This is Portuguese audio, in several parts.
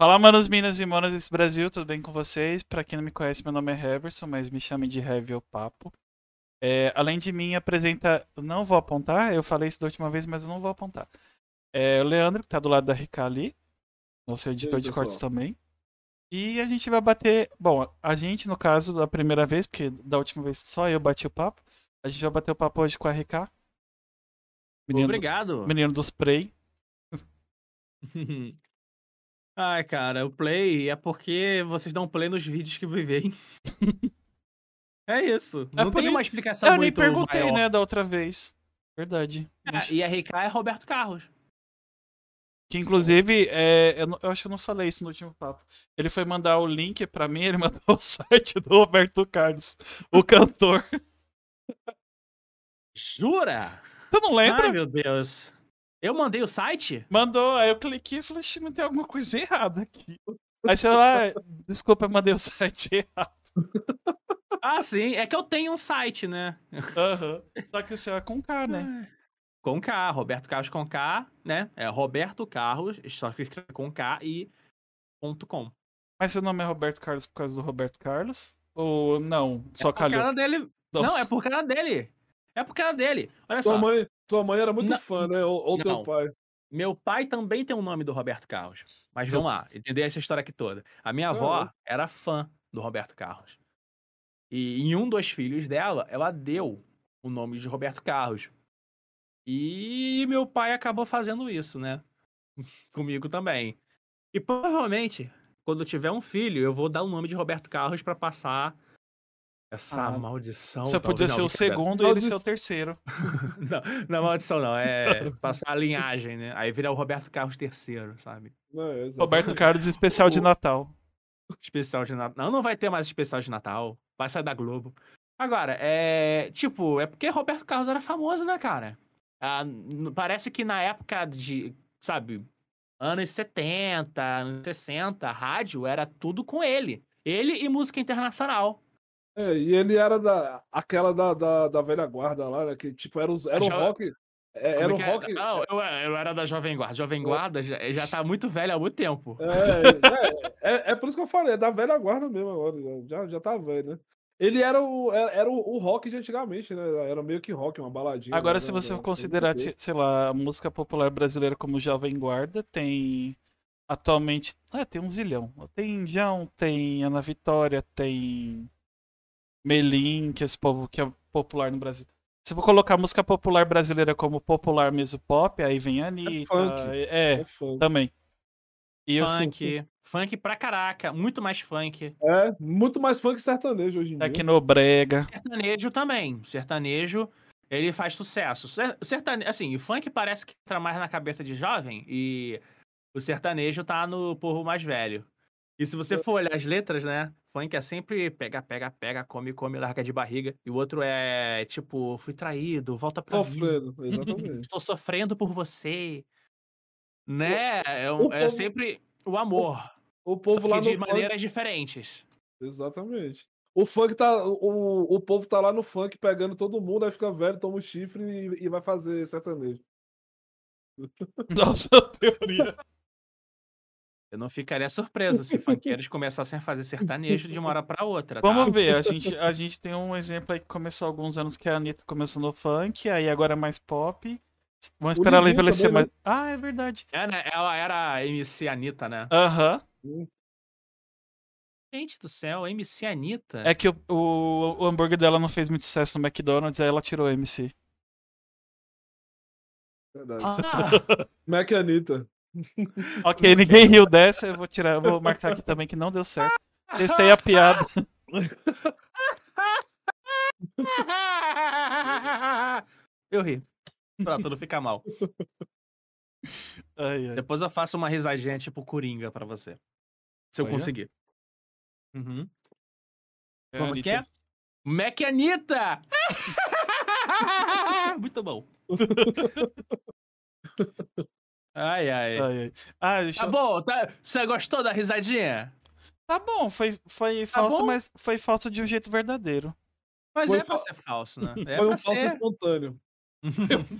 Fala, manos, minas e monas desse Brasil, tudo bem com vocês? Pra quem não me conhece, meu nome é Heverson, mas me chamem de Heavy ou Papo. É, além de mim, apresenta. Não vou apontar, eu falei isso da última vez, mas eu não vou apontar. É o Leandro, que tá do lado da RK ali, nosso editor aí, de cortes também. E a gente vai bater. Bom, a gente, no caso, da primeira vez, porque da última vez só eu bati o papo. A gente vai bater o papo hoje com a RK. Menino, do- Obrigado. menino dos Prey. Ai, cara, o play é porque vocês dão play nos vídeos que vivem. É isso. É Não tem uma explicação Eu nem muito perguntei, maior. né, da outra vez. Verdade. É, e a RK é Roberto Carlos. Que inclusive, é, eu, não- eu acho que eu não falei isso no último papo. Ele foi mandar o link pra mim, ele mandou o site do Roberto Carlos, o cantor. Jura? Tu não lembra? Ai, meu Deus. Eu mandei o site? Mandou, aí eu cliquei e falei, "Ixi, mas tem alguma coisa errada aqui. Aí você lá, desculpa, eu mandei o site errado. Ah, sim. É que eu tenho um site, né? Aham. Só que o seu é com K, né? Com K, Roberto Carlos com K, né? É Roberto Carlos, só que escreve com K e ponto .com. Mas seu nome é Roberto Carlos por causa do Roberto Carlos? Ou não? Só é por calhou? causa dele. Não, é por causa dele. É por causa dele. Olha Tua só. mãe, tua mãe era muito Não- fã, né? Ou, ou teu pai. Meu pai também tem o nome do Roberto Carlos. Mas vamos lá, entender essa história aqui toda. A minha avó era fã do Roberto Carlos. E em um dos filhos dela, ela deu o nome de Roberto Carlos. E meu pai acabou fazendo isso, né? Comigo também. E provavelmente, quando eu tiver um filho, eu vou dar o nome de Roberto Carlos pra passar essa Ah, maldição. Você podia talvez- ser não, o segundo e ele ser o terceiro. Não, não é maldição, não. É passar a linhagem, né? Aí vira o Roberto Carlos terceiro, sabe? É, exatamente. Roberto Carlos especial de Natal. Especial de Natal. Não, não vai ter mais especial de Natal. Vai sair da Globo. Agora, é. Tipo, é porque Roberto Carlos era famoso, né, cara? Ah, parece que na época de, sabe, anos 70, anos 60, rádio era tudo com ele. Ele e música internacional. É, e ele era da, aquela da, da, da velha guarda lá, né? Que tipo, era, os, era o jo- rock. é, era o que é? rock. Não, eu, eu era da Jovem Guarda. Jovem Guarda já, já tá muito velho há muito tempo. É, é, é, é por isso que eu falei, é da velha guarda mesmo agora. Já, já tá velho, né? Ele era o, era, era o, o rock de antigamente, né? Era meio que rock, uma baladinha. Agora, né? se você Era- considerar, era- sei lá, a música popular brasileira como Jovem Guarda, tem atualmente. Ah, tem um zilhão. Tem João, tem Ana Vitória, tem Melim, que esse povo que é popular no Brasil. Se for colocar música popular brasileira como popular mesmo pop, aí vem a Anitta. funk. É, É funk. também. E eu Funk. Funk pra caraca. Muito mais funk. É, muito mais funk sertanejo hoje em dia. aqui no Brega. Sertanejo também. Sertanejo, ele faz sucesso. Ser- Sertanejo, assim, o funk parece que entra mais na cabeça de jovem e o sertanejo tá no povo mais velho. E se você for olhar as letras, né? Funk é sempre pega, pega, pega, come, come, larga de barriga. E o outro é tipo, fui traído, volta pra mim. Sofrendo, exatamente. Estou sofrendo por você. Né? É, o é povo- sempre o amor. O Só povo que lá de no funk. maneiras diferentes. Exatamente. O funk tá. O, o povo tá lá no funk pegando todo mundo, aí fica velho, toma um chifre e, e vai fazer sertanejo. Nossa teoria. Eu não ficaria surpreso se funkeiros começassem a fazer sertanejo de uma hora pra outra. Vamos tá? ver, a gente, a gente tem um exemplo aí que começou há alguns anos que a Anitta começou no funk, aí agora é mais pop. Vamos O esperar ela envelhecer também, mais. Ah, é verdade. É, né? Ela era a MC Anitta, né? Aham. Gente do céu, MC Anitta. É que o, o, o hambúrguer dela não fez muito sucesso no McDonald's, aí ela tirou o MC. Verdade. Ah, Mac Anitta. Ok, ninguém riu dessa, eu vou tirar, eu vou marcar aqui também que não deu certo. Testei a piada. eu ri. Pra tudo ficar mal. Ai, ai. Depois eu faço uma risadinha tipo Coringa pra você. Se eu Olha. conseguir. Uhum. É, Como que é? Mac Anitta! Muito bom. Ai, ai. Ai, ai. Ah, deixa Tá eu- bom, tá... você gostou da risadinha? Tá bom, foi, foi falso, Tá bom? mas foi falso de um jeito verdadeiro. Mas Foi é pra fa- ser falso, né? É Foi um falso ser. espontâneo.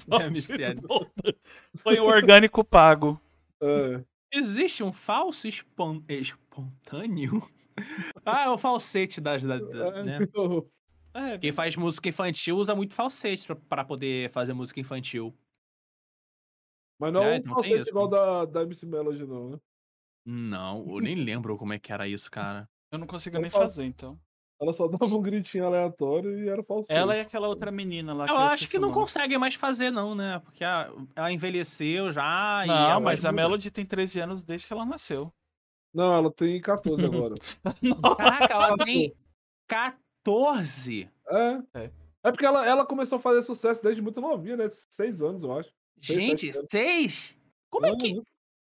Foi o orgânico pago. É. Existe um falso espon- espontâneo? ah, é o falsete das. Da, da- né? É, Quem faz música infantil usa muito falsete pra, pra poder fazer música infantil. Mas não é É, um então falsete igual da, da MC Melody, não, né? Não, eu nem lembro como é que era isso, cara. eu não consigo nem só- fazer, então. Ela só dava um gritinho aleatório e era falsete. Ela e aquela outra menina lá Eu eu acho que não nome. consegue mais fazer, não, né? Porque a- ela envelheceu já. Não, mas a. Melody tem 13 anos desde que ela nasceu. Não, ela tem 14 agora. Caraca, ela tem 14. É. É. É porque ela, ela começou a fazer sucesso desde muito novinha, né? Seis anos, eu acho. Gente, anos. seis? Como é que.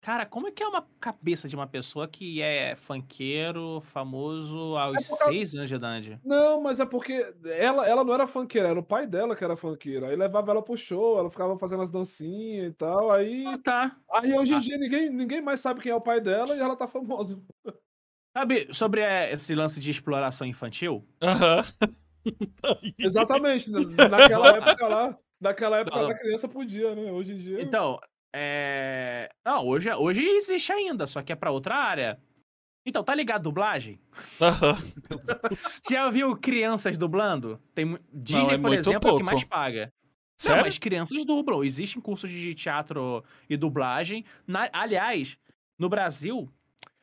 Cara, como é que é uma cabeça de uma pessoa que é funkeiro, famoso aos por causa- seis anos de idade? Não, mas é porque ela, ela não era funkeira, era o pai dela que era funkeiro. Aí levava ela pro show, ela ficava fazendo as dancinhas e tal. Aí, Ah, tá. aí hoje em Ah. dia ninguém, ninguém mais sabe quem é o pai dela e ela tá famosa. Sabe, sobre eh, esse lance de exploração infantil? Aham. Tá aí. Exatamente. na- naquela época lá, naquela época Não, não. a criança podia, né? Hoje em dia. Então, é. Não, hoje, hoje existe ainda, só que é pra outra área. Então, tá ligado dublagem? Aham. Já viu crianças dublando? Tem Disney, é por exemplo, é o que pouco. mais paga. Não, Sério? mas crianças dublam. Existem cursos de teatro e dublagem. Na- aliás, no Brasil,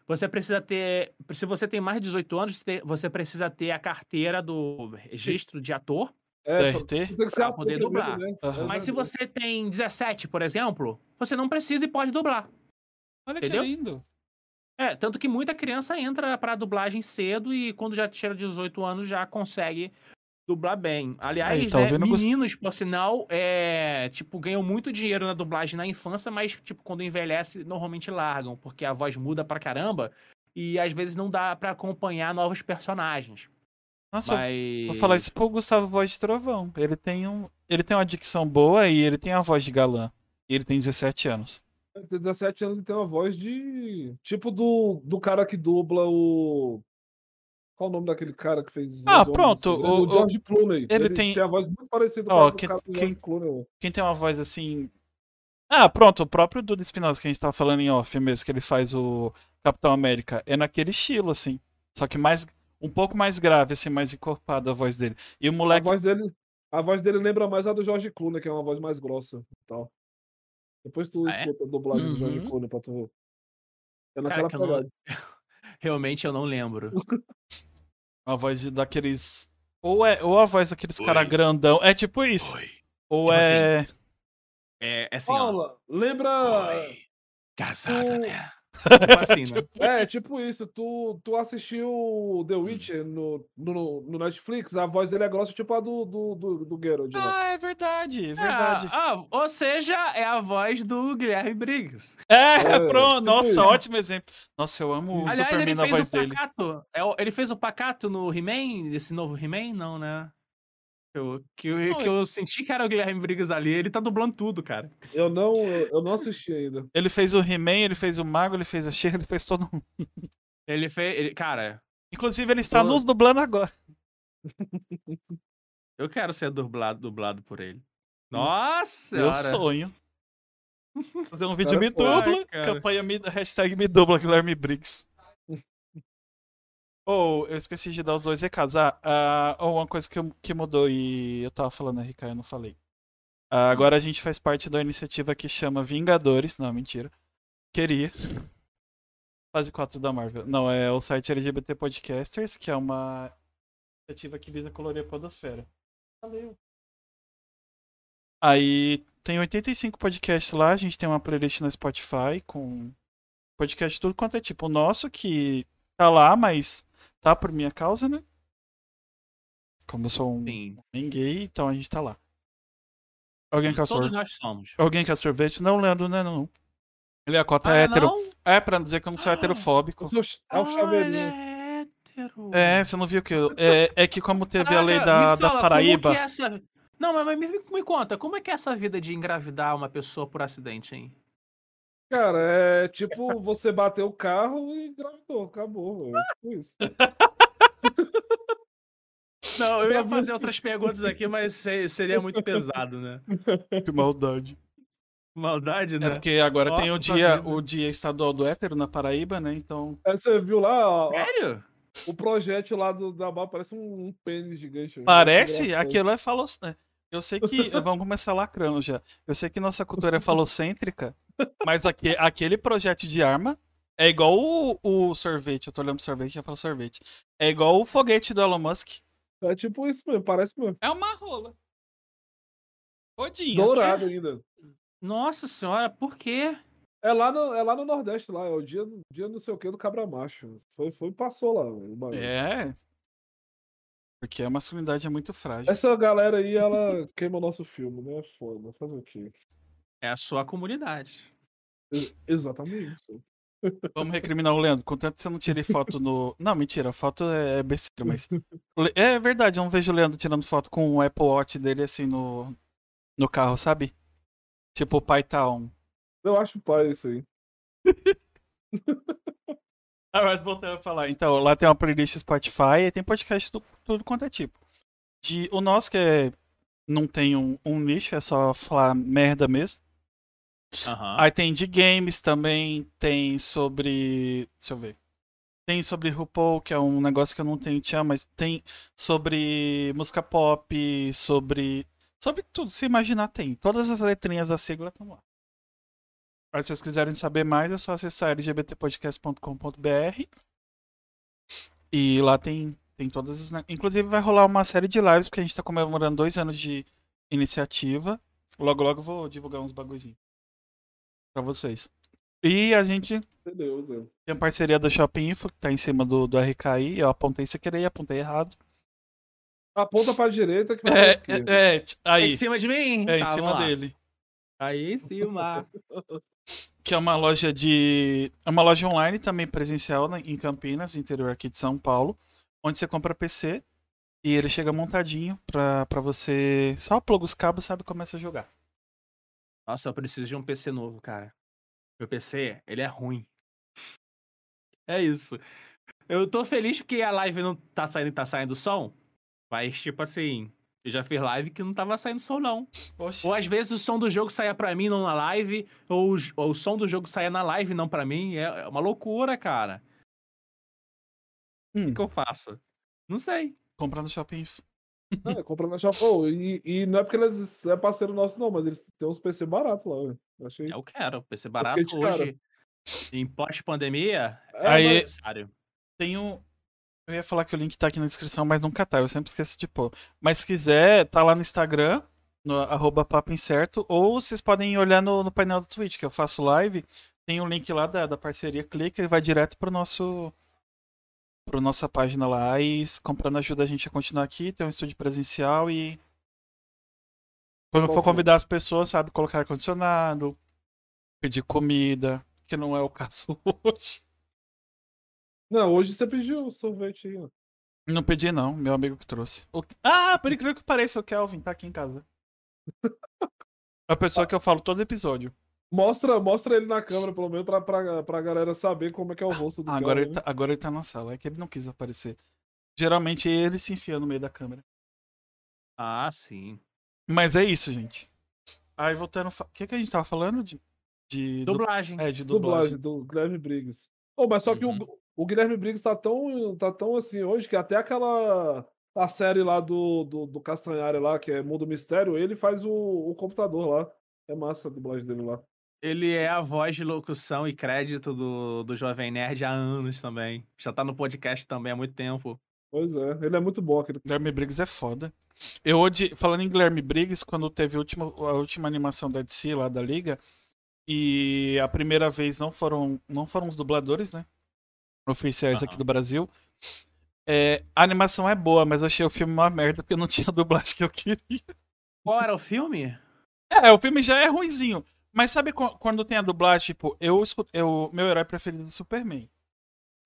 você precisa ter. Se você tem mais de 18 anos, você precisa ter a carteira do registro de ator. É, DRT? tem que ser Pra poder primeiro, dublar. né? Aham. É Mas se você tem 17, por exemplo, você não precisa e pode dublar. Olha Entendeu? que lindo. É, tanto que muita criança entra pra dublagem cedo e quando já tira 18 anos já consegue dublar bem. Aliás, Aí, tá né, ouvindo, Gust- meninos, por sinal, é, tipo, ganham muito dinheiro na dublagem na infância, mas, tipo, quando envelhece, normalmente largam, porque a voz muda pra caramba e às vezes não dá pra acompanhar novos personagens. Nossa, Mas... vou falar isso pro Gustavo Voz de Trovão. Ele tem, um, ele tem uma dicção boa e ele tem a voz de galã. E ele tem 17 anos. Ele tem 17 anos e tem uma voz de. Tipo do, do cara que dubla o. Qual o nome daquele cara que fez. Ah, pronto, Segredo? o- O George Clooney. ele tem- a voz muito parecida Ó, com a do que- cara do quem- George Clooney. Quem tem uma voz assim. Ah, pronto, o próprio Duda Espinosa que a gente tava falando em off mesmo, que ele faz o Capitão América, é naquele estilo, assim. Só que mais. Um pouco mais grave, assim, mais encorpada a voz dele. E o A moleque. voz dele. A voz dele lembra mais a do George Clooney, que é uma voz mais grossa e tal. Depois tu Ah, é? escuta a dublagem do George Uhum. Clooney pra tu ver. É Cara, naquela que eu não-. Realmente eu não lembro. A voz daqueles. Ou, é, ou a voz daqueles cara Oi. grandão. É tipo isso. Oi. Ou Tipo é. É, é assim, ó. Paula, lembra. Oi. Casada, o- né? Tipo assim, né? É, tipo isso. Tu, tu assistiu The Witcher no, no, no Netflix, a voz dele é grossa, tipo a do, do, do, do Geralt. né? Ah, é verdade, é verdade. Ah, ah, ou seja, é a voz do Guilherme Briggs. É, É, pronto. tipo Nossa, isso. ótimo exemplo. Nossa, eu amo o Aliás, Superman na voz o dele. Pacato. É ele fez o Pacato no He-Man, esse novo He-Man? Não, né? Eu, que, eu, Não, que eu senti que era o Guilherme Briggs ali. Ele tá dublando tudo, cara. Eu não, eu, eu não assisti ainda. Ele fez o He-Man, ele fez o Mago, ele fez a She, ele fez todo mundo. Ele fez. ele- cara, Inclusive, ele está Pô. nos dublando agora. eu quero ser dublado, dublado por ele. Nossa Meu senhora. sonho. Fazer um vídeo Cara, me dubla, Ai, campanha me, hashtag me dubla, Guilherme Briggs. Ou, eu esqueci de dar os dois recados. Ah, ou uma coisa que, que mudou e eu tava falando, RK, eu não falei. Ah, agora a gente faz parte da iniciativa que chama Vingadores. Não, mentira. Queria. Fase 4 da Marvel. Não, é o site LGBT Podcasters, que é uma iniciativa que visa colorir a podosfera. Valeu. Aí tem 85 podcasts lá, a gente tem uma playlist no Spotify com podcast tudo quanto é tipo. O nosso que tá lá, mas tá por minha causa, né? Como eu sou um Sim. homem gay, então a gente tá lá. Alguém quer, Todos sor... nós somos. Alguém quer sorvete? Não, Leandro, não é não. Ele é a cota Ah, hétero. não? É, pra não dizer que eu não sou Ah. heterofóbico. Sou é o Ah, chaveirinho. é hétero. É, você não viu que eu... É, é que como teve a lei Caraca, da, me da fala, Paraíba... como que é essa... Não, mas mas me, me conta, como é que é essa vida de engravidar uma pessoa por acidente, hein? Cara, é tipo você bater o carro e engravidou, acabou. É tipo isso. Não, eu ia fazer você. outras perguntas aqui, mas se- seria muito pesado, né? Que maldade. Maldade, É né? porque agora tem o Nossa, dia, vida. o dia estadual do hétero na Paraíba, né? Então. Aí você viu lá, ó, Sério? o projétil lá do, da barra parece um, um pênis gigante. Parece? Aquilo é falou. Eu sei que. Vamos começar lacrando já. Eu sei que nossa cultura é falocêntrica, mas aque- aquele projeto de arma é igual o, o sorvete. Eu tô olhando pro sorvete e já falo sorvete. É igual o foguete do Elon Musk. É tipo isso mesmo, parece mesmo. É uma rola. Rodinha. Dourado ainda. Nossa senhora, por quê? É lá no, é lá no Nordeste, lá. É o dia, dia não sei o que do Cabra Macho. Foi, foi passou lá. É. Porque a masculinidade é muito frágil. Essa galera aí, ela queima o nosso filme, né? Foda. Fazer o quê? É a sua comunidade. Ex- Exatamente. isso. Vamos recriminar o Leandro. Contanto que você não tire foto no. Não, mentira, a foto é é besteira, mas. É verdade, eu não vejo o Leandro tirando foto com o Apple Watch dele assim no, no carro, sabe? Tipo o pai tá on. Eu acho pai isso aí. Ah, mas voltando a falar. Então, lá tem uma playlist Spotify e tem podcast do tudo quanto é tipo. De, o nosso que é. Não tem um, um nicho, é só falar merda mesmo. Aham. Aí tem de games também, tem sobre. Deixa eu ver. Tem sobre RuPaul, que é um negócio que eu não tenho tchan, mas tem sobre música pop, sobre. Sobre tudo, se imaginar, tem. Todas as letrinhas da sigla estão lá. Se vocês quiserem saber mais, é só acessar lgbtpodcast.com.br. E lá tem, tem todas as. ne- Inclusive vai rolar uma série de lives, porque a gente tá comemorando dois anos de iniciativa. Logo, logo eu vou divulgar uns bagulhozinhos pra vocês. E a gente tem a parceria da Shopping Info, que tá em cima do, do RKI. Eu apontei sem querer, apontei errado. Aponta pra direita que vai pra É, esquerda. é, é, t- aí. Em cima de mim? É, em Tá, cima vamos lá. dele. Aí em cima. Que é uma loja de. É uma loja online também presencial né, em Campinas, interior aqui de São Paulo, onde você compra PC e ele chega montadinho pra, pra você. Só pluga os cabos sabe e começa a jogar. Nossa, eu preciso de um PC novo, cara. Meu PC, ele é ruim. É isso. Eu tô feliz que a live não tá saindo, tá saindo som. Mas, tipo assim, eu já fiz live que não tava saindo som, não. Ou às vezes o som do jogo saia pra mim, não na live. Ou, o ou o som do jogo saia na live, não pra mim. É é uma loucura, cara. O Hum, que, que eu faço? Não sei. compra no Shopping Info. É, compra na. Oh, e, e não é porque eles é parceiro nosso, não, mas eles têm uns PC baratos lá, velho. Achei. Eu quero. PC barato de cara. hoje, em pós-pandemia, é Aí- necessário. Tem um. Eu ia falar que o link tá aqui na descrição, mas nunca tá. Eu sempre esqueço de pôr. Mas se quiser, tá lá no Instagram, no arroba papo incerto, ou vocês podem olhar no, no painel do Twitch, que eu faço live. Tem um link lá da, da parceria, clica e vai direto pro nosso. Pro nossa página lá. E comprando ajuda a gente a continuar aqui, ter um estúdio presencial e. Quando for convidar as pessoas, sabe, colocar ar-condicionado, pedir comida, que não é o caso hoje. Não, hoje você pediu sorvete aí, ó. Não pedi não, meu amigo que trouxe. O- Ah, por incrível que pareça, o Kelvin tá aqui em casa. A pessoa que eu falo todo episódio. Mostra, mostra ele na câmera, pelo menos, pra, pra, pra galera saber como é que é o rosto do Ah, agora, cara, ele né? tá, agora ele tá na sala, é que ele não quis aparecer. Geralmente ele se enfia no meio da câmera. Ah, sim. Mas é isso, gente. Aí voltando. fa- O que, que a gente tava falando? De. de du- Dublagem. É, de dublagem dublagem. do Guilherme Briggs. Oh, mas só que Uhum. o, o Guilherme Briggs tá tão, tá tão assim hoje que até aquela a série lá do, do, do Castanhari lá, que é Mundo Mistério, ele faz o, o computador lá. É massa a dublagem dele lá. Ele é a voz de locução e crédito do, do Jovem Nerd há anos também. Já tá no podcast também há muito tempo. Pois é, ele é muito bom aquele. Guilherme Briggs é foda. Eu odi... Falando em Guilherme Briggs, quando teve a última, a última animação da DC lá da Liga, e a primeira vez não foram, não foram os dubladores, né? Oficiais aqui Aham. do Brasil. É, a animação é boa, mas eu achei o filme uma merda porque não tinha a dublagem que eu queria. Qual era o filme? É, o filme já é ruinzinho. Mas sabe qu- quando tem a dublagem, tipo, eu escuto. Eu, meu herói preferido é o Superman.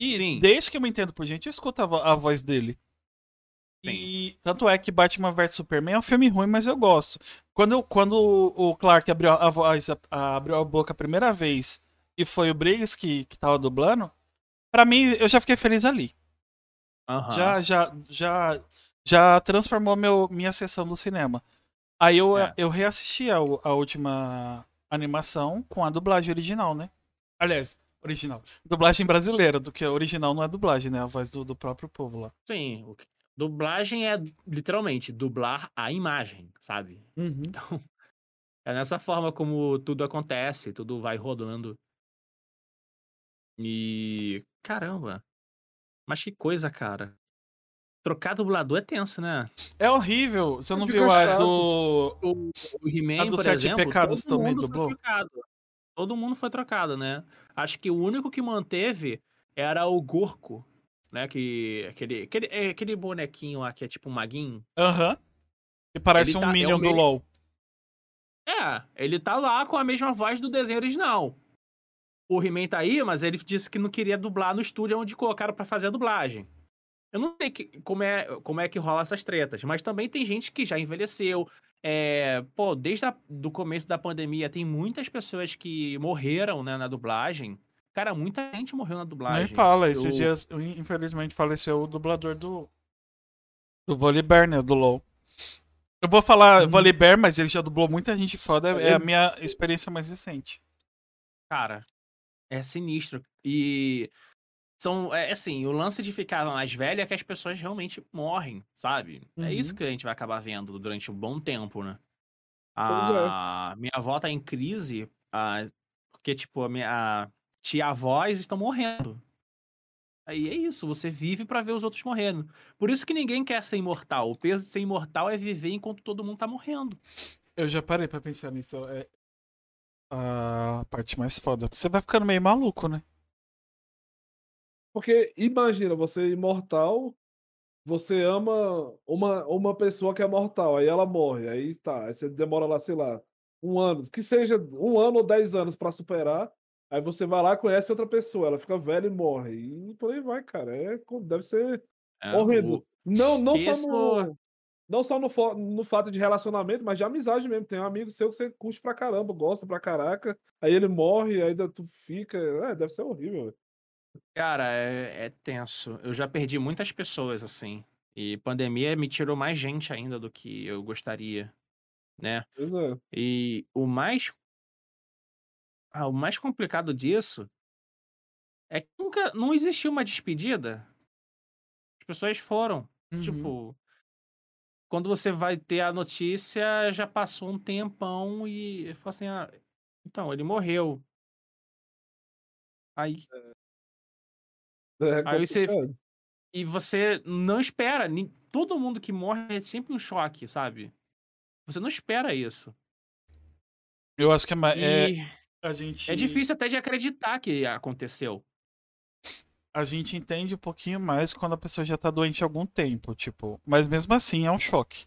E Sim. desde que eu me entendo por gente, eu escuto a, a voz dele. E tanto é que Batman vs Superman é um filme ruim, mas eu gosto. Quando, eu- quando o Clark abriu a voz, a- a- abriu a boca a primeira vez e foi o Briggs que, que tava dublando, pra mim eu já fiquei feliz ali. Aham. Já, já, já, já transformou meu, minha sessão do cinema. Aí eu, É. eu reassisti a, a última animação com a dublagem original, né? Aliás, original. Dublagem brasileira, do que original não é dublagem, né? A voz do, do próprio povo lá. Sim, o que- dublagem é literalmente dublar a imagem, sabe? Uhum. Então, é nessa forma como tudo acontece, tudo vai rodando. E caramba. Mas que coisa, cara. Trocar dublador é tenso, né? É horrível. Você não viu a do. O, o He-Man, A do por Sete exemplo, Pecados todo também mundo dublou? foi trocado. Todo mundo foi trocado, né? Acho que o único que manteve era o Gorko, né? Que aquele aquele, é aquele bonequinho lá que é tipo um maguinho. Aham. Que parece Ele um tá- é Minion do meio- LOL. É, ele tá lá com a mesma voz do desenho original. O He-Man tá aí, mas ele disse que não queria dublar no estúdio onde colocaram pra fazer a dublagem. Eu não sei que- como, é, como é que rola essas tretas, mas também tem gente que já envelheceu. É, pô, desde o do começo da pandemia, tem muitas pessoas que morreram né, na dublagem. Cara, muita gente morreu na dublagem. Nem fala, esses Eu- dias, infelizmente, faleceu o dublador do. Do Volibear, né? Do LOL. Eu vou falar Uhum. Volibear, mas ele já dublou muita gente foda. É. a minha experiência mais recente. Cara, é sinistro. E são, é assim, o lance de ficar mais velho é que as pessoas realmente morrem, sabe? É Uhum. isso que a gente vai acabar vendo durante um bom tempo, né? É. A minha avó tá em crise, ah, porque, tipo, a minha a tia-avós estão morrendo. Aí é isso, você vive pra ver os outros morrendo. Por isso que ninguém quer ser imortal. O peso de ser imortal é viver enquanto todo mundo tá morrendo. Eu já parei pra pensar nisso. É a parte mais foda. Você vai ficando meio maluco, né? Porque imagina, você é imortal, você ama uma, uma pessoa que é mortal, aí ela morre, aí tá, aí você demora lá, sei lá, um ano, que seja um ano ou dez anos pra superar, aí você vai lá conhece outra pessoa, ela fica velha e morre, e por aí vai, cara, é, deve ser É, horrendo. o- Não, não só Isso- no, não só no, no fato de relacionamento, mas de amizade mesmo, tem um amigo seu que você curte pra caramba, gosta pra caraca, aí ele morre, aí tu fica, é, deve ser horrível, velho. Cara, é, é tenso. Eu já perdi muitas pessoas, assim. E pandemia me tirou mais gente ainda do que eu gostaria, né? Pois é. E o mais. Ah, o mais complicado disso é que nunca. Não existiu uma despedida. As pessoas foram. Uhum. Tipo. Quando você vai ter a notícia, já passou um tempão e fala assim: ah, então, ele morreu. Aí É Aí você-. E você não espera. Todo mundo que morre é sempre um choque, sabe? Você não espera isso. Eu acho que é, ma- é E a gente. é difícil até de acreditar que aconteceu. A gente entende um pouquinho mais quando a pessoa já tá doente há algum tempo, tipo. Mas mesmo assim é um choque.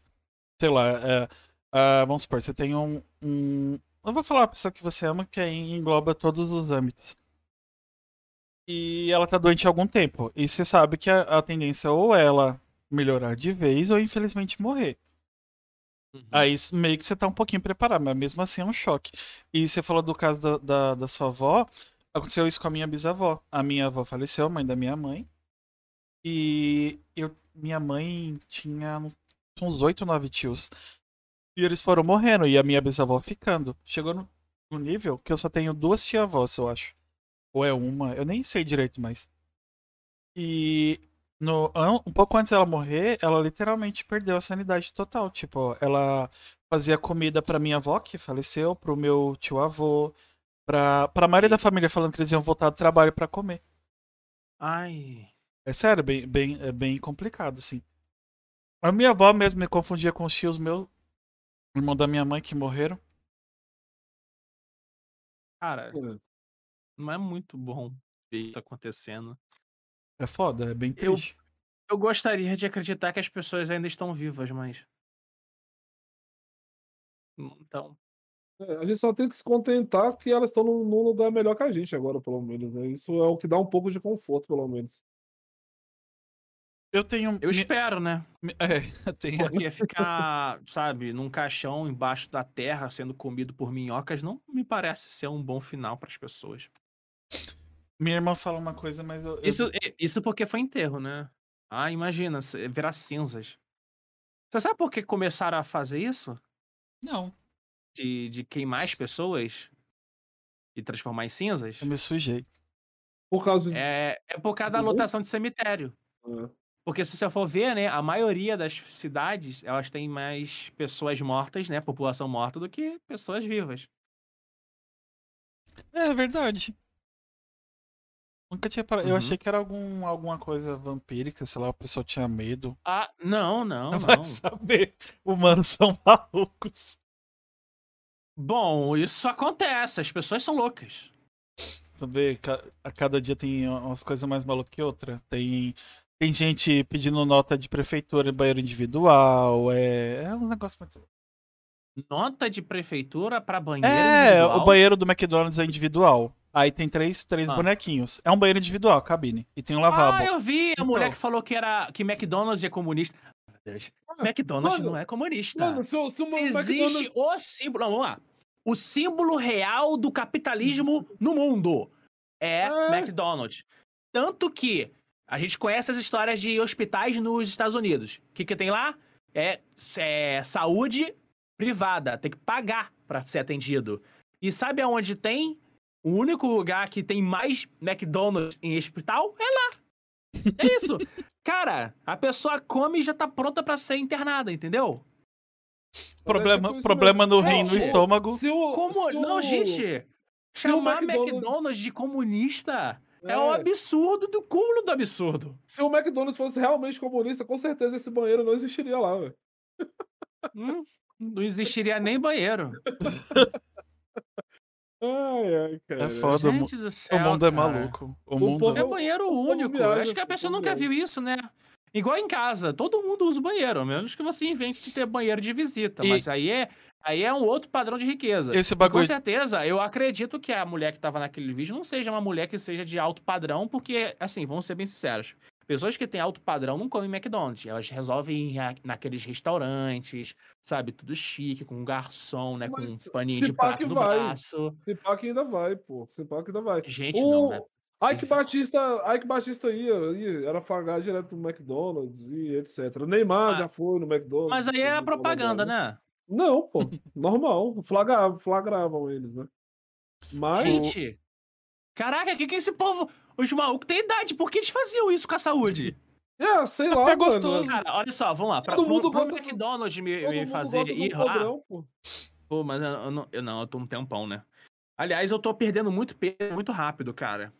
Sei lá, é, ah, vamos supor, você tem um, um. Eu vou falar a pessoa que você ama, que aí engloba todos os âmbitos. E ela tá doente há algum tempo. E você sabe que a, a tendência ou é ela melhorar de vez ou infelizmente morrer. Aí s- meio que você tá um pouquinho preparado, mas mesmo assim é um choque. E você falou do caso da, da, da sua avó. Aconteceu isso com a minha bisavó. A minha avó faleceu, mãe da minha mãe. E eu, minha mãe tinha uns- oito, nove tios. E eles foram morrendo, e a minha bisavó ficando. Chegou no, no nível que eu só tenho duas tia-avós, eu acho. Ou é uma, eu nem sei direito mais. E no, um pouco antes dela morrer, ela literalmente perdeu a sanidade total. Tipo, ela fazia comida pra minha avó, que faleceu, pro meu tio-avô, pra, pra maioria da família falando que eles iam voltar do trabalho pra comer. Ai. É sério, bem, bem, é bem complicado, assim. A minha avó mesmo me confundia com os tios meus, irmão da minha mãe, que morreram. Cara, não é muito bom ver isso acontecendo. É foda, é bem Eu- triste. Eu gostaria de acreditar que as pessoas ainda estão vivas, mas. Então. É, a gente só tem que se contentar que elas estão num, num lugar melhor que a gente agora, pelo menos. Né? Isso é o que dá um pouco de conforto, pelo menos. Eu tenho. Eu espero, né? É, eu tenho. Porque ficar, sabe, num caixão embaixo da terra sendo comido por minhocas não me parece ser um bom final para as pessoas. Minha irmã fala uma coisa, mas eu. Isso, é- isso porque foi enterro, né? Ah, imagina, virar cinzas. Você sabe por que começaram a fazer isso? Não. De, de queimar as pessoas? e transformar em cinzas, Eu me sujei. Por causa de. é, é por causa da lotação de cemitério. Ah, Porque se você for ver, né, a maioria das cidades, elas têm mais pessoas mortas, né, população morta, do que pessoas vivas. É verdade. Nunca tinha parado. Eu Uhum. achei que era algum, alguma coisa vampírica, sei lá, o pessoal tinha medo. Ah, não, não, Vai não. saber. Humanos são malucos. Bom, isso acontece, as pessoas são loucas. Saber, a cada dia tem umas coisas mais malucas que outra. Tem, tem gente pedindo nota de prefeitura em banheiro individual. É, é uns negócios muito. Nota de prefeitura pra banheiro É, individual. o banheiro do McDonald's é individual. Aí tem três, três Ah. bonequinhos. É um banheiro individual, cabine. E tem um lavabo. Ah, eu vi a mulher Então. que falou que era que McDonald's é comunista. Meu Deus. McDonald's mano, não é comunista. Mano, se, se Se existe McDonald's. o símbolo, não, vamos lá. O símbolo real do capitalismo no mundo é É. McDonald's. Tanto que a gente conhece as histórias de hospitais nos Estados Unidos. O que, que tem lá? É, é saúde privada, tem que pagar para ser atendido. E sabe aonde tem? O único lugar que tem mais McDonald's em hospital é lá. É isso. Cara, a pessoa come e já tá pronta para ser internada, entendeu? Problema, problema no rim, É, no estômago. Se o, Como? se Não, o- gente. se o Chamar McDonald's- McDonald's... de comunista é, É. um absurdo do cúmulo do absurdo. Se o McDonald's fosse realmente comunista, com certeza esse banheiro não existiria lá, velho. Hum, não existiria nem banheiro. Ai, ai, cara. É foda, o Gente do céu, o mundo é maluco. O O mundo povo- É banheiro único. viaja, Acho que a o pessoa nunca viaja. viu isso, né? Igual em casa, todo mundo usa o banheiro, a menos que você invente de ter banheiro de visita. E- Mas aí é, aí é um outro padrão de riqueza. Esse E com bagulho. certeza, eu acredito que a mulher que tava naquele vídeo não seja uma mulher que seja de alto padrão, porque, assim, vamos ser bem sinceros. Pessoas que têm alto padrão não comem McDonald's. Elas resolvem ir naqueles restaurantes, sabe? Tudo chique, com um garçom, né? Mas com um paninho de prato que no vai. braço. Se pá que ainda vai, pô. Se pá que ainda vai. Gente, O não, né? Ike Batista, Ike Batista ia, ia, era fagar direto no McDonald's e etc. Neymar Ah, já foi no McDonald's. Mas aí é a propaganda, né? Não, pô. Normal. Flagravam, flagravam eles, né? Mas. Gente, caraca, o que que esse povo... Os malucos têm idade, por que eles faziam isso com a saúde? É, sei lá. Mano. gostoso. Cara, olha só, vamos lá. Pra, Todo pro, mundo pro gosta do- McDonald's me, Todo me mundo fazer gosta do ir lá... pô. Pô, mas eu, eu não, eu não, eu tô um tempão, né? Aliás, eu tô perdendo muito peso muito rápido, cara.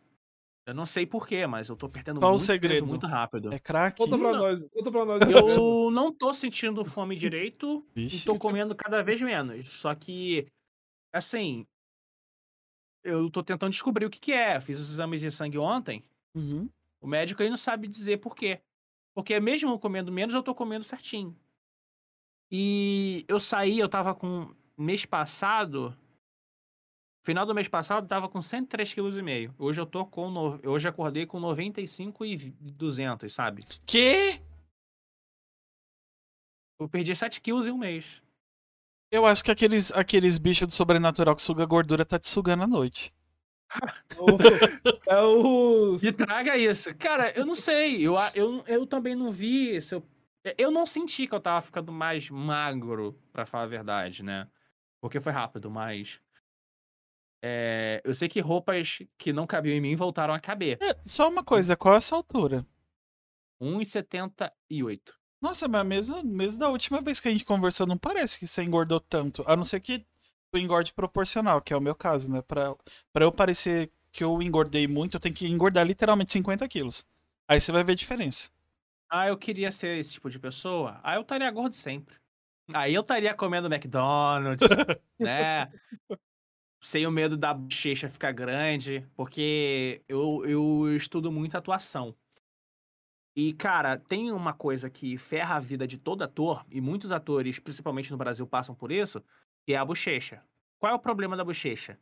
Eu não sei porquê, mas eu tô perdendo Qual o muito peso segredo? muito rápido. É craque. Conta pra Não. nós. Conta pra nós. Eu não tô sentindo fome direito e Vixe. tô comendo cada vez menos. Só que, assim, eu tô tentando descobrir o que que é. Fiz os exames de sangue ontem. Uhum. O médico aí não sabe dizer por quê. Porque mesmo eu comendo menos, eu tô comendo certinho. E eu saí, eu tava com. Mês passado. Final do mês passado, eu tava com 103,5 kg. Hoje eu tô com. No... Hoje acordei com 95 e 200, sabe? Que? Eu perdi 7 quilos em um mês. Eu acho que aqueles, aqueles bichos do sobrenatural que suga gordura tá te sugando à noite. É o. E traga isso. Cara, eu não sei. Eu, a- eu, eu também não vi se eu. Eu não senti que eu tava ficando mais magro, pra falar a verdade, né? Porque foi rápido, mas. É, eu sei que roupas que não cabiam em mim voltaram a caber. É, só uma coisa, qual é essa altura? 1,78. Nossa, mas mesmo, mesmo da última vez que a gente conversou, não parece que você engordou tanto. A não ser que o engorde proporcional, que é o meu caso, né? Pra, pra eu parecer que eu engordei muito, eu tenho que engordar literalmente 50 quilos. Aí você vai ver a diferença. Ah, eu queria ser esse tipo de pessoa. Ah, eu estaria gordo sempre. Aí eu estaria comendo McDonald's, né? Sem o medo da bochecha ficar grande, porque eu, eu estudo muito atuação. E, cara, tem uma coisa que ferra a vida de todo ator, e muitos atores, principalmente no Brasil, passam por isso, que é a bochecha. Qual é o problema da bochecha?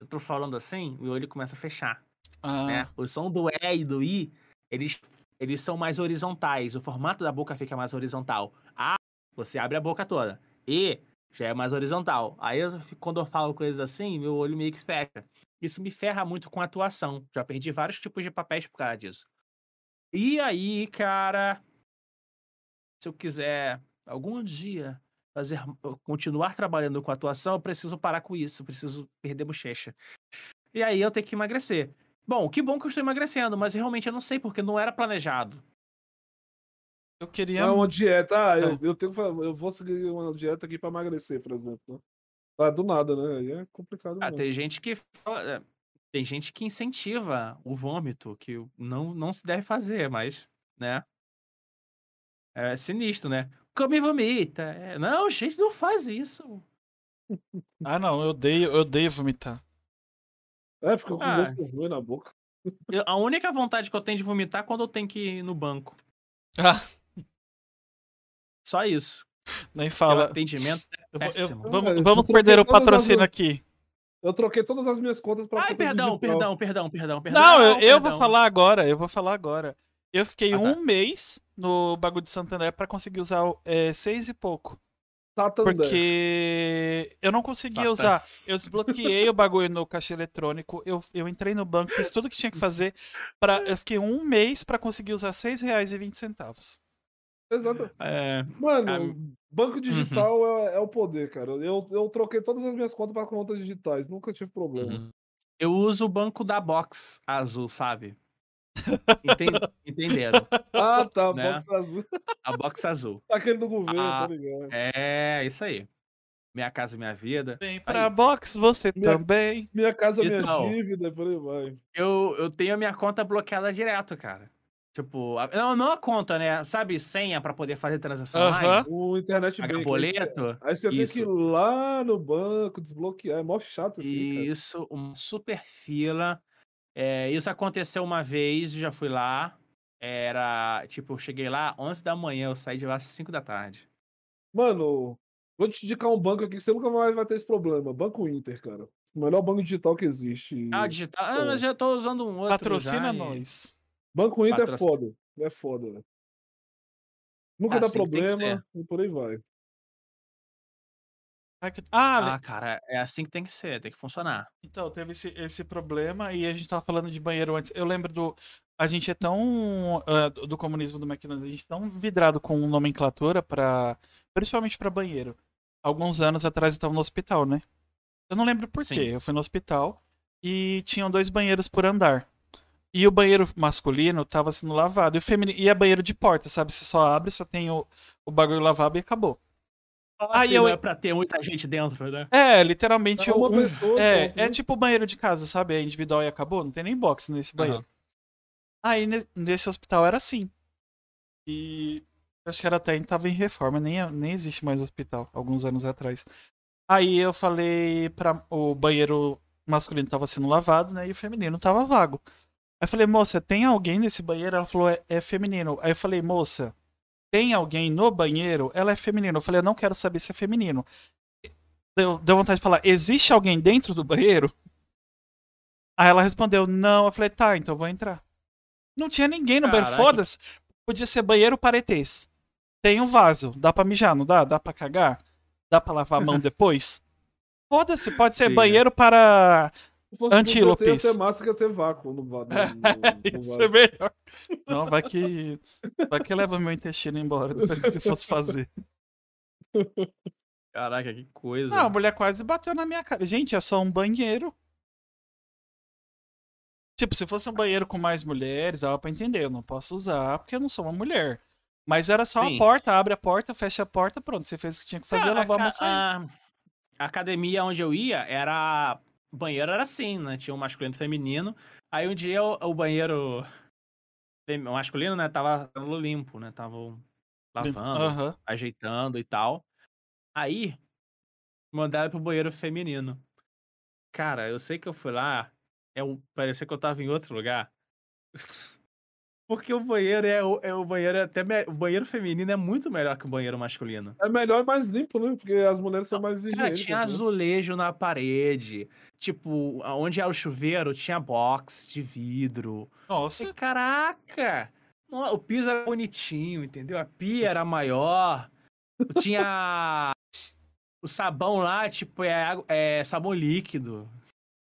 Eu tô falando assim, meu olho começa a fechar Ah, né? O som do E e do I, eles, eles são mais horizontais. O formato da boca fica mais horizontal. A, você abre a boca toda. E, já é mais horizontal. Aí, eu quando eu falo coisas assim, meu olho meio que fecha. Isso me ferra muito com a atuação. Já perdi vários tipos de papéis por causa disso. E aí, cara, se eu quiser algum dia fazer continuar trabalhando com atuação, eu preciso parar com isso, eu preciso perder bochecha. E aí eu tenho que emagrecer. Bom, que bom que eu estou emagrecendo, mas realmente eu não sei porque não era planejado. Eu queria. Não é uma dieta. Ah, eu, eu tenho eu vou seguir uma dieta aqui pra emagrecer, por exemplo. Ah, do nada, né? Aí é complicado Ah, mesmo. tem gente que fala- é, tem gente que incentiva o vômito, que não, não se deve fazer, mas, né? É sinistro, né? Come e vomita. É, não, gente, não faz isso. Ah, não, eu odeio, eu odeio vomitar. É, fica com Ah. gosto ruim na boca. Eu- a única vontade que eu tenho de vomitar é quando eu tenho que ir no banco. Ah, Só isso. nem fala. atendimento é Eu vou- eu- vamos vamos perder o patrocínio aqui. Eu troquei todas as minhas contas pra Ai, perdão, perdão, perdão, perdão, perdão, Não, eu, eu vou falar agora, eu vou falar agora. Eu fiquei Ah, tá. um mês no bagulho de Santander pra conseguir usar é, seis e pouco. Santander. Porque eu não conseguia Satan. usar. Eu desbloqueei o bagulho no caixa eletrônico. Eu, eu entrei no banco, fiz tudo que tinha que fazer. Pra, eu fiquei um mês pra conseguir usar R$ 6,20. Exato. É, Mano, Ah, banco digital é, é o poder, cara. Eu, eu troquei todas as minhas contas pra contas digitais. Nunca tive problema. uhum. Eu uso o banco da Box azul, sabe? Enten- Entenderam? Ah, tá. Né? Box azul. A Box azul. Aquele do governo, Ah, tá ligado? É, isso aí. Minha casa, minha vida. Vem Tá pra aí. box, você Minha- também. Minha casa, minha Então. dívida, por aí vai. Eu, eu tenho a minha conta bloqueada direto, cara. Tipo, a- não, não a conta, né? Sabe, senha pra poder fazer transação Aham. online? O internet bank. boleto? Aí você tem que ir lá no banco, desbloquear. É mó chato assim, cara. Isso, uma super fila. É, isso aconteceu uma vez, já fui lá. Era, tipo, eu cheguei lá 11 da manhã, eu saí de lá às 5 da tarde. Mano, vou te indicar um banco aqui que você nunca mais vai ter esse problema. Banco Inter, cara. O melhor banco digital que existe. Ah, digital. Ah, Então, mas já tô usando um outro. Patrocina já, e- nós. Banco Inter é foda. É foda, velho. Nunca Ah, dá problema e por aí vai. Ah, Ah, cara, é assim que tem que ser, tem que funcionar. então, teve esse, esse problema e a gente tava falando de banheiro antes. Eu lembro do. A gente é tão. ah, do comunismo do McDonald's, a gente é tão vidrado com nomenclatura para Principalmente pra banheiro. Alguns anos atrás eu tava no hospital, né? Eu não lembro por Sim. quê. Eu fui no hospital e tinham dois banheiros por andar. E o banheiro masculino tava sendo lavado. E o feminino. E é banheiro de porta, sabe? Você só abre, só tem o, o bagulho lavável e acabou. Aí Assim, eu- não é pra ter muita gente dentro, né? É, literalmente É uma um- pessoa. é, é né? tipo o banheiro de casa, sabe? É individual e acabou. Não tem nem box nesse banheiro. Aham. Aí ne- nesse hospital era assim. E acho que era até tava em reforma, nem, nem existe mais hospital, alguns anos atrás. Aí eu falei para o banheiro masculino tava sendo lavado, né? E o feminino tava vago. Aí eu falei, moça, tem alguém nesse banheiro? Ela falou, é, é feminino. Aí eu falei, moça, tem alguém no banheiro? Ela é feminino. Eu falei, eu não quero saber se é feminino. Deu, deu vontade de falar, existe alguém dentro do banheiro? Aí ela respondeu, não. Eu falei, tá, então vou entrar. Não tinha ninguém no banheiro, foda-se. Podia ser banheiro paretês. Tem um vaso, dá pra mijar, não dá? Dá pra cagar? Dá pra lavar a mão depois? Foda-se, pode ser Sim. banheiro para. Se fosse Antílopes. Ia ser massa que ia ter vácuo no, no, no, no Isso é melhor. Não, vai que. Vai que leva meu intestino embora depois do que fosse fazer. Caraca, que coisa. Não, a mulher quase bateu na minha cara. Gente, é só um banheiro. Tipo, se fosse um banheiro com mais mulheres, dava pra entender. Eu não posso usar porque eu não sou uma mulher. Mas era só Sim. a porta, abre a porta, fecha a porta, pronto. Você fez o que tinha que fazer, Cara, lavar a, a, a academia onde eu ia era. O banheiro era assim, né? Tinha um masculino e um feminino. Aí um dia o, o banheiro o masculino, né, tava limpo, né? Tava lavando, Aham. ajeitando e tal. Aí mandaram pro banheiro feminino. Cara, eu sei que eu fui lá, é um, parecia que eu tava em outro lugar. Porque o banheiro é o, é o banheiro é até me- o banheiro feminino é muito melhor que o banheiro masculino. É melhor e mais limpo, né? Porque as mulheres são mais Cara, higiênicas. tinha né? azulejo na parede. Tipo, onde é o chuveiro, tinha box de vidro. Nossa. E, caraca! O piso era bonitinho, entendeu? A pia era maior. Tinha o sabão lá, tipo, é, água- é sabão líquido.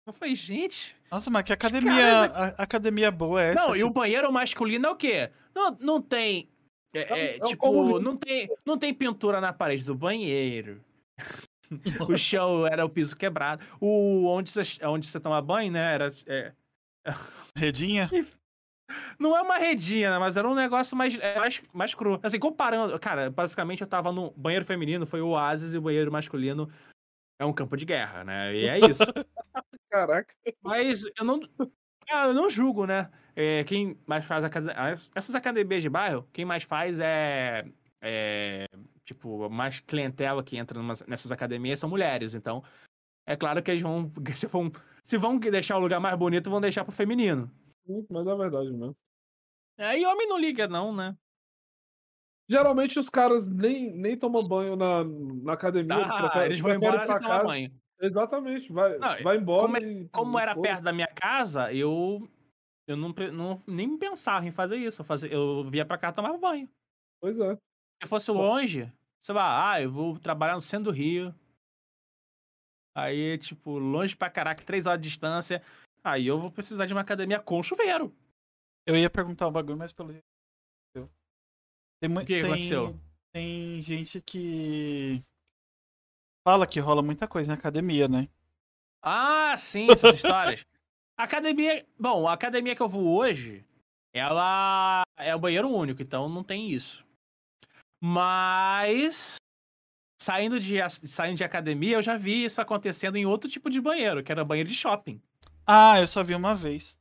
Eu falei, gente. Nossa, mas que academia, aqui- a- academia boa é essa? não, e o Tipo, banheiro masculino é o quê? Não, não tem. é, É é, tipo, não tem, não tem pintura na parede do banheiro. o chão era o piso quebrado. O onde você, onde você toma banho, né? Era. é, Redinha? não é uma redinha, né, mas era um negócio mais, é, mais, mais cru. Assim, comparando. Cara, basicamente eu tava no banheiro feminino, foi o oásis, e o banheiro masculino é um campo de guerra, né? E é isso. Caraca. Mas eu não. ah, eu não julgo, né? É, quem mais faz as- essas academias de bairro, quem mais faz é. é, tipo, mais clientela que entra numas- nessas academias são mulheres. Então, é claro que eles vão. Se vão, se vão deixar o lugar mais bonito, vão deixar pro feminino. Mas é verdade mesmo. É, e homem não liga, não, né? Geralmente os caras nem, nem tomam banho na, na academia. Tá, preferem, eles vão embora pra casa. banho. Exatamente, vai, Não, vai embora como e. Como era foda-se. perto da minha casa, eu. Eu não, não nem pensava em fazer isso. Eu, fazia, eu via pra cá e tomava banho. Pois é. Se fosse longe, sei lá, ah, eu vou trabalhar no centro do Rio. Aí, tipo, longe pra caraca, três horas de distância. Aí eu vou precisar de uma academia com chuveiro. Eu ia perguntar um bagulho, mas pelo jeito. Tem, O que tem, aconteceu? tem gente que fala que rola muita coisa na academia, né? Ah, sim, essas histórias. A academia. Bom, a academia que eu vou hoje, ela é um banheiro único, então não tem isso. Mas. Saindo de, saindo de academia, eu já vi isso acontecendo em outro tipo de banheiro, que era banheiro de shopping. Ah, eu só vi uma vez.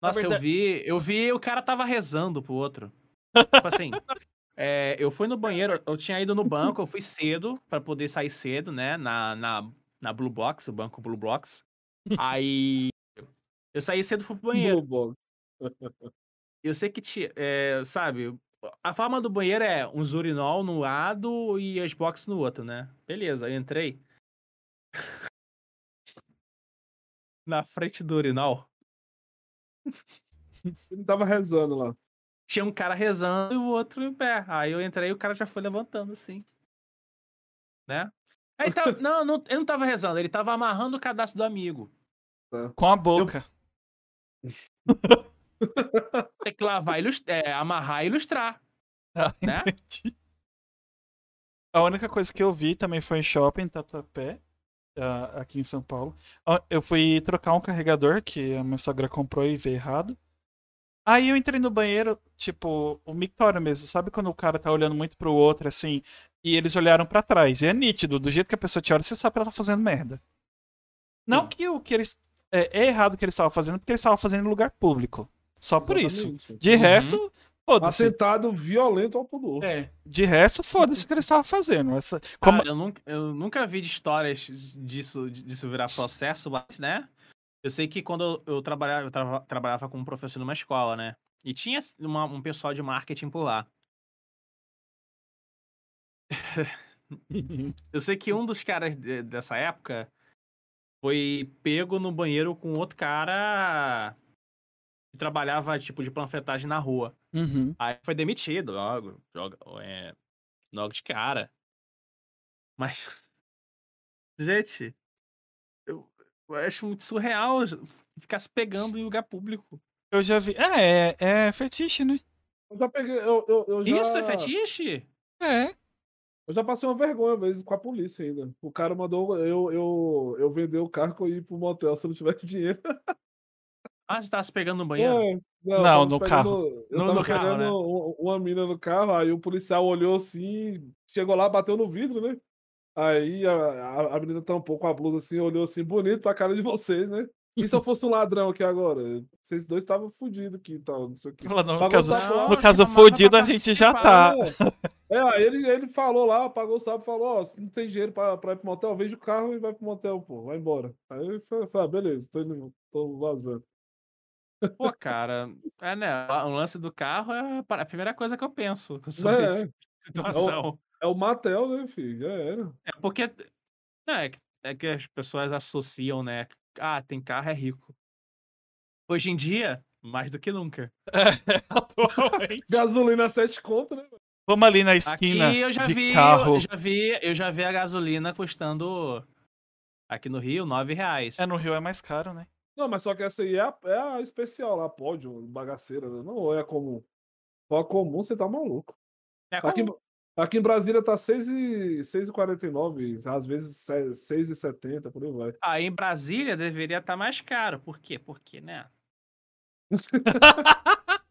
Nossa, eu verdade- vi, eu vi o cara tava rezando pro outro. Tipo assim, é, eu fui no banheiro, eu tinha ido no banco, eu fui cedo pra poder sair cedo, né? Na, na, na Blue Box, o banco Blue Box. Aí eu saí cedo fui pro banheiro. Blue Box. Eu sei que tinha, é, sabe, a forma do banheiro é um urinol no lado e as boxes no outro, né? Beleza, eu entrei. Na frente do urinol. Ele tava rezando lá. Tinha um cara rezando e o outro em pé. Aí eu entrei e o cara já foi levantando assim. Né? Aí tá, não, não, ele não tava rezando, ele tava amarrando o cadastro do amigo. Com a boca. Tem que lavar, ilus- é, amarrar e ilustrar. Ah, Né? entendi. A única coisa que eu vi também foi em shopping, em Tatuapé, aqui em São Paulo. Eu fui trocar um carregador que a minha sogra comprou e veio errado. Aí eu entrei no banheiro, tipo, o mictório mesmo. Sabe quando o cara tá olhando muito pro outro, assim, e eles olharam pra trás? E é nítido, do jeito que a pessoa te olha, você sabe que ela tá fazendo merda. Não Sim. que o que eles. É, é errado o que eles estavam fazendo, porque eles estavam fazendo em lugar público. Só por isso. Exatamente. De Uhum. resto, foda-se. Atentado violento ao pudor. É, de resto, foda-se o que eles estavam fazendo. Essa, como- Cara, eu, nunca, eu nunca vi de histórias disso, disso virar processo, mas, né? Eu sei que quando eu, eu trabalhava, eu trava- trabalhava como professor numa escola, né? E tinha uma- um pessoal de marketing por lá. Eu sei que um dos caras de- dessa época foi pego no banheiro com outro cara que trabalhava, tipo, de panfletagem na rua. Uhum. Aí foi demitido logo, joga, é, logo de cara. Mas, gente, eu, acho muito surreal ficar se pegando em lugar público. Eu já vi. É, é, é fetiche, né? Eu já peguei. Eu, eu, eu já, Isso é fetiche? É. Eu já passei uma vergonha, às vezes, com a polícia ainda. O cara mandou eu, eu, eu vender o carro e ir pro motel se eu não tivesse dinheiro. Ah, você tava se pegando no banheiro? É, Não, tava no pegando- carro. Eu No- tava no carro, pegando né? um- uma mina no carro, aí o policial olhou assim, chegou lá, bateu no vidro, né? Aí a, a, a menina tampou com a blusa assim, olhou assim, bonito pra cara de vocês, né? E se eu fosse um ladrão aqui agora? Vocês dois estavam fodidos aqui e tal, não sei o que. No caso, no caso chamava fodido, a gente já tá. participar. É, aí ele, ele falou lá, pagou o sapo, falou, ó, se não tem dinheiro pra, pra ir pro motel, vende o carro e vai pro motel, pô, vai embora. Aí eu falei, ah, beleza, tô, indo, tô vazando. Pô, cara, é, né? O lance do carro é a primeira coisa que eu penso sobre É, essa situação. É o Matel, né, filho? Já era. É porque. É, que, é que as pessoas associam, né? Ah, tem carro, é rico. Hoje em dia, mais do que nunca. Atualmente. Gasolina 7 conto, né? Vamos ali na esquina Aqui eu já de vi, carro. eu já vi, eu já vi a gasolina custando aqui no Rio nove reais. É, no Rio é mais caro, né? Não, mas só que essa aí é a, é a especial lá, pódio, bagaceira, né? Não é a comum. For a comum, você tá maluco. É Aqui, como- Aqui em Brasília tá 6,49, às vezes 6,70, por aí vai. Aí em Brasília deveria estar mais caro. Por quê? Porque, né?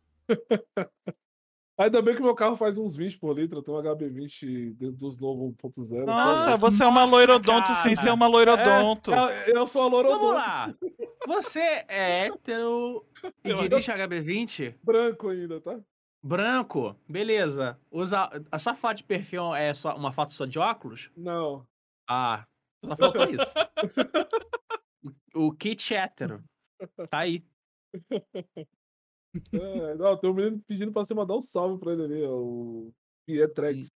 Ainda bem que meu carro faz uns 20 por litro, eu tenho um HB20 dos novos 1.0. Nossa, sabe? você é uma Nossa, loirodonto sem cara. ser uma loirodonto. É, eu sou a Vamos Lorodonto lá. Você é hétero e Eu dirige HB20? branco ainda, tá? Branco? Beleza. Usa... A sua foto de perfil é só uma foto só de óculos? Não. Ah, só faltou isso. O o kit hétero. Tá aí. É, não, tem um menino pedindo pra você mandar um salve pra ele ali, ó, o Pietrex.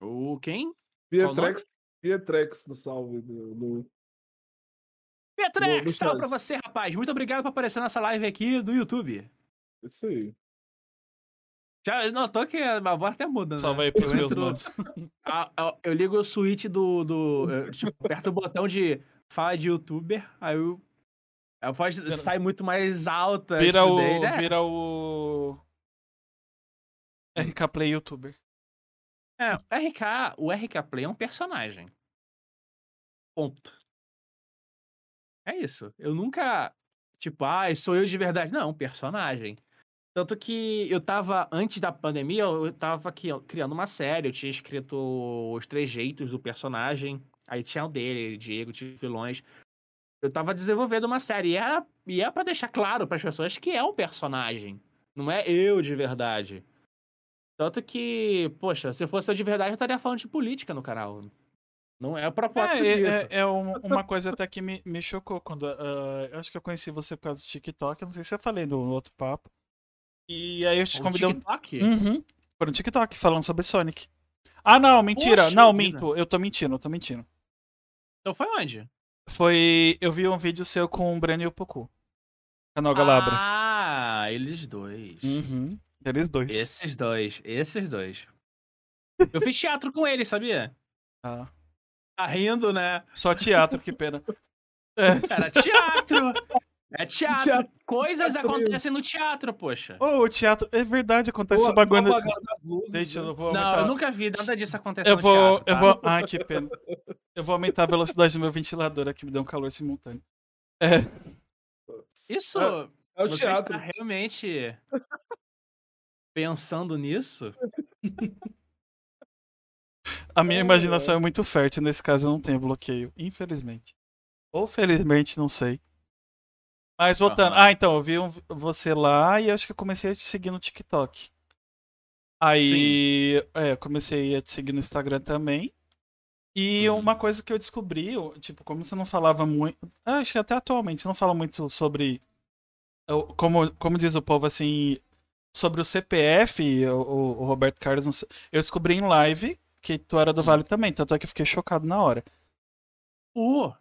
O quem? Pietrex, Pietrex no salve. No, no- no Petrex, salve pra você, rapaz. Muito obrigado por aparecer nessa live aqui do YouTube. Isso aí. Já notou que a voz até muda, né? Salve aí pros Eu meus entro- manos. Ah, ah, eu ligo o switch do. do eu, tipo, aperto o botão de fala de youtuber, aí eu, a voz sai muito mais alta. Vira tipo, o. dele, é. Vira o. RK Play YouTuber. É, o RK, o RK Play é um personagem. Ponto. É isso. Eu nunca. Tipo, ah, sou eu de verdade. Não, é um personagem. Tanto que eu tava, antes da pandemia, eu tava criando uma série. Eu tinha escrito os três jeitos do personagem. Aí tinha o dele, Diego, tinha os vilões. Eu tava desenvolvendo uma série. E era, e é pra deixar claro pras pessoas que é um personagem. Não é eu de verdade. Tanto que, poxa, se fosse eu de verdade, eu estaria falando de política no canal. Não é o propósito É, disso. é, é um- uma coisa até que me, me chocou quando. ah, eu acho que eu conheci você por causa do TikTok. eu Não sei se eu falei no outro papo. E aí eu te convidei. um- TikTok? Uhum. Foi no TikTok falando sobre Sonic. Ah, não, mentira. Poxa não, vida. minto. Eu tô mentindo, eu tô mentindo. Então foi onde? Foi. Eu vi um vídeo seu com o Breno e o Poku. Canal Galabra. Ah, eles dois. Uhum. Eles dois. Esses dois, esses dois. Eu fiz teatro com eles, sabia? Ah, Tá rindo, né? só teatro, que pena. É. Era teatro. É teatro. Teatro. Coisas Teatro. acontecem no teatro, poxa. Oh, o teatro. É verdade, acontece Pô, bagulho. luzes, Deixa, né? eu vou Não, eu nunca vi nada disso acontecer Eu no vou. teatro. Eu tá? vou. Ai, que pena. Eu vou aumentar a velocidade do meu ventilador aqui, me deu um calor simultâneo. É. Isso, É, é o você teatro. está realmente pensando nisso? A minha É, imaginação é muito fértil, nesse caso eu não tenho bloqueio, infelizmente. Ou felizmente, não sei. Mas voltando. Ah, então, eu vi um- você lá e acho que eu comecei a te seguir no TikTok. Aí, é, eu comecei a te seguir no Instagram também. E Uhum. uma coisa que eu descobri, tipo, como você não falava muito. ah, Acho que até atualmente você não fala muito sobre. Como, como diz o povo assim. Sobre o CPF, o, o- Roberto Carlos. Eu descobri em live que tu era do Vale também, tanto é que eu fiquei chocado na hora. Uh,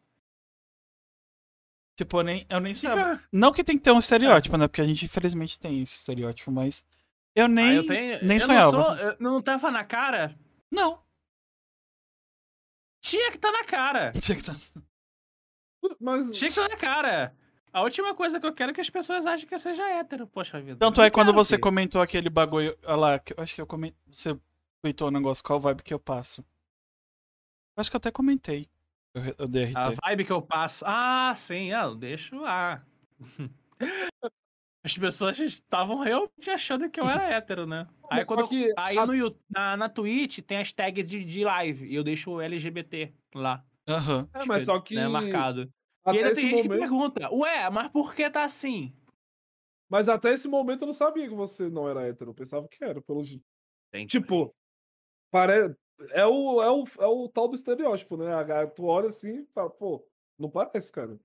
Tipo, eu nem, eu nem sabia. Não que tem que ter um estereótipo, né? Porque a gente infelizmente tem esse estereótipo, mas. Eu nem. Ah, eu tenho... nem eu sonhava. Não, sou... eu não tava na cara? Não. Tinha que estar na cara. Tinha que tá- Mas Tinha que estar na cara. A última coisa que eu quero é que as pessoas achem que eu seja hétero, poxa vida. Tanto é quando você filho. comentou aquele bagulho. Olha lá, que eu acho que eu comentei. Você tweetou um negócio, qual vibe que eu passo? Eu acho que eu até comentei. Eu, re- eu dei RT. A vibe que eu passo. Ah, sim, ah, eu deixo lá. As pessoas estavam realmente achando que eu era hétero, né? Aí, quando eu- que aí a- no, na, na Twitch tem as tags de, de live e eu deixo o LGBT lá. Aham. É, mas só que Né, marcado. até e ainda tem gente que momento, pergunta, ué, mas por que tá assim? mas até esse momento eu não sabia que você não era hétero, eu pensava que era, pelo Tem- tipo, pare... é o é o é o tal do estereótipo, né? A- Tu olha assim, e fala, pô, não parece, cara.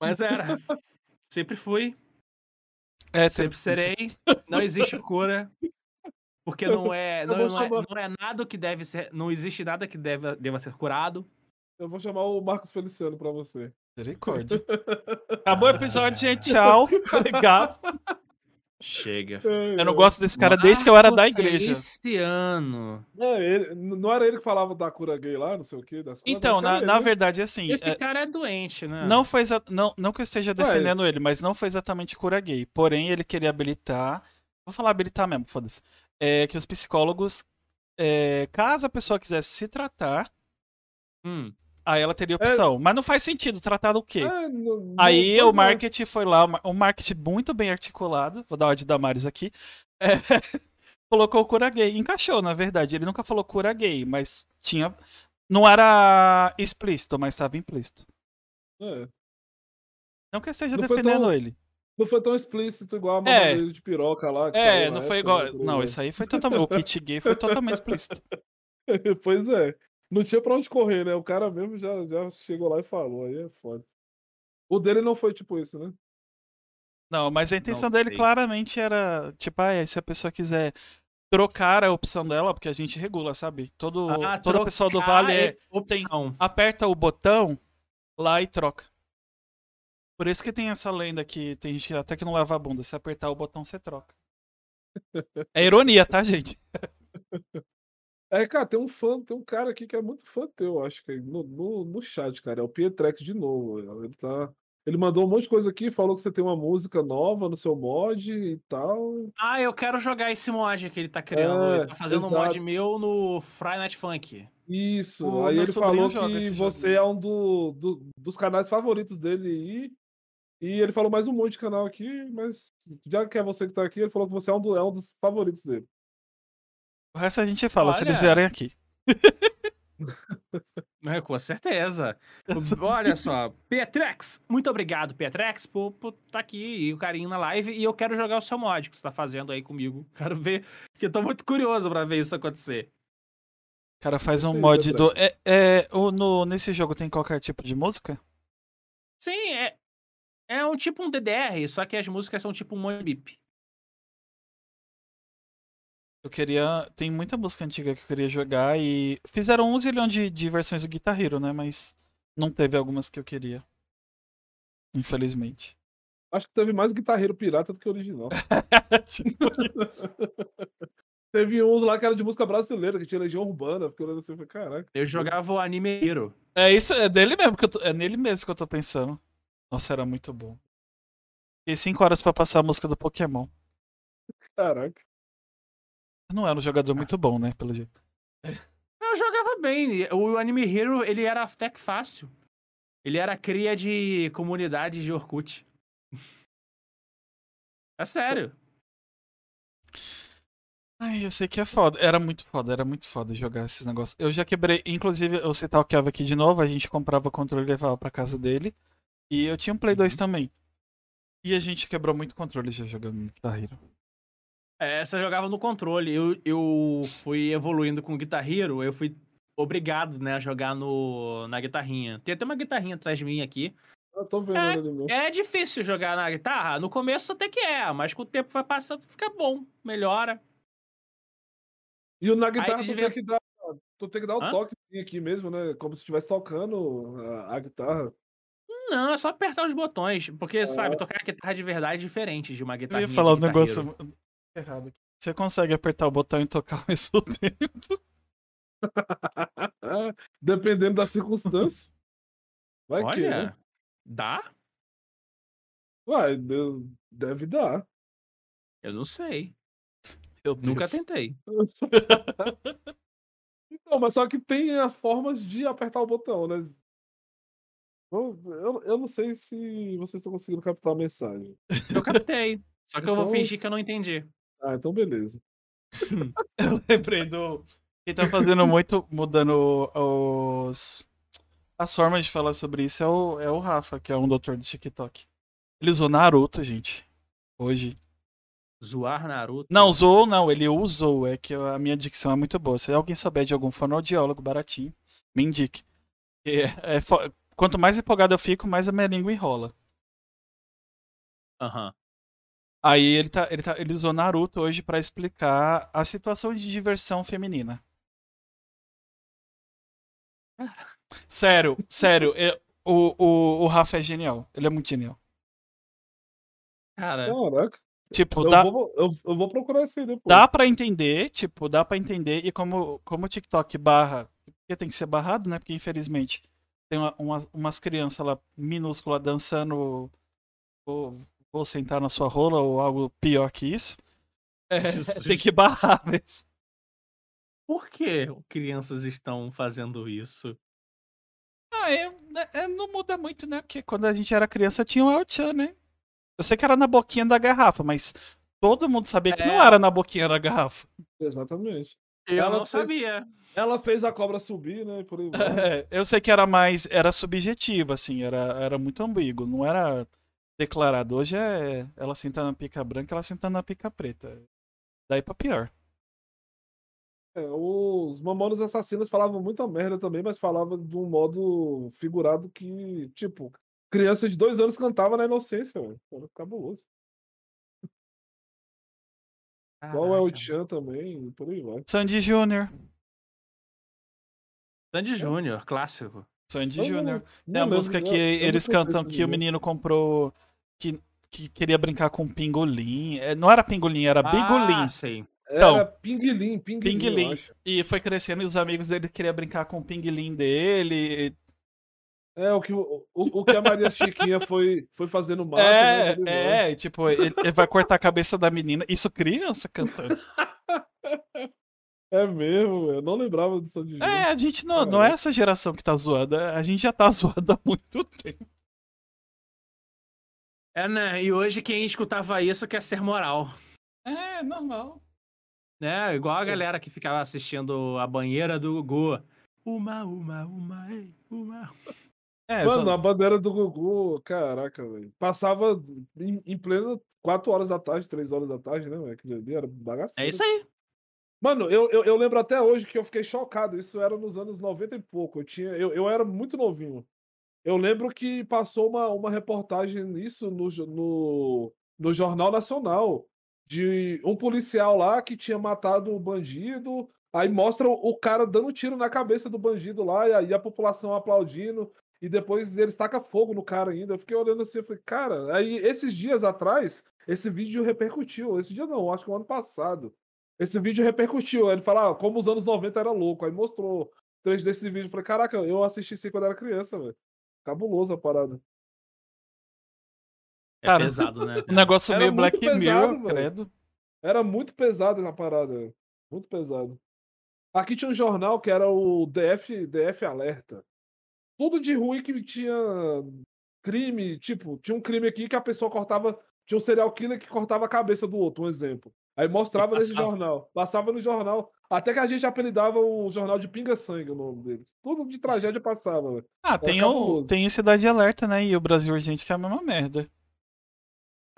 Mas era. Sempre fui, É, sempre serei. Não existe cura. Porque não é, não, vou não é, não é nada que deve ser. Não existe nada que deve, deva ser curado. Eu vou chamar o Marcos Feliciano pra você. Misericórdia. Acabou o episódio, gente. Tchau. Obrigado. Chega. Eu não gosto desse cara desde que eu era da igreja. Esse ano. É, ele, não era ele que falava da cura gay lá, não sei o quê? Das coisas? Então, que era na, ele, na verdade, assim. Esse é- cara é doente, né? Não foi não, não que eu esteja Ué. defendendo ele, mas não foi exatamente cura gay. Porém, ele queria habilitar. Vou falar habilitar mesmo, foda-se. é que os psicólogos, é, caso a pessoa quisesse se tratar, Hum. Aí ela teria opção. Mas não faz sentido tratar do quê? É, não- Aí o é. marketing foi lá, um marketing muito bem articulado. Vou dar uma de Damares aqui. é, colocou cura gay. Encaixou, na verdade. Ele nunca falou cura gay, mas tinha. Não era explícito, mas estava implícito. É. Não que eu esteja Não defendendo tão- ele. Não foi tão explícito igual a É. mamadeira de piroca lá. que É, não foi época, igual. Não, isso aí foi totalmente. O kit gay foi totalmente explícito. pois é. Não tinha pra onde correr, né? O cara mesmo já, já chegou lá e falou. Aí é foda. O dele não foi tipo isso, né? Não, mas a intenção Não dele sei. claramente era, tipo, ah, se a pessoa quiser trocar a opção dela, porque a gente regula, sabe? Todo, Ah, toda pessoa do Vale é, é opção. aperta o botão lá e troca. Por isso que tem essa lenda que tem gente que até que não lava a bunda. Se apertar o botão, você troca. É ironia, tá, gente? É, cara, tem um fã, tem um cara aqui que é muito fã teu, acho que no, no, no chat, cara. É o Pietrex de novo. Ele tá. Ele mandou um monte de coisa aqui, falou que você tem uma música nova no seu mod e tal. Ah, eu quero jogar esse mod que ele tá criando. É, ele tá fazendo um mod exato. meu no Friday Night Funk. Isso. O aí ele falou que jogo você aí. é um do, do- dos canais favoritos dele aí. E ele falou mais um monte de canal aqui, mas já que é você que tá aqui, ele falou que você é um, do- é um dos favoritos dele. O resto a gente fala, se eles Olha. vierem aqui. É, com certeza. Olha só, Pietrex, muito obrigado, Pietrex, por estar tá aqui e o carinho na live. E eu quero jogar o seu mod que você tá fazendo aí comigo. Quero ver, que eu tô muito curioso pra ver isso acontecer. O cara faz um mod do. É, é, o, no, nesse jogo tem qualquer tipo de música? Sim, é, é um tipo um DDR, só que as músicas são tipo um money bip. Eu queria. Tem muita música antiga que eu queria jogar e. Fizeram um zilhão de, de versões do Guitar Hero, né? Mas não teve algumas que eu queria. Infelizmente. Acho que teve mais guitarreiro pirata do que original. Tipo isso. teve uns lá que era de música brasileira, que tinha Legião Urbana. eu Fiquei olhando assim e falei, caraca. Eu jogava o anime Hero. É isso, é dele mesmo que eu tô, é nele mesmo que eu tô pensando. Nossa, era muito bom. Fiquei 5 horas pra passar a música do Pokémon. Caraca. Não era um jogador muito bom, né? Pelo jeito. Eu jogava bem. O Anime Hero, ele era até que fácil. Ele era cria de comunidade de Orkut. É sério. Ai, eu sei que é foda. Era muito foda, era muito foda jogar esses negócios. Eu já quebrei, inclusive, eu citar o Kevin aqui de novo, a gente comprava o controle e levava pra casa dele. E eu tinha um Play 2 também. E a gente quebrou muito controle já jogando no Guitar Hero. É, Essa eu jogava no controle. Eu, eu fui evoluindo com o Guitar Hero, eu fui obrigado, né, a jogar no, na guitarrinha. Tem até uma guitarrinha atrás de mim aqui. Eu tô vendo É, ele mesmo. É difícil jogar na guitarra. No começo até que é, mas com o tempo vai passando, fica bom, melhora. E na guitarra Aí tu devia- tem que dar. Tu tem que dar o Hã? toquezinho aqui mesmo, né? Como se estivesse tocando a, a guitarra. Não, é só apertar os botões. Porque, Ah. sabe, tocar guitarra de verdade é diferente de uma Eu guitarra. ia falar um negócio errado aqui. Você consegue apertar o botão e tocar ao mesmo tempo? Dependendo da circunstância. Vai que, né? Olha, dá? Vai, de- deve dar. Eu não sei. Deus. Nunca tentei. Então, mas só que tem as formas de apertar o botão, né? Eu, eu, eu não sei se vocês estão conseguindo captar a mensagem. Eu captei. Só que eu vou Então- fingir que eu não entendi. Ah, então beleza. Eu lembrei do. Quem tá fazendo muito, mudando os. As formas de falar sobre isso é o, é o Rafa, que é um doutor do TikTok. Ele usou Naruto, gente. Hoje. Zoar Naruto. Não, usou não, ele usou. É que a minha dicção é muito boa. Se alguém souber de algum fonoaudiólogo baratinho, me indique. É- é fo- quanto mais empolgado eu fico, mais a minha língua enrola. Aham. Aí ele, tá, ele, tá, ele usou Naruto hoje pra explicar a situação de diversão feminina. Sério, sério. é- o, o, o Rafa é genial. Ele é muito genial. Cara, Caraca. Tipo, Eu dá, vou, eu, eu vou procurar isso aí depois. dá pra entender, tipo, dá pra entender. E como, como o TikTok barra, porque tem que ser barrado, né? Porque infelizmente tem uma- umas, umas crianças lá minúsculas dançando. Vou sentar na sua rola ou algo pior que isso. É, Jesus. tem que barrar mesmo. Por que crianças estão fazendo isso? Ah, é, é- é, não muda muito, né? Porque quando a gente era criança tinha o El-Chan, né? Eu sei que era na boquinha da garrafa, mas todo mundo sabia que não É. era na boquinha da garrafa. Exatamente. Eu Ela não fez- sabia. Ela fez a cobra subir, né? Por aí. É, eu sei que era mais. Era subjetivo, assim, era, era muito ambíguo, não era declarado. Hoje é ela sentando na pica branca, ela sentando na pica preta. Daí pra pior. É, os Mamonas Assassinos falavam muita merda também, mas falavam de um modo figurado que, tipo, criança de dois anos cantava na inocência, velho. Era cabuloso. Igual é o. Tchan também, por aí vai. Sandy Júnior. Sandy Júnior, clássico. Sandy Júnior. Tem a música que eles sei cantam que o menino comprou. Que, que queria brincar com pingolim. É, Não era pingolim, era bigolim. Ah, sei. Então, Era Pinguilim, Pinguilim. eu Pinguilim. E foi crescendo e os amigos dele queriam brincar com o pinguilim dele. É, o que, o, o, que a Maria Chiquinha foi, foi fazer no mato, é, né? é, tipo, ele, ele vai cortar a cabeça da menina. Isso criança cantando. É mesmo, eu não lembrava do Sandy Júnior. É, a gente não, não é essa geração que tá zoada. A gente já tá zoado há muito tempo. É, né? E hoje quem escutava isso quer ser moral. É, normal. Né? Igual a galera que ficava assistindo a banheira do Gugu. Uma, uma, uma, ei, uma. É, Mano, só- a bandeira do Gugu, caraca, velho. Passava em, em pleno 4 horas da tarde, 3 horas da tarde, né, velho? Ali era bagaceiro. É isso aí. Mano, eu, eu, eu lembro até hoje que eu fiquei chocado. Isso era nos anos 90 e pouco. Eu, tinha, eu, eu era muito novinho. Eu lembro que passou uma, uma reportagem nisso no, no, no Jornal Nacional. De um policial lá que tinha matado o bandido. Aí mostra o, cara dando tiro na cabeça do bandido lá. E aí a população aplaudindo. E depois eles tacam fogo no cara ainda. Eu fiquei olhando assim, eu falei, cara, aí esses dias atrás, esse vídeo repercutiu. Esse dia não, acho que o ano passado. Esse vídeo repercutiu. Aí Ele fala, ah, como os anos 90 era louco. Aí mostrou três desses vídeos. Eu falei, caraca, eu assisti isso quando era criança, velho. Cabuloso a parada. É Cara, pesado, né? um negócio Era meio muito Black pesado, Mirror, velho. credo. Era muito pesado essa parada. Muito pesado. Aqui tinha um jornal que era o DF, DF Alerta. Tudo de ruim que tinha crime. Tipo, tinha um crime aqui que a pessoa cortava. Tinha um serial killer que cortava a cabeça do outro, um exemplo. Aí mostrava nesse jornal. Passava no jornal. Até que a gente apelidava o jornal de Pinga Sangue, o nome deles. Tudo de tragédia passava, velho. Ah, tem, o, tem o Cidade Alerta, né? E o Brasil Urgente que é a mesma merda.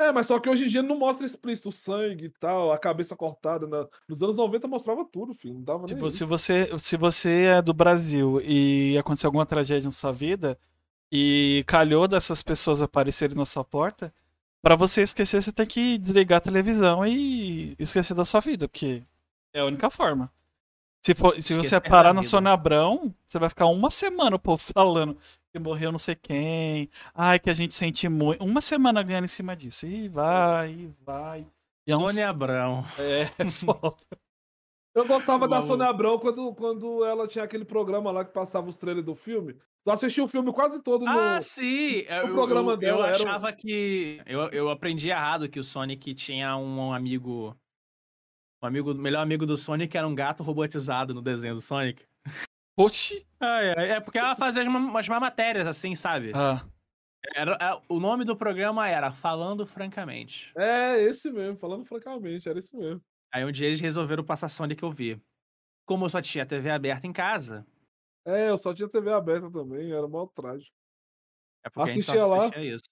É, mas só que hoje em dia não mostra explícito o sangue e tal, a cabeça cortada. na- Nos anos 90 mostrava tudo, filho. Não dava nem. Tipo, aí. se você, se você é do Brasil e aconteceu alguma tragédia na sua vida e calhou dessas pessoas aparecerem na sua porta, pra você esquecer, você tem que desligar a televisão e esquecer da sua vida, porque é a única forma. Se, for, se você parar na. Sônia Abrão, você vai ficar uma semana o povo falando que morreu não sei quem, ai, que a gente sente muito. Uma semana ganhando em cima disso. E vai, e vai. E é um- Sônia Abrão. É, foda. Eu gostava da. Sônia Abrão quando, quando ela tinha aquele programa lá que passava os trailers do filme. Tu assistiu o filme quase todo no. Ah, sim! Eu, programa eu, dela eu era um- achava que. Eu, eu aprendi errado que o Sonic tinha um amigo. Um amigo, o melhor amigo do Sonic era um gato robotizado no desenho do Sonic. Oxi. Ai, ai, é porque ela fazia umas, má matérias assim, sabe? Ah, Era, é, o nome do programa era Falando Francamente. É, esse mesmo, falando francamente, era isso mesmo. Aí um dia eles resolveram passar Sonic eu vi. Como eu só tinha TV aberta em casa, É, eu só tinha TV aberta também, era mó trágico. é porque Assistia lá. assistia isso.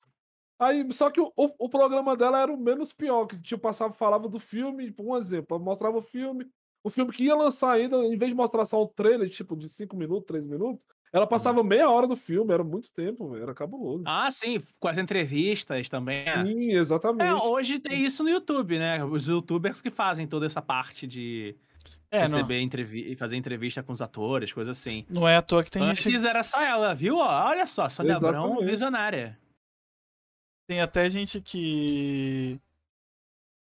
Aí, só que o, o, o programa dela era o menos pior, que tipo, passava, falava do filme, por um exemplo, mostrava o filme, o filme que ia lançar ainda, em vez de mostrar só o trailer, tipo, de 5 minutos, 3 minutos, ela passava meia hora do filme, era muito tempo, velho, era cabuloso. Ah, sim, com as entrevistas também. é. Sim, É, exatamente. hoje tem isso no YouTube, né? Os youtubers que fazem toda essa parte de é, receber entrevista e fazer entrevista com os atores, coisa assim. não é à toa que tem Antes gente, era só ela, viu? Ó, Olha só, Sônia Abrão, visionária. tem até gente que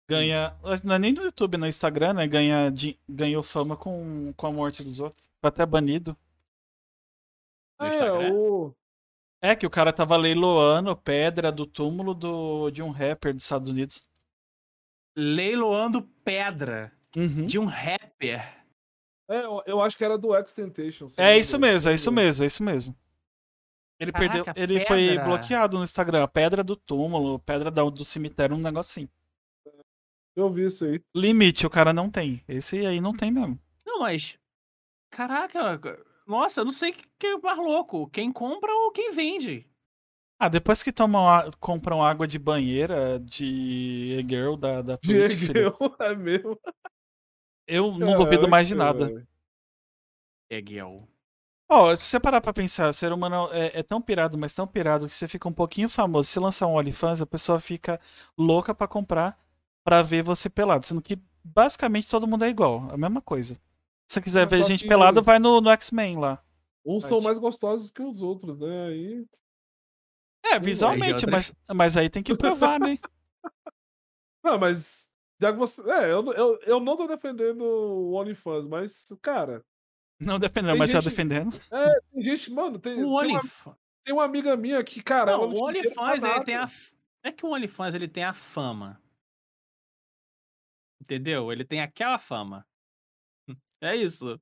ganha, não é nem no YouTube, no Instagram, né? Ganha, ganhou fama com, com a morte dos outros. Foi até banido. No É, Instagram? o... É que o cara tava leiloando pedra do túmulo do, de um rapper dos Estados Unidos. leiloando pedra Uhum. de um rapper. É, eu, eu acho que era do X-Temptation. se eu É isso mesmo, é isso mesmo, é isso mesmo. Ele Caraca, perdeu, ele foi pedra. bloqueado no Instagram. Pedra do túmulo, pedra do cemitério, um negocinho. Eu vi isso aí. Limite, o cara não tem. Esse aí não tem mesmo. Não, mas. Caraca, nossa, eu não sei o que é mais louco. Quem compra ou quem vende. Ah, depois que tomam a- compram água de banheira de e-girl da, da Twitch, filho, Diego, é mesmo. eu não duvido mais de nada. É, Guel. Ó, se você parar pra pensar, ser humano é, é tão pirado, mas tão pirado que você fica um pouquinho famoso. Se lançar um OnlyFans, a pessoa fica louca pra comprar pra ver você pelado. Sendo que basicamente todo mundo é igual, a mesma coisa. Se você quiser Mas ver gente que- pelada, vai no, no X-Men lá. Uns são mais gostosos que os outros, né? Aí. É, visualmente, outra- mas, mas aí tem que provar, né? Não, mas. Já que você. É, eu, eu, eu não tô defendendo o OnlyFans, mas, cara. Não defendendo, mas já gente- defendendo. É, tem gente, mano, tem, O tem, uma, tem uma amiga minha que, cara. Não, o OnlyFans ele tem a. É que o OnlyFans ele tem a fama. Entendeu? Ele tem aquela fama. É isso.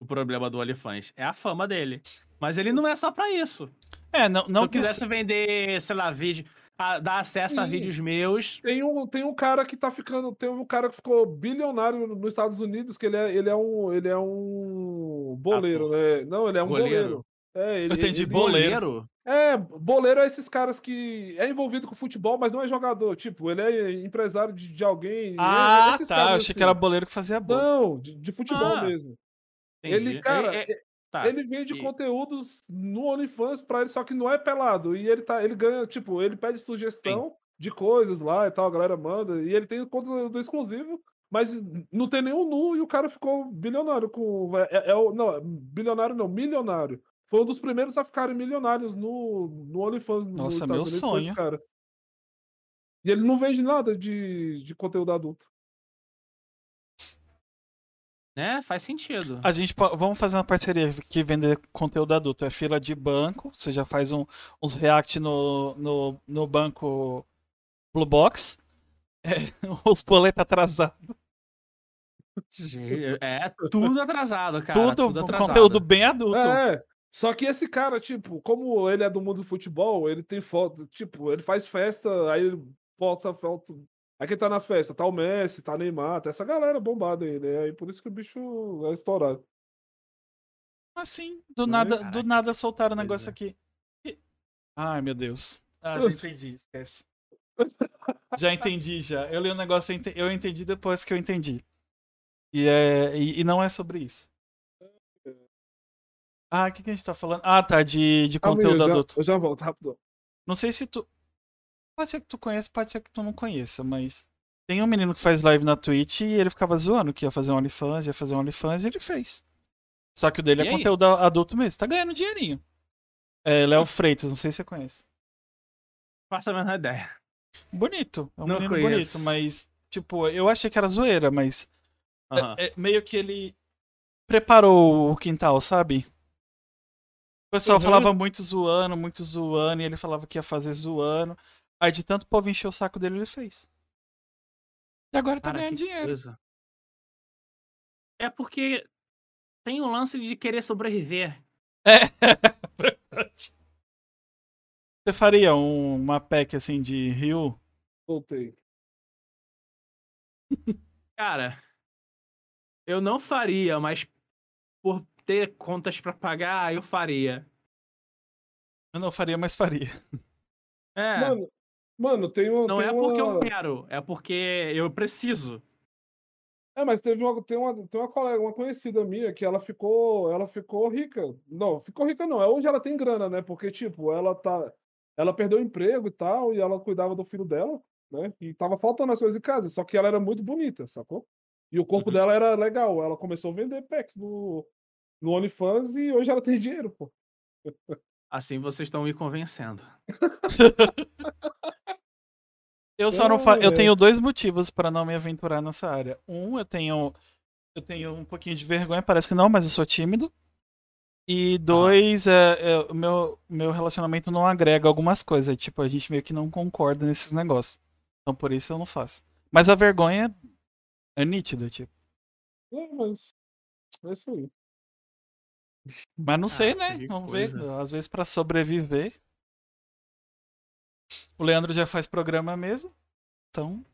O problema do OnlyFans. É a fama dele. Mas ele não é só pra isso. É, não, Se não eu que quisesse vender, sei lá, vídeo. a- dar acesso a Sim. vídeos meus. Tem um, tem um cara que tá ficando. Tem um cara que ficou bilionário no- nos Estados Unidos, que ele é, ele é um. Ele é um boleiro, Ator. né? Não, ele é um Goleiro. boleiro. É, ele, Eu entendi, ele- boleiro. É, boleiro é esses caras que é envolvido com futebol, mas não é jogador. Tipo, ele é empresário de, de alguém. Ah, esses tá. caras Eu achei que assim. era boleiro que fazia boa. Não, de, de futebol Ah, mesmo. Entendi. Ele, cara, É- é- tá. ele vende e- conteúdos no OnlyFans pra ele, só que não é pelado. E ele tá, ele ganha, tipo, ele pede sugestão de coisas lá e tal, a galera manda. E ele tem conteúdo exclusivo, mas não tem nenhum nu e o cara ficou bilionário com. É, é não, bilionário não, milionário. Foi um dos primeiros a ficarem milionários no, no OnlyFans nos Nossa, Estados meu Unidos. sonho. cara. E ele não vende nada de, de conteúdo adulto. Né? Faz sentido. A gente vamos fazer uma parceria que vender conteúdo adulto. É fila de banco. Você já faz um- uns react no, no, no banco Blue Box. É, os boletos atrasados. É tudo atrasado, cara. tudo, Tudo, atrasado. conteúdo bem adulto. É, só que esse cara, tipo, como ele é do mundo do futebol, ele tem foto, tipo, ele faz festa, aí ele posta foto. Aí quem tá na festa, tá o Messi, tá o Neymar, tá essa galera bombada aí, né? Aí por isso que o bicho é estourado. Assim, do Mas- nada, do Caraca, nada soltaram o negócio é. aqui. Ai, meu Deus. Ah, já entendi, esquece. Já entendi, já. Eu li o negócio, eu ente- eu entendi depois que eu entendi. E, é, e, e não é sobre isso. Ah, o que, que a gente tá falando? Ah, tá, de, de conteúdo eu já, adulto. eu já volto, rápido. Não sei se tu. Pode ser que tu conheça, pode ser que tu não conheça, mas. Tem um menino que faz live na Twitch e ele ficava zoando que ia fazer um OnlyFans, ia fazer um OnlyFans e ele fez. Só que o dele E é aí? conteúdo adulto mesmo. Tá ganhando dinheirinho. É Léo Freitas, não sei se você conhece. Faço a menor ideia. Bonito. É um Não menino conheço. bonito, mas. Tipo, eu achei que era zoeira, mas. é- é meio que ele preparou o quintal, sabe? O pessoal Uhum. falava muito zoando, muito zoando, e ele falava que ia fazer zoando. Aí de tanto povo encher o saco dele, ele fez. E agora tá Cara, ganhando dinheiro. coisa. É porque tem o lance de querer sobreviver. É, verdade. Você faria um- uma pack assim de Rio? Voltei. Cara, eu não faria, mas por ter contas pra pagar, eu faria. Eu não faria, mas faria. É, Mano, mano, tem uma. não tem é porque uma... eu quero, é porque eu preciso. É, mas teve uma, tem uma, tem uma colega, uma conhecida minha que ela ficou, ela ficou rica. Não, ficou rica não. é, Hoje ela tem grana, né? Porque tipo, ela tá, ela perdeu o emprego e tal e ela cuidava do filho dela, né? E tava faltando as coisas em casa, só que ela era muito bonita, sacou? E o corpo Uhum. dela era legal. Ela começou a vender packs no no OnlyFans e hoje ela tem dinheiro, pô. Assim vocês estão me convencendo. Eu só não fa... É, Eu é. tenho dois motivos pra não me aventurar nessa área. Um, eu tenho eu tenho um pouquinho de vergonha, parece que não, mas eu sou tímido. E dois, é, é, o meu, meu relacionamento não agrega algumas coisas. Tipo, a gente meio que não concorda nesses negócios. Então por isso eu não faço. Mas a vergonha é nítida, tipo. É, mas. É isso aí. Mas não sei, Ah, né? que Vamos ver. coisa. Às vezes pra sobreviver. O Leandro já faz programa mesmo. Então.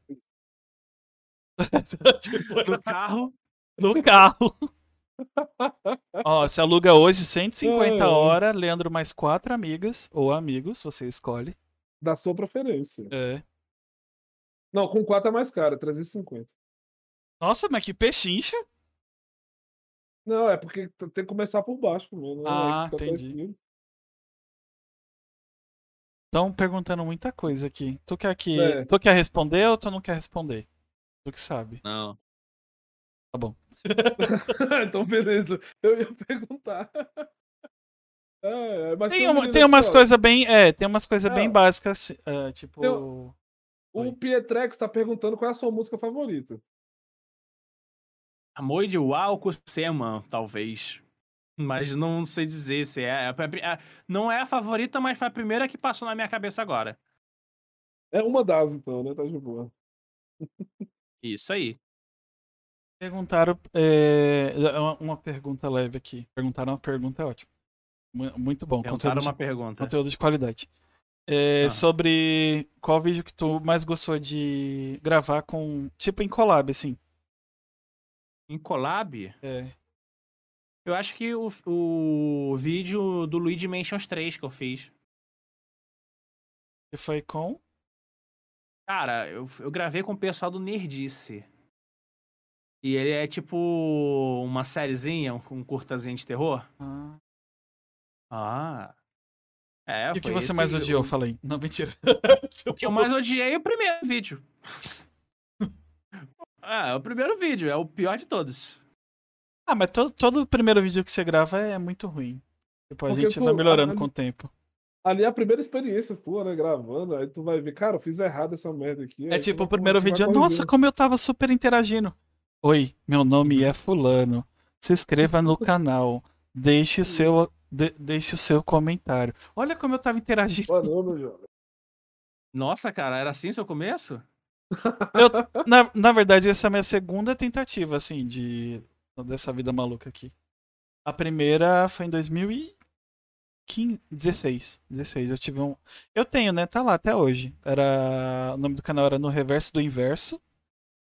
Tipo, No carro. no carro. Ó, se aluga hoje 150 É. horas, Leandro mais quatro amigas ou amigos, você escolhe. Da sua preferência. É. Não, com 4 é mais caro, é 350. Nossa, mas que pechincha. Não, é porque tem que começar por baixo primeiro. né? Aí Ah, entendi. Estão perguntando muita coisa aqui. Tu quer que. É. Tu quer responder ou tu não quer responder? Tu que sabe. Não. Tá bom. então, beleza. Eu ia perguntar. É, mas Tem, um tem aqui, umas coisas bem. É, tem umas coisas bem É. básicas. assim, é, tipo. Tem O Oi. Pietrex tá perguntando qual é a sua música favorita. Amor de Walco Sema, talvez. Mas não sei dizer se é. é é- Não é a favorita, mas foi a primeira que passou na minha cabeça agora. É uma das, então, né? Tá de boa. Isso aí. Perguntaram. é, é uma, uma pergunta leve aqui. Perguntaram uma pergunta é ótimo. Mu- Muito bom. Perguntaram Conteúdo, uma pergunta. conteúdo de qualidade. É, Ah. Sobre qual vídeo que tu mais gostou de gravar com. Tipo em collab, assim. Em collab, É. eu acho que o, o vídeo do Luigi Mansions 3 que eu fiz. Que foi com. Cara, eu, eu gravei com o pessoal do Nerdice. E ele é tipo uma sériezinha, um, um curtazinho de terror. Ah. Ah. É, E o que você mais odiou? Falei. Não, mentira. O que eu mais odiei é o primeiro vídeo. Ah, é o primeiro vídeo, é o pior de todos. Ah, mas todo, todo primeiro vídeo que você grava é muito ruim. Tipo, a Porque gente tu- vai melhorando a- com o tempo. Ali é a primeira experiência tua, né? Gravando. Aí tu vai ver, cara, eu fiz errado essa merda aqui. É tipo, o primeiro vídeo, nossa, corrigindo. como eu tava super interagindo. Oi, meu nome é Fulano. Se inscreva no canal. Deixe o seu, de- deixe o seu comentário. Olha como eu tava interagindo. Boa noite. Nossa, cara, era assim o seu começo? Eu, na, na verdade, essa é a minha segunda tentativa, assim, de dessa vida maluca aqui. A primeira foi em 2016. 16. Eu tive um. Eu tenho, né? Tá lá até hoje. Era. O nome do canal era No Reverso do Inverso.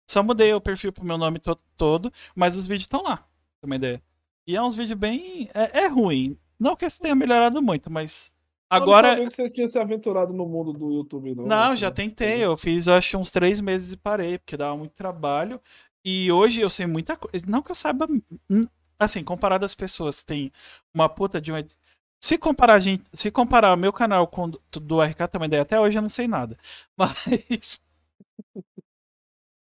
Só mudei o perfil pro meu nome to- todo, mas os vídeos estão lá. Pra uma ideia. E é uns vídeos bem. É, é ruim. Não que esse tenha melhorado muito, mas. Eu não Agora. sabia que você tinha se aventurado no mundo do YouTube, não. Não, né? já tentei. Eu fiz, eu acho, uns três meses e parei, porque dava muito trabalho. E hoje eu sei muita coisa. Não que eu saiba. hum, Assim, comparado às pessoas têm uma puta de um. Se comparar, a gente, se comparar o meu canal com o do, do RK também, daí até hoje eu não sei nada. Mas.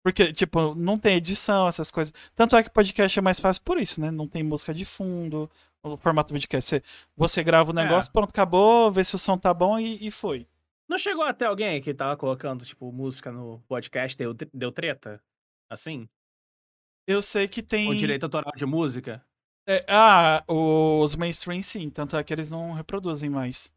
Porque, tipo, não tem edição, essas coisas. Tanto é que podcast é mais fácil por isso, né? Não tem música de fundo. O formato podcast. Você, você grava o É. negócio, pronto, acabou, vê se o som tá bom e, e foi. Não chegou até alguém que tava colocando, tipo, música no podcast, deu, deu treta? Assim? Eu sei que tem. Com direito autoral de música? É, ah, os mainstream sim, tanto é que eles não reproduzem mais.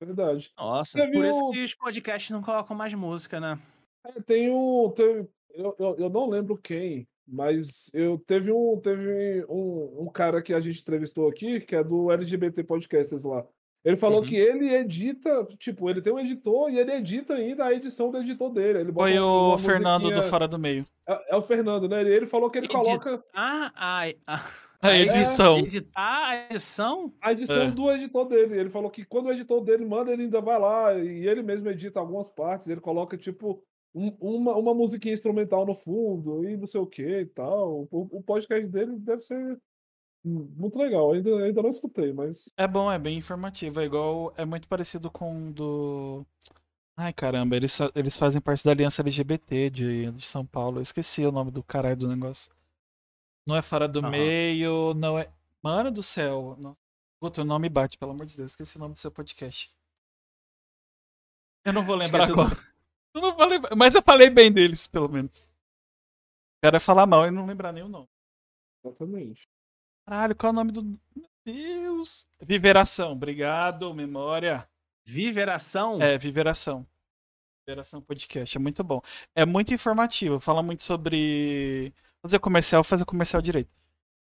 Verdade. Nossa, Você por isso viu- que os podcasts não colocam mais música, né? É, tem um. Teve, eu, eu, eu não lembro quem, mas eu teve um teve um, um cara que a gente entrevistou aqui, que é do LGBT Podcasters lá. Ele falou Uhum. que ele edita, tipo, ele tem um editor e ele edita ainda a edição do editor dele. Ele bota Foi o Fernando do Fora do Meio. É, é o Fernando, né? Ele, ele falou que ele Edita- coloca Ah, ai, ah, A é, edição. editar a edição? a edição É. do editor dele. Ele falou que quando o editor dele manda, ele ainda vai lá e ele mesmo edita algumas partes. Ele coloca, tipo, um- uma, uma musiquinha instrumental no fundo e não sei o que e tal. O, o podcast dele deve ser muito legal. Ainda, ainda não escutei, mas. É bom, é bem informativo. É igual. É muito parecido com o do. Ai caramba, eles, eles fazem parte da Aliança LGBT de, de São Paulo. Eu esqueci o nome do caralho do negócio. Não é Fora do Aham. Meio, não é. Mano do céu. Não... Puta, o nome bate, pelo amor de Deus. Esqueci o nome do seu podcast. Eu não vou lembrar Esqueci o agora. Eu não lembrar, mas eu falei bem deles, pelo menos. O cara é falar mal e não lembrar nem o nome. Exatamente. Caralho, qual é o nome do. Meu Deus! Viveração, obrigado, memória. Viveração? É, Viveração. Operação Podcast, é muito bom. É muito informativo, fala muito sobre. Fazer comercial, fazer comercial direito.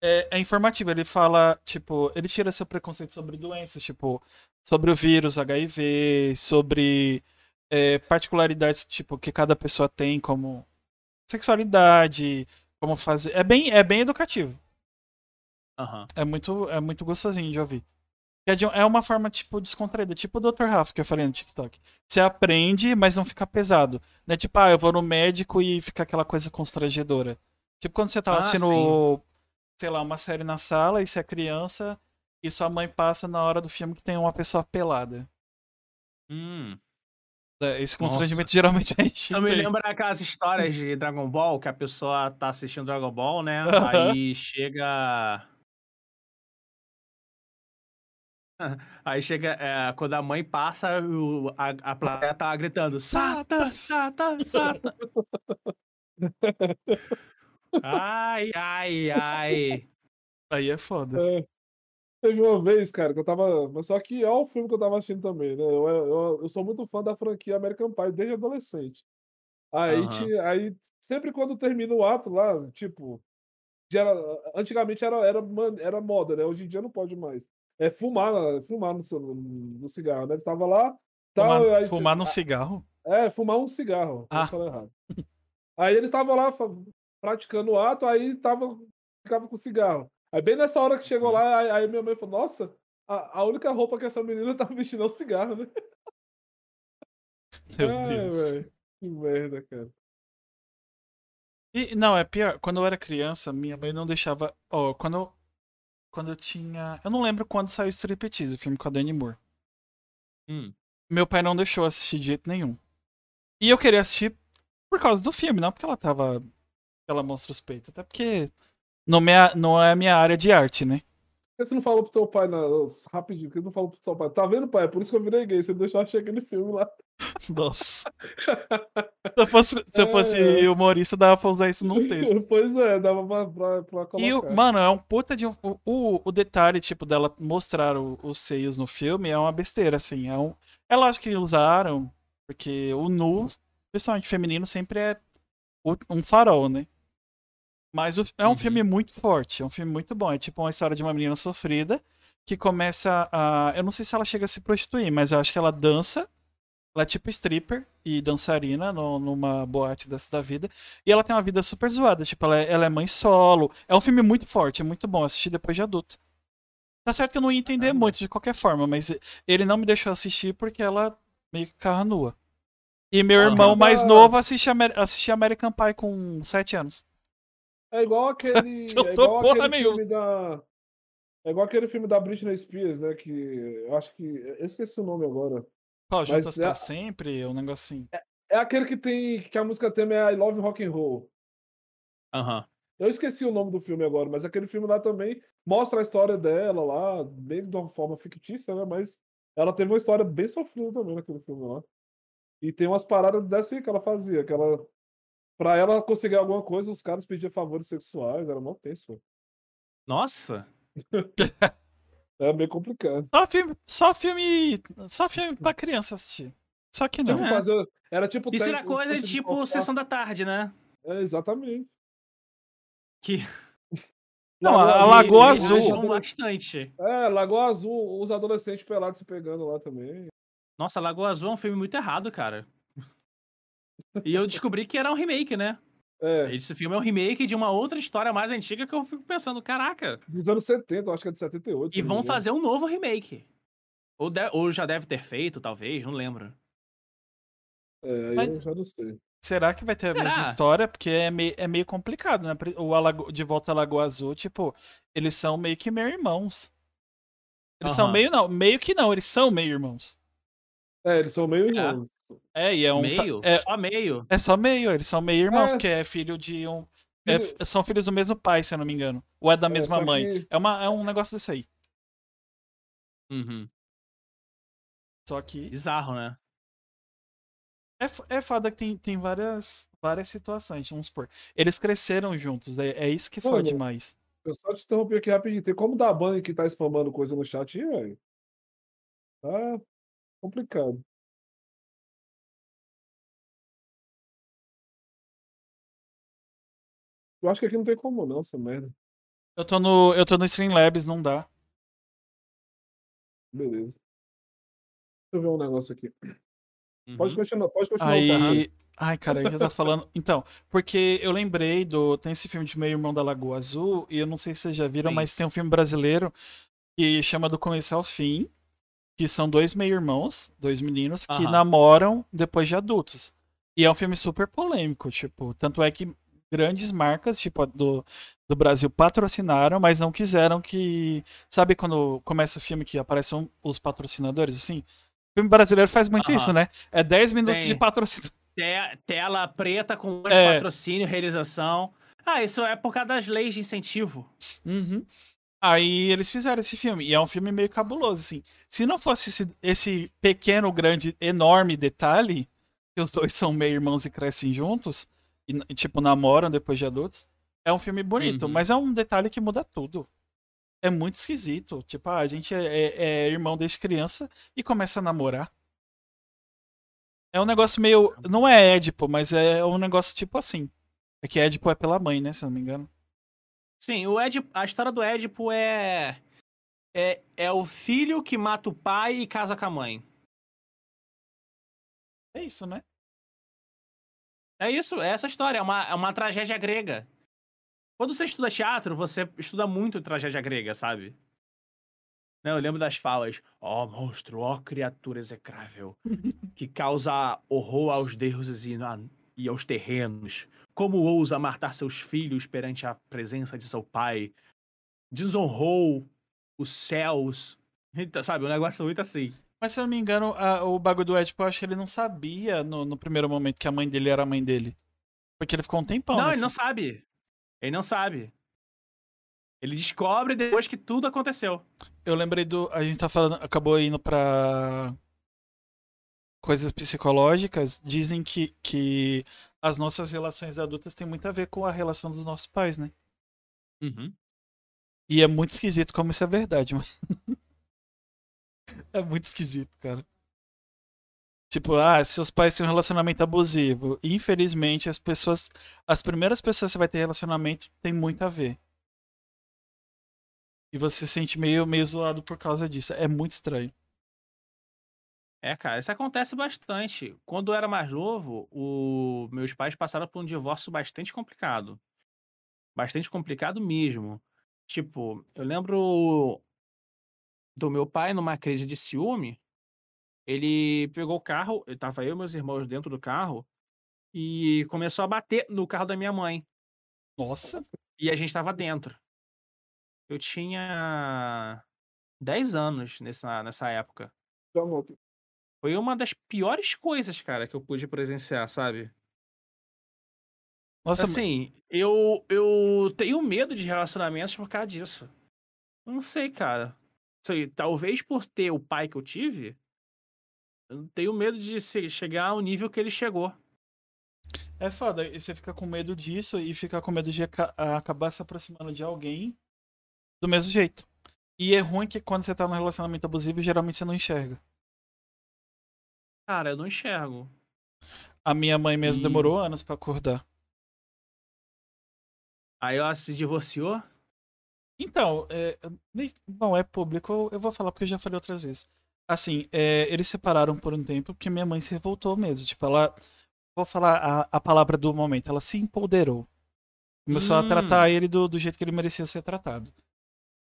É, é informativo, ele fala, tipo, ele tira seu preconceito sobre doenças, tipo, sobre o vírus, HIV, sobre é, particularidades, tipo, que cada pessoa tem, como sexualidade, como fazer. É bem, é bem educativo. Aham. É muito, é muito gostosinho de ouvir. É, é uma forma, tipo, descontraída. Tipo o Dr. Rafa que eu falei no TikTok. Você aprende, mas não fica pesado. Não é tipo, ah, eu vou no médico e fica aquela coisa constrangedora. Tipo quando você tá Ah, assistindo, sei lá, uma série na sala e você é criança e sua mãe passa na hora do filme que tem uma pessoa pelada. Hum. É, Esse constrangimento geralmente a gente Isso me lembra aquelas histórias de Dragon Ball, que a pessoa tá assistindo Dragon Ball, né? Aí chega. Aí chega, é, quando a mãe passa, o- a, a plateia tá gritando: Sata, Sata, Sata. Ai, ai, ai. Aí é foda. É. Teve uma vez, cara, que eu tava. Mas só que é o filme que eu tava assistindo também, né? Eu, eu, eu sou muito fã da franquia American Pie desde adolescente. Aí, Aham. aí sempre quando termina o ato lá, tipo. era- antigamente era, era, man- era moda, né? Hoje em dia não pode mais. É fumar, fumar no, seu- no cigarro, né? Ele tava lá, tal, Fumar, aí, fumar num cigarro? é, fumar um cigarro. Ah. Falei errado. Aí eles estavam lá fa- praticando o ato, aí tava, ficava com cigarro. Aí bem nessa hora que chegou lá, aí, aí minha mãe falou, nossa, a, a única roupa que essa menina tá vestindo é o cigarro, né? Meu Ai, Deus. velho, Que merda, cara. E, não, é pior. Quando eu era criança, minha mãe não deixava. Ó, quando eu, quando eu tinha. Eu não lembro quando saiu Striptease, o filme com a Dani Moore. Hum. Meu pai não deixou assistir de jeito nenhum. E eu queria assistir por causa do filme, não porque ela tava. Ela mostra os peitos. Até porque não, me, não é a minha área de arte, né? Por que você não falou pro teu pai, rapidinho, por que você não falou pro teu pai? Tá vendo, pai? É por isso que eu virei gay, você deixou achar aquele filme lá. Nossa. Se eu fosse, se eu fosse É. humorista, dava pra usar isso num texto. pois é, dava pra, pra, pra colocar. E, o, mano, é um puta de um. O, o, detalhe, tipo, dela mostrar o- os seios no filme é uma besteira, assim. É, um, é lógico que usaram, porque o nu, principalmente feminino, sempre é um farol, né? Mas o- é um Uhum. filme muito forte, é um filme muito bom. É tipo uma história de uma menina sofrida que começa a. Eu não sei se ela chega a se prostituir, mas eu acho que ela dança. Ela é tipo stripper e dançarina no- numa boate dessa da vida. E ela tem uma vida super zoada. Tipo, ela é, ela é mãe solo. É um filme muito forte, é muito bom. Assistir depois de adulto. Tá certo que eu não ia entender Caramba. muito de qualquer forma, mas ele não me deixou assistir porque ela meio que carra nua. E meu irmão mais Ah. novo assiste, Amer assiste American Pie com 7 anos. É igual aquele. Eu é igual porra aquele nenhuma. filme da. É igual aquele filme da Britney Spears, né? Que eu acho que. Eu esqueci o nome agora. Qual, Juntas é- pra sempre? Um negocinho. É aquele que tem. que a música tema é I Love Rock and Roll. Aham. Eu esqueci o nome do filme agora, mas aquele filme lá também mostra a história dela lá, bem de uma forma fictícia, né? Mas ela teve uma história bem sofrida também naquele filme lá. E tem umas paradas dessa aí que ela fazia, que ela. Pra ela conseguir alguma coisa, os caras pediam favores sexuais, era mó tenso. Nossa. É meio complicado. Só filme, só filme, só filme pra criança assistir. Só que não. Tipo, É. fazer. Era tipo. Isso era coisa de tipo. Sessão da Tarde, né? É, exatamente. Que Não, a- a Azul- Lagoa Azul. bastante. É, Lagoa Azul, os adolescentes pelados se pegando lá também. Nossa, Lagoa Azul é um filme muito errado, cara. E eu descobri que era um remake, né? É, Esse filme é um remake de uma outra história mais antiga que eu fico pensando, caraca. dos anos 70, eu acho que é de 78. E vão fazer um novo remake. Ou, de- ou já deve ter feito, talvez, não lembro. É, aí Mas- eu já não sei. Será que vai ter a mesma Será? história? Porque é meio, é meio complicado, né? O Alago- De Volta à Lagoa Azul, tipo, eles são meio que meio irmãos. Eles são Aham. meio não, meio que não, eles são meio irmãos. É, eles são meio irmãos. É, e é um. meio? É, Só meio. é só meio, eles são meio irmãos, É. porque é filho de um. é- são filhos do mesmo pai, se eu não me engano. Ou é da É, mesma mãe. que- É, uma, é um negócio desse aí. Uhum. Só que. Bizarro, né? É, é foda que tem, tem várias, várias situações, vamos supor. Eles cresceram juntos, é, é isso que Mano, fode mais. Eu só te interrompi aqui rapidinho. Tem como dar banho que tá spamando coisa no chat aí, velho? Tá complicado Eu acho que aqui não tem como não, essa merda. Eu tô no, eu tô no Streamlabs, não dá. Beleza. Deixa eu ver um negócio aqui. Uhum. Pode continuar, pode continuar. Aí... Ai, cara, eu já tá falando. Então, porque eu lembrei do. Tem esse filme de Meio Irmão da Lagoa Azul, e eu não sei se vocês já viram, Sim. mas tem um filme brasileiro que chama Do Começo ao Fim que são dois meio-irmãos, dois meninos, que Aham. namoram depois de adultos. E é um filme super polêmico, tipo, tanto é que grandes marcas, tipo, do, do Brasil patrocinaram, mas não quiseram que. Sabe quando começa o filme que aparecem os patrocinadores, assim? O filme brasileiro faz muito Aham. isso, né? É 10 minutos de Tem. patrocínio. Te- tela preta com É. de patrocínio, realização. Ah, isso é por causa das leis de incentivo. Uhum. Aí eles fizeram esse filme, e é um filme meio cabuloso, assim. Se não fosse esse, esse pequeno, grande, enorme detalhe, que os dois são meio irmãos e crescem juntos, e, tipo, namoram depois de adultos, é um filme bonito, Uhum. mas é um detalhe que muda tudo. É muito esquisito. Tipo, ah, a gente é, é- é irmão desde criança e começa a namorar. É um negócio meio. Não é Édipo, mas é um negócio tipo assim. É que Édipo é pela mãe, né? Se eu não me engano. Sim, o Édipo, a história do Édipo é, é. É o filho que mata o pai e casa com a mãe. É isso, né? É isso, é essa história. É uma, é uma tragédia grega. Quando você estuda teatro, você estuda muito tragédia grega, sabe? Não, eu lembro das falas. Ó monstro, ó criatura execrável, que causa horror aos deuses e, e aos terrenos. Como ousa matar seus filhos perante a presença de seu pai? Desonrou os céus. Sabe, um negócio muito assim. Mas se eu não me engano, a- o bagulho do Édipo, eu acho que ele não sabia no, no primeiro momento que a mãe dele era a mãe dele. Porque ele ficou um tempão. não, nesse- ele não sabe. Ele não sabe. Ele descobre depois que tudo aconteceu. Eu lembrei do. A gente tá falando. Acabou indo pra. Coisas psicológicas. Dizem que, que as nossas relações adultas têm muito a ver com a relação dos nossos pais, né? Uhum. E é muito esquisito como isso é verdade, mano. é muito esquisito, cara. Tipo, ah, seus pais têm um relacionamento abusivo. Infelizmente, as pessoas. As primeiras pessoas que você vai ter relacionamento tem muito a ver. E você se sente meio, meio zoado por causa disso. É muito estranho. É, cara, isso acontece bastante. Quando eu era mais novo, o... meus pais passaram por um divórcio bastante complicado. Bastante complicado mesmo. Tipo, eu lembro do meu pai numa crise de ciúme. Ele pegou o carro, eu tava eu e meus irmãos dentro do carro e começou a bater no carro da minha mãe. Nossa. E a gente tava dentro. Eu tinha 10 anos nessa, nessa época. Foi uma das piores coisas, cara, que eu pude presenciar, sabe? Nossa, Assim, eu, eu tenho medo de relacionamentos por causa disso. Eu não sei, cara. Sei, talvez por ter o pai que eu tive, eu tenho medo de chegar ao nível que ele chegou. é foda. E você fica com medo disso e fica com medo de aca- acabar se aproximando de alguém do mesmo jeito. E é ruim que quando você tá num relacionamento abusivo, geralmente você não enxerga. Cara, eu não enxergo. A minha mãe mesmo E- demorou anos pra acordar. Aí ela se divorciou. Então, é, não é público, eu- vou falar porque eu já falei outras vezes. Assim, é, eles separaram por um tempo porque minha mãe se revoltou mesmo. Tipo, ela. Vou falar a, a palavra do momento, ela se empoderou. Começou a Hum. tratar ele do, do jeito que ele merecia ser tratado.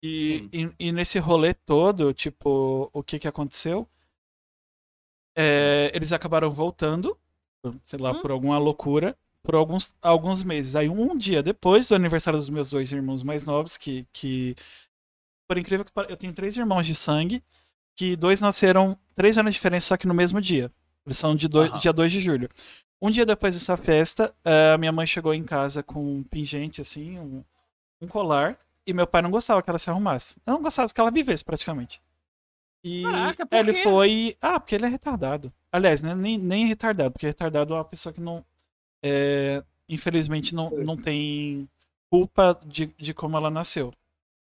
E, e, e nesse rolê todo, tipo, o que que aconteceu? É, eles acabaram voltando, sei lá, Hum. por alguma loucura, por alguns, alguns meses. Aí, um dia depois do aniversário dos meus dois irmãos mais novos, que, que por incrível que pareça, eu tenho três irmãos de sangue, que dois nasceram três anos de diferença, só que no mesmo dia. Eles são de dois, Aham. dia 2 de julho. Um dia depois dessa festa, a minha mãe chegou em casa com um pingente, assim, um, um colar, e meu pai não gostava que ela se arrumasse. Eu não gostava que ela vivesse, praticamente. E Caraca, por ele quê? foi. Ah, porque ele é retardado. Aliás, né, nem, nem retardado, porque retardado é uma pessoa que não. é, infelizmente não, não tem culpa de, de como ela nasceu.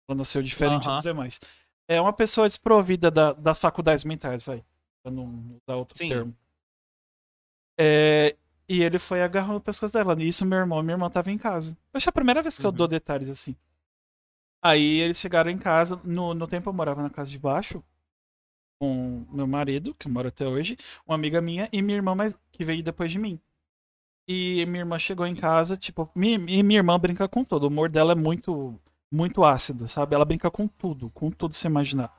Ela nasceu diferente dos demais. É uma pessoa desprovida da- das faculdades mentais, vai. Pra não usar outro Sim. termo. É, e ele foi agarrando o pescoço dela. Nisso, meu irmão e minha irmã estavam em casa. Acho que é a primeira vez que eu Uhum. dou detalhes assim. Aí eles chegaram em casa. No, no tempo eu morava na casa de baixo com meu marido, que mora até hoje, uma amiga minha e minha irmã mais, que veio depois de mim. E minha irmã chegou em casa, tipo, minha, e minha irmã brinca com tudo. O humor dela é muito, muito ácido, sabe? Ela brinca com tudo, com tudo se imaginar.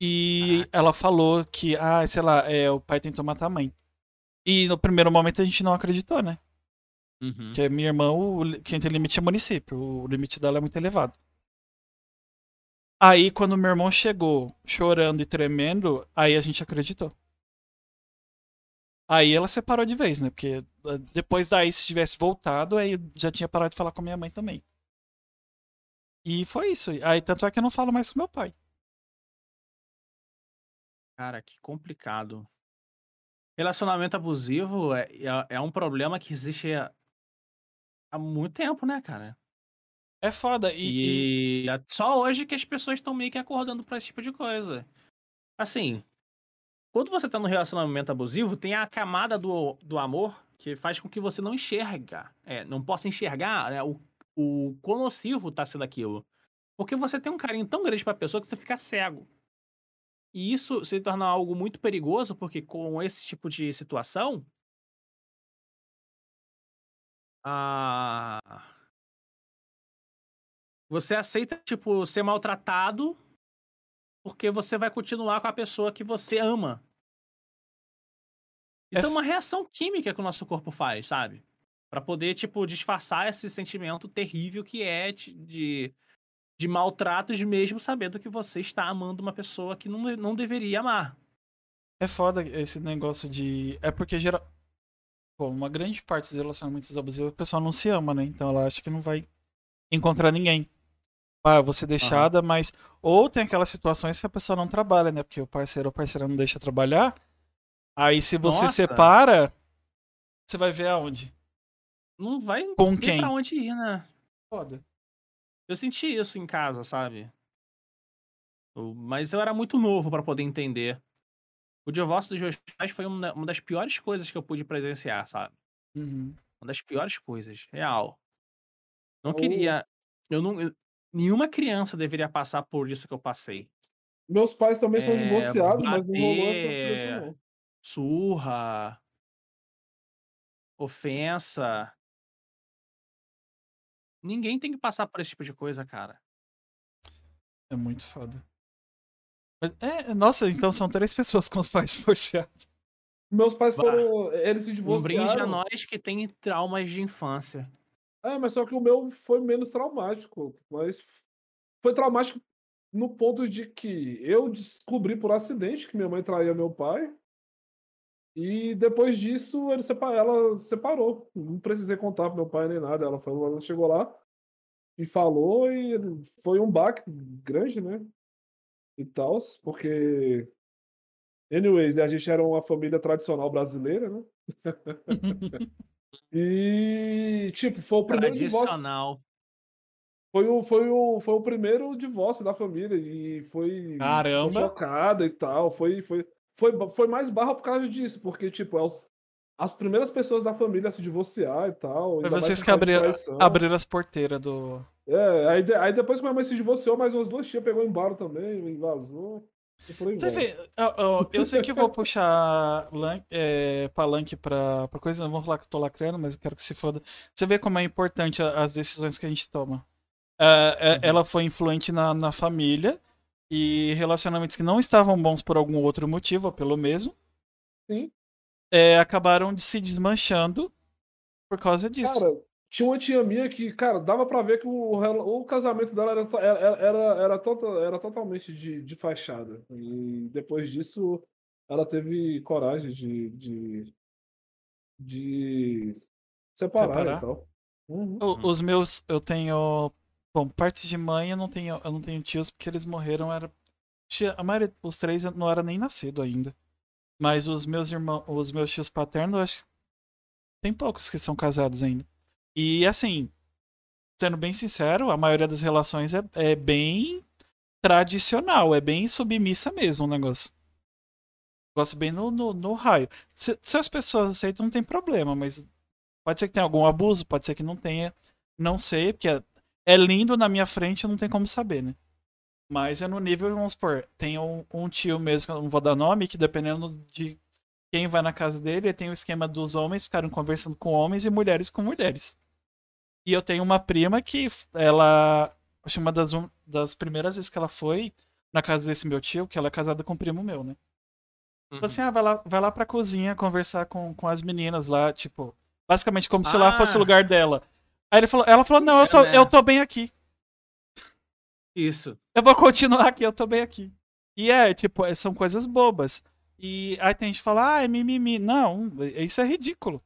E ela falou que, ah, sei lá, é, o pai tentou matar a mãe. E no primeiro momento a gente não acreditou, né? Uhum. Que a minha irmã, o, quem tem limite é município. O limite dela é muito elevado. Aí, quando meu irmão chegou chorando e tremendo, aí a gente acreditou. Aí ela separou de vez, né? Porque eh, depois daí, se tivesse voltado, aí eu já tinha parado de falar com a minha mãe também. E foi isso. Aí, tanto é que eu não falo mais com meu pai. Cara, que complicado. Relacionamento abusivo é, é, é um problema que existe há, há muito tempo, né, cara? É foda. E, e- E, só hoje que as pessoas estão meio que acordando pra esse tipo de coisa. Assim, quando você tá num relacionamento abusivo, tem a camada do, do amor que faz com que você não enxerga, é, não possa enxergar né, o, o quão nocivo tá sendo aquilo. Porque você tem um carinho tão grande pra pessoa que você fica cego. E isso se torna algo muito perigoso, porque com esse tipo de situação. Ah, você aceita, tipo, ser maltratado porque você vai continuar com a pessoa que você ama. Isso É é, uma reação química que o nosso corpo faz, sabe? Pra poder, tipo, disfarçar esse sentimento terrível que é de, de, maltratos, mesmo sabendo que você está amando uma pessoa que não, não deveria amar. é foda esse negócio de. É porque geral. Pô, uma grande parte dos relacionamentos abusivos, o pessoal não se ama, né? Então ela acha que não vai encontrar ninguém. Ah, eu vou ser deixada, mas. Ou tem aquelas situações que a pessoa não trabalha, né? Porque o parceiro ou a parceira não deixa trabalhar. Aí se você Nossa. separa, você vai ver aonde? Não vai Com quem? pra onde ir, né? Foda. Eu senti isso em casa, sabe? Mas eu era muito novo pra poder entender. O divórcio dos meus pais foi uma das piores coisas que eu pude presenciar, sabe? Uhum. Uma das piores coisas, real. Não O- queria. Eu não. Nenhuma criança deveria passar por isso que eu passei. Meus pais também são É, divorciados, mas não rolou essas bater. coisas, não. Surra. Ofensa. Ninguém tem que passar por esse tipo de coisa, cara. É muito foda. Mas, é, nossa, então são três pessoas com os pais divorciados. Meus pais Bah. foram. Eles se Um brinde a divorciaram. nós que tem traumas de infância. É, mas só que o meu foi menos traumático. Mas foi traumático no ponto de que eu descobri por acidente que minha mãe traía meu pai. E depois disso, ele sepa- ela separou. Não precisei contar pro meu pai nem nada. Ela, falou, ela chegou lá e falou, e foi um baque grande, né? E tal, porque. Anyways, a gente era uma família tradicional brasileira, né? E, tipo, foi o primeiro divórcio. Tradicional. Foi o, foi, o, foi o primeiro divórcio da família e foi Caramba. chocada e tal. Foi, foi, foi, foi mais barra por causa disso, porque, tipo, é os- as primeiras pessoas da família a se divorciar e tal. Foi vocês que abriram, abriram as porteiras do. É, aí, aí depois que minha mãe se divorciou, mais umas duas tias pegou embora também, e Você vê, eu, eu- eu sei que vou puxar lan- é, palanque pra, pra coisa, não vou falar que eu tô lacrando, mas eu quero que se foda. Você vê como é importante as decisões que a gente toma. É, Uhum. Ela foi influente na, na família e relacionamentos que não estavam bons por algum outro motivo, ou pelo mesmo, Sim. é, acabaram de se desmanchando por causa disso. Cara, tinha uma tia minha que, cara, dava pra ver que o, o casamento dela era, to- era, era, era, tota- era totalmente de, de fachada. E depois disso, ela teve coragem de, de, de separar, Separar? e tal. Uhum. O- Os meus, eu tenho. Bom, parte de mãe eu não tenho, eu não tenho tios porque eles morreram, era. tia- A maioria, os três não era nem nascido ainda. Mas os meus irmãos, os meus tios paternos, eu acho que tem poucos que são casados ainda. E assim, sendo bem sincero, a maioria das relações é, é bem tradicional, é bem submissa mesmo o negócio. Gosto bem no, no, no raio. Se, se as pessoas aceitam, não tem problema, mas pode ser que tenha algum abuso, pode ser que não tenha. Não sei, porque é, é lindo na minha frente, não tem como saber, né? Mas é no nível, vamos supor, tem um, um tio mesmo, não vou dar nome, que dependendo de quem vai na casa dele, tem o esquema dos homens ficarem conversando com homens e mulheres com mulheres. E eu tenho uma prima que ela. Acho uma das, um, das primeiras vezes que ela foi na casa desse meu tio, que ela é casada com um primo meu, né? Uhum. Assim, ah, vai lá, vai lá pra cozinha conversar com, com as meninas lá, tipo, basicamente como ah. se lá fosse o ah. lugar dela. Aí ele falou, ela falou, não, eu tô, é, né? eu tô bem aqui. Isso. Eu vou continuar aqui, eu tô bem aqui. E é, tipo, é, são coisas bobas. E aí tem gente que fala, ah, é mimimi. Não, isso é ridículo.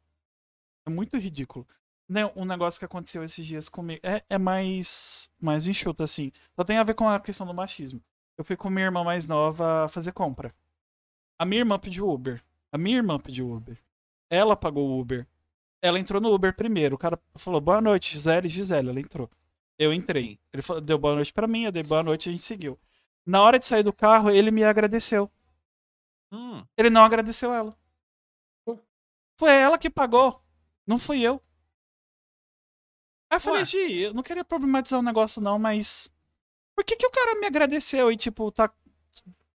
É muito ridículo. Né, um negócio que aconteceu esses dias comigo é, é mais, mais enxuto, assim. Só tem a ver com a questão do machismo. Eu fui com minha irmã mais nova fazer compra. A minha irmã pediu Uber. A minha irmã pediu Uber. Ela pagou o Uber. Ela entrou no Uber primeiro. O cara falou, boa noite, Gisele, Gisele. Ela entrou. Eu entrei. Ele falou, deu boa noite para mim, eu dei boa noite e a gente seguiu. Na hora de sair do carro, ele me agradeceu. Hum. Ele não agradeceu ela. Foi ela que pagou. Não fui eu. Aí eu falei, Gi, eu não queria problematizar o um negócio não, mas. Por que, que o cara me agradeceu e, tipo, tá.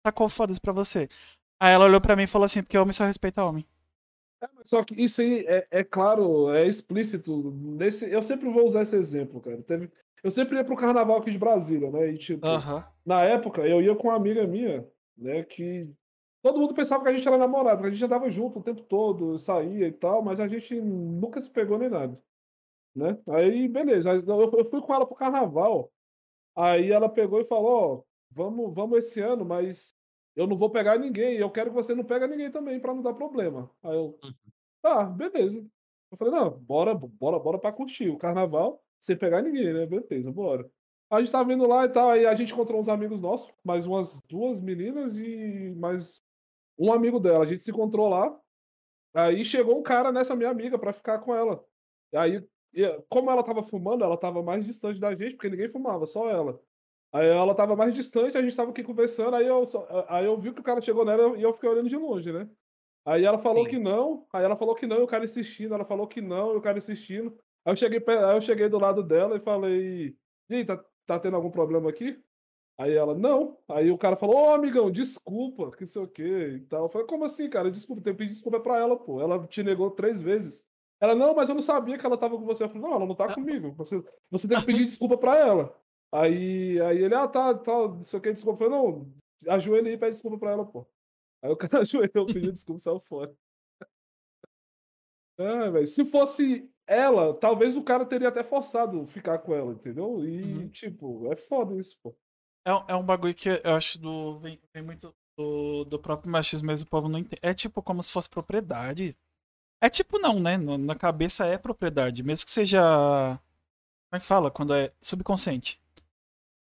Tacou foda-se pra você? Aí ela olhou pra mim e falou assim, porque homem só respeita homem. É, só que isso aí é, é, claro, é explícito. Nesse, eu sempre vou usar esse exemplo, cara. Teve, eu sempre ia pro carnaval aqui de Brasília, né? E, tipo, na época, eu ia com uma amiga minha, né? Que todo mundo pensava que a gente era namorado, que a gente já tava junto o tempo todo, saía e tal, mas a gente nunca se pegou nem nada né? Aí, beleza. Eu, fui com ela pro carnaval. Aí ela pegou e falou: Ó, vamos, vamos esse ano, mas eu não vou pegar ninguém. Eu quero que você não pegue ninguém também, para não dar problema. Aí eu, uhum. tá, beleza. Eu falei: não, bora, bora, bora pra curtir o carnaval sem pegar ninguém, né? Beleza, bora. A gente tava indo lá e tal, aí a gente encontrou uns amigos nossos, mais umas duas meninas e mais um amigo dela. A gente se encontrou lá. Aí chegou um cara nessa minha amiga para ficar com ela. Aí como ela tava fumando, ela tava mais distante da gente, porque ninguém fumava, só ela. Aí ela tava mais distante, a gente tava aqui conversando, aí eu, aí eu vi que o cara chegou nela e eu fiquei olhando de longe, né? Aí ela falou Sim. que não, aí ela falou que não, e o cara insistindo, ela falou que não, e o cara insistindo. Aí eu cheguei, aí eu cheguei do lado dela e falei, e tá, tá tendo algum problema aqui? Aí ela, não. Aí o cara falou, ô oh, amigão, desculpa, que sei o que e tal. Eu falei, como assim, cara? Desculpa, tem que pedir desculpa pra ela, pô. Ela te negou três vezes. Ela, não, mas eu não sabia que ela tava com você. Eu falei, não, ela não tá comigo. Você, você tem que pedir desculpa pra ela. Aí, aí ele, ah, tá, tá, não sei o que, desculpa. Eu falei, não, ajoelha aí e pede desculpa pra ela, pô. Aí o cara ajoelhou, pediu desculpa e saiu fora. É, Se fosse ela, talvez o cara teria até forçado ficar com ela, entendeu? E, uhum. tipo, é foda isso, pô. É, é um bagulho que eu acho do. Vem, vem muito do, do próprio machismo mesmo, o povo não entende. É tipo como se fosse propriedade. É tipo não, né? Na cabeça é propriedade, mesmo que seja. Como é que fala? Quando é subconsciente.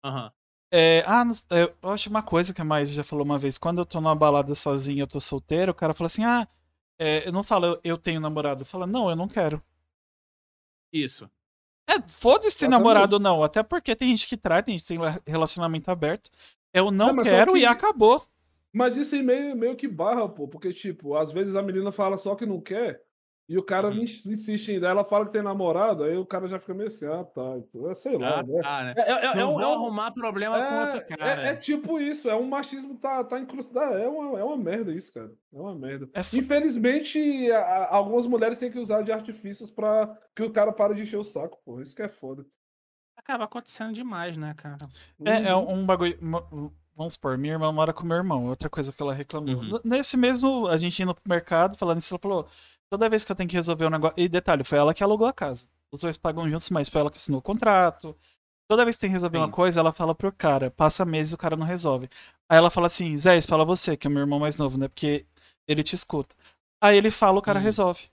Aham. Uhum. É, ah, é, eu acho uma coisa que a Mais já falou uma vez. Quando eu tô numa balada sozinho, eu tô solteiro, o cara fala assim: ah, é, eu não falo eu, tenho namorado. Fala, não, eu não quero. Isso. É, foda-se ter namorado ou não. Até porque tem gente que trai, tem gente que tem relacionamento aberto. Eu não é, quero que... e acabou. Mas isso aí meio, meio que barra, pô, porque, tipo, às vezes a menina fala só que não quer, e o cara uhum. insiste em dar, ela fala que tem namorado, aí o cara já fica meio assim, ah, tá, então, é, sei lá, ah, né? Tá, né? É, é, é, não é, um, arrumar problema com outro é, cara. É, tipo isso, é um machismo tá, tá incrustado, é uma, é uma merda isso, cara, é uma merda. Infelizmente, a, algumas mulheres têm que usar de artifícios pra que o cara pare de encher o saco, pô, isso que é foda. Acaba acontecendo demais, né, cara? É, é uhum. um bagulho Vamos supor, minha irmã mora com meu irmão, outra coisa que ela reclamou. Uhum. Nesse mesmo, a gente indo pro mercado, falando isso, ela falou: toda vez que eu tenho que resolver um negócio. E detalhe, foi ela que alugou a casa. Os dois pagam juntos, mas foi ela que assinou o contrato. Toda vez que tem que resolver Sim. uma coisa, ela fala pro cara, passa meses e o cara não resolve. Aí ela fala assim, Zé, fala você, que é o meu irmão mais novo, né? Porque ele te escuta. Aí ele fala, o cara uhum. resolve.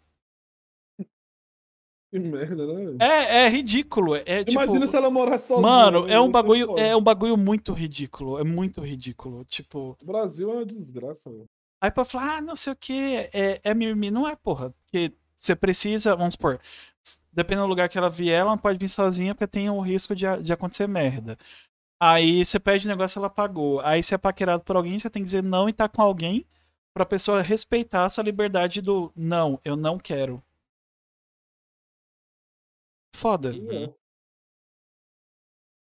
Que merda, né? É, é ridículo. É, tipo Imagina tipo, se ela morar sozinha. Mano, é um bagulho, é um bagulho muito ridículo. É muito ridículo. Tipo. O Brasil é uma desgraça, velho. Aí pra falar, ah, não sei o que, é, é mimimi. Não é, porra. Porque você precisa, vamos supor, dependendo do lugar que ela vier, ela não pode vir sozinha porque tem o risco de, de acontecer merda. Aí você pede negócio, ela pagou. Aí você é paquerado por alguém, você tem que dizer não e tá com alguém pra pessoa respeitar a sua liberdade do não, eu não quero. Foda. É.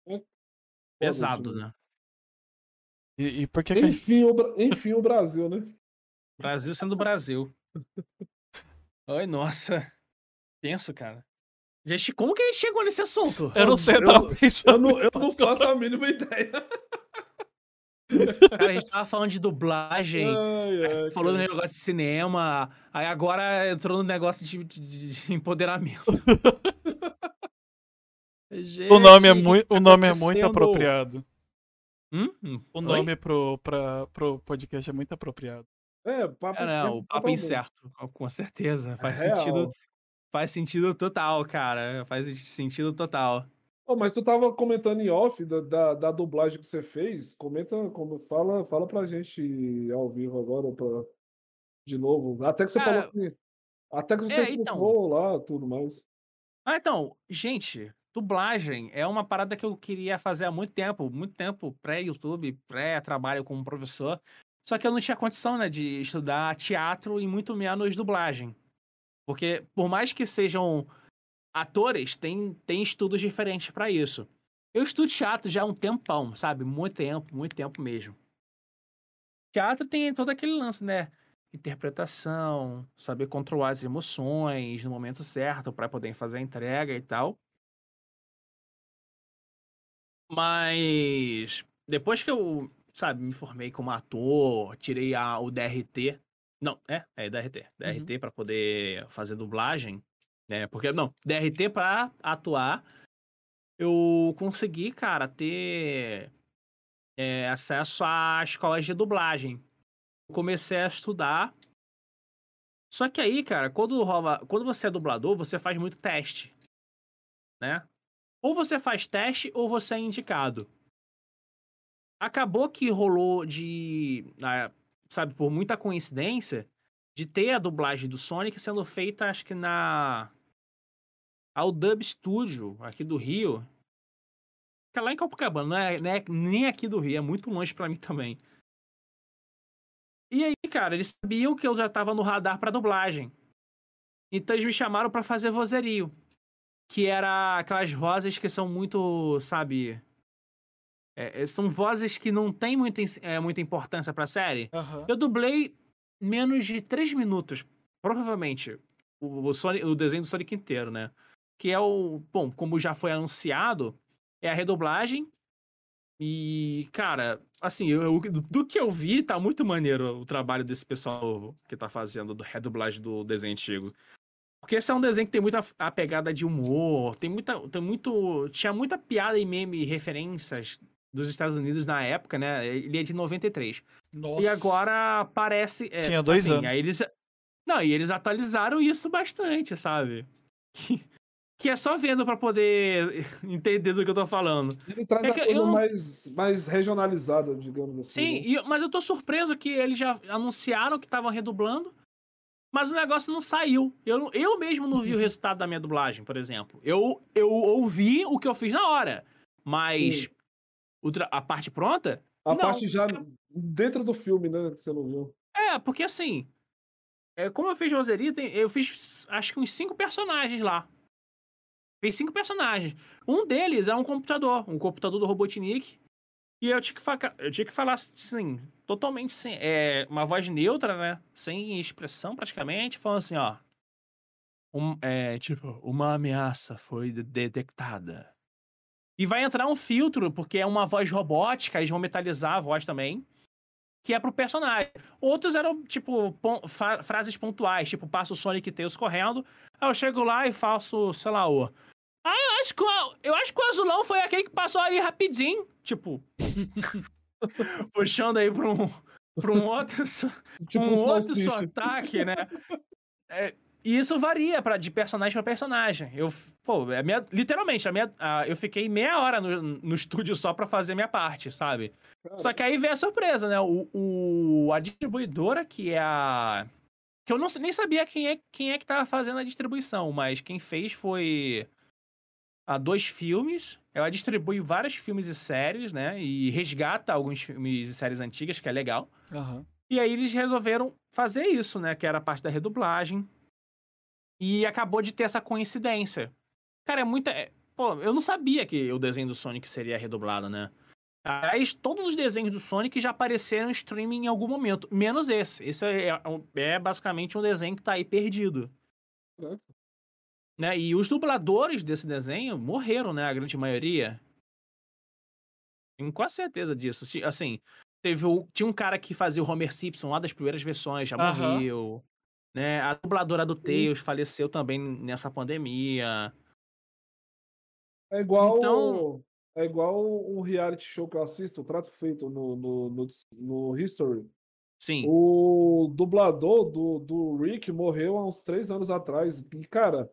Foda, Pesado, né? E, e por que, que a gente... Enfim, o, Bra- enfim, o Brasil, né? Brasil sendo Brasil. Ai, nossa. Tenso, cara. Gente, como que a gente chegou nesse assunto? Eu não sei, eu Eu- não, eu não faço a mínima ideia. Cara, a gente tava falando de dublagem. Ai, ai, falou do cara. negócio de cinema, aí agora entrou no negócio de, de- de empoderamento. O nome é, Gente, mui- que o tá nome é muito apropriado. Hum? Hum, O oi? nome pro, pra, pro podcast é muito apropriado. É, papo É, não, certo, o papo totalmente. incerto, com certeza. Faz Real. sentido. Faz sentido total, cara. Faz sentido total. Ô, mas tu tava comentando em off da, da, da dublagem que você fez. Comenta, como fala, fala pra gente ao vivo agora, pra, de novo. Até que você Cara, falou que. Até que você é, explicou lá, tudo mais. Ah, então, gente, dublagem é uma parada que eu queria fazer há muito tempo, muito tempo, pré-YouTube, pré-trabalho como professor. Só que eu não tinha condição, né, de estudar teatro e muito menos dublagem. Porque, por mais que sejam atores, tem, tem estudos diferentes pra isso. Eu estudo teatro já há um tempão, sabe? Muito tempo, muito tempo mesmo. Teatro tem todo aquele lance, né? Interpretação, saber controlar as emoções no momento certo para poder fazer a entrega e tal. Mas depois que eu, sabe, me formei como ator, tirei a, o DRT. Não, é, é DRT. DRT para poder fazer dublagem, né? Porque não, DRT para atuar, eu consegui, cara, ter é, acesso a escolas de dublagem. Comecei a estudar. Só que aí, cara, quando rola, quando você é dublador, você faz muito teste, né? Ou você faz teste ou você é indicado. Acabou que rolou de, ah, sabe, por muita coincidência, de ter a dublagem do Sonic sendo feita, acho que na ao Dub Studio aqui do Rio, que é lá em Copacabana, não é, não é nem aqui do Rio, é muito longe pra mim também. E aí, cara, eles sabiam que eu já tava no radar pra dublagem. Então eles me chamaram pra fazer vozerio. Que era aquelas vozes que são muito, sabe. é, é, são vozes que não tem muita, é, muita importância pra série. Aham. Eu dublei menos de 3 minutos, provavelmente, o, o, Sonic- o desenho do Sonic inteiro, né? Que é o. Bom, como já foi anunciado, é a redublagem. E, cara, assim, eu, do, que eu vi, tá muito maneiro o trabalho desse pessoal novo que tá fazendo do redublagem do desenho antigo. Porque esse é um desenho que tem muita a pegada de humor, tem muita. Tem muito. Tinha muita piada e meme e referências dos Estados Unidos na época, né? Ele é de 93. Nossa. E agora parece. é, Tinha dois assim, anos. Aí eles, não, e eles atualizaram isso bastante, sabe? Que, é só vendo pra poder entender do que eu tô falando. Ele traz É a coisa não- mais, mais regionalizada, digamos assim. Sim, né? e- mas eu tô surpreso que eles já anunciaram que estavam redublando, mas o negócio não saiu. Eu, eu mesmo não vi o resultado da minha dublagem, por exemplo. Eu, eu ouvi o que eu fiz na hora, mas Sim. a parte pronta? A não. parte já dentro do filme, né? Que você não viu. É, porque assim, é, como eu fiz Roseria, tem- eu fiz acho que uns cinco personagens lá. Fiz cinco personagens. Um deles é um computador, um computador do Robotnik. E eu tinha que, eu tinha que falar assim, totalmente sem. É, uma voz neutra, né? Sem expressão praticamente, falando assim, ó. Um, é, tipo, uma ameaça foi de- detectada. E vai entrar um filtro, porque é uma voz robótica, eles vão metalizar a voz também. Que é pro personagem. Outros eram, tipo, frases pontuais, tipo, passo o Sonic Tails correndo. Aí eu chego lá e faço, sei lá, o. Ah, eu acho que o, eu acho que o azulão foi aquele que passou ali rapidinho. Tipo. puxando aí pra um, pra um outro. Tipo um um outro sotaque, né? É, e isso varia pra, de personagem pra personagem. Eu, pô, é a minha, literalmente, a minha, a- eu fiquei meia hora no, no estúdio só pra fazer minha parte, sabe? Só que aí vem a surpresa, né? O, o- a distribuidora, que é a. Que eu não, nem sabia quem é, quem é que tava fazendo a distribuição, mas quem fez foi. A dois filmes. Ela distribui vários filmes e séries, né? E resgata alguns filmes e séries antigas, que é legal. Aham. E aí eles resolveram fazer isso, né? Que era a parte da redublagem. E acabou de ter essa coincidência. Cara, é muita. É... Pô, eu não sabia que o desenho do Sonic seria redublado, né? Aliás, todos os desenhos do Sonic já apareceram em streaming em algum momento, menos esse. Esse é, é, é basicamente um desenho que tá aí perdido. Né? E os dubladores desse desenho morreram, né? A grande maioria. Tenho quase certeza disso. Assim, teve o, tinha um cara que fazia o Homer Simpson lá das primeiras versões, já uhum. morreu. Né? A dubladora do Tails faleceu também nessa pandemia. É igual. Então... É igual um reality show que eu assisto, o Trato Feito no, no, no, no History. Sim. O dublador do, do Rick morreu há uns três anos atrás. E, cara,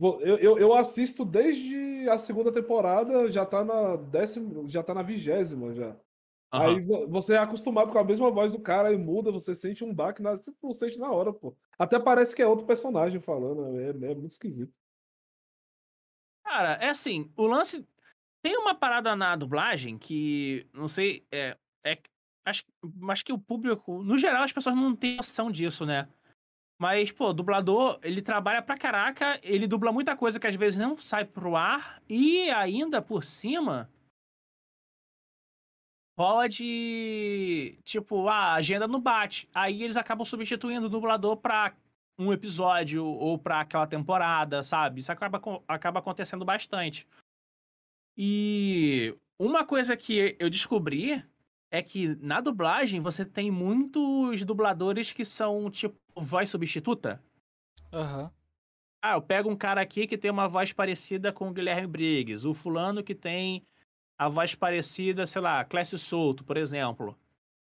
eu, eu, eu, assisto desde a segunda temporada, já tá na décima, já tá na vigésima já. Uhum. Aí você é acostumado com a mesma voz do cara e muda, você sente um baque, na, você não sente na hora, pô. Até parece que é outro personagem falando, é, é muito esquisito. Cara, é assim, o lance tem uma parada na dublagem que, não sei, é, é acho, acho que o público, no geral, as pessoas não têm noção disso, né? Mas, pô, dublador, ele trabalha pra caraca, ele dubla muita coisa que às vezes não sai pro ar, e ainda por cima, pode, tipo, a agenda não bate. Aí eles acabam substituindo o dublador pra um episódio ou pra aquela temporada, sabe? Isso acaba, acaba acontecendo bastante. E uma coisa que eu descobri é que na dublagem você tem muitos dubladores que são tipo voz substituta. Aham. Uhum. Ah, eu pego um cara aqui que tem uma voz parecida com o Guilherme Briggs, o fulano que tem a voz parecida, sei lá, Clécio Souto, por exemplo.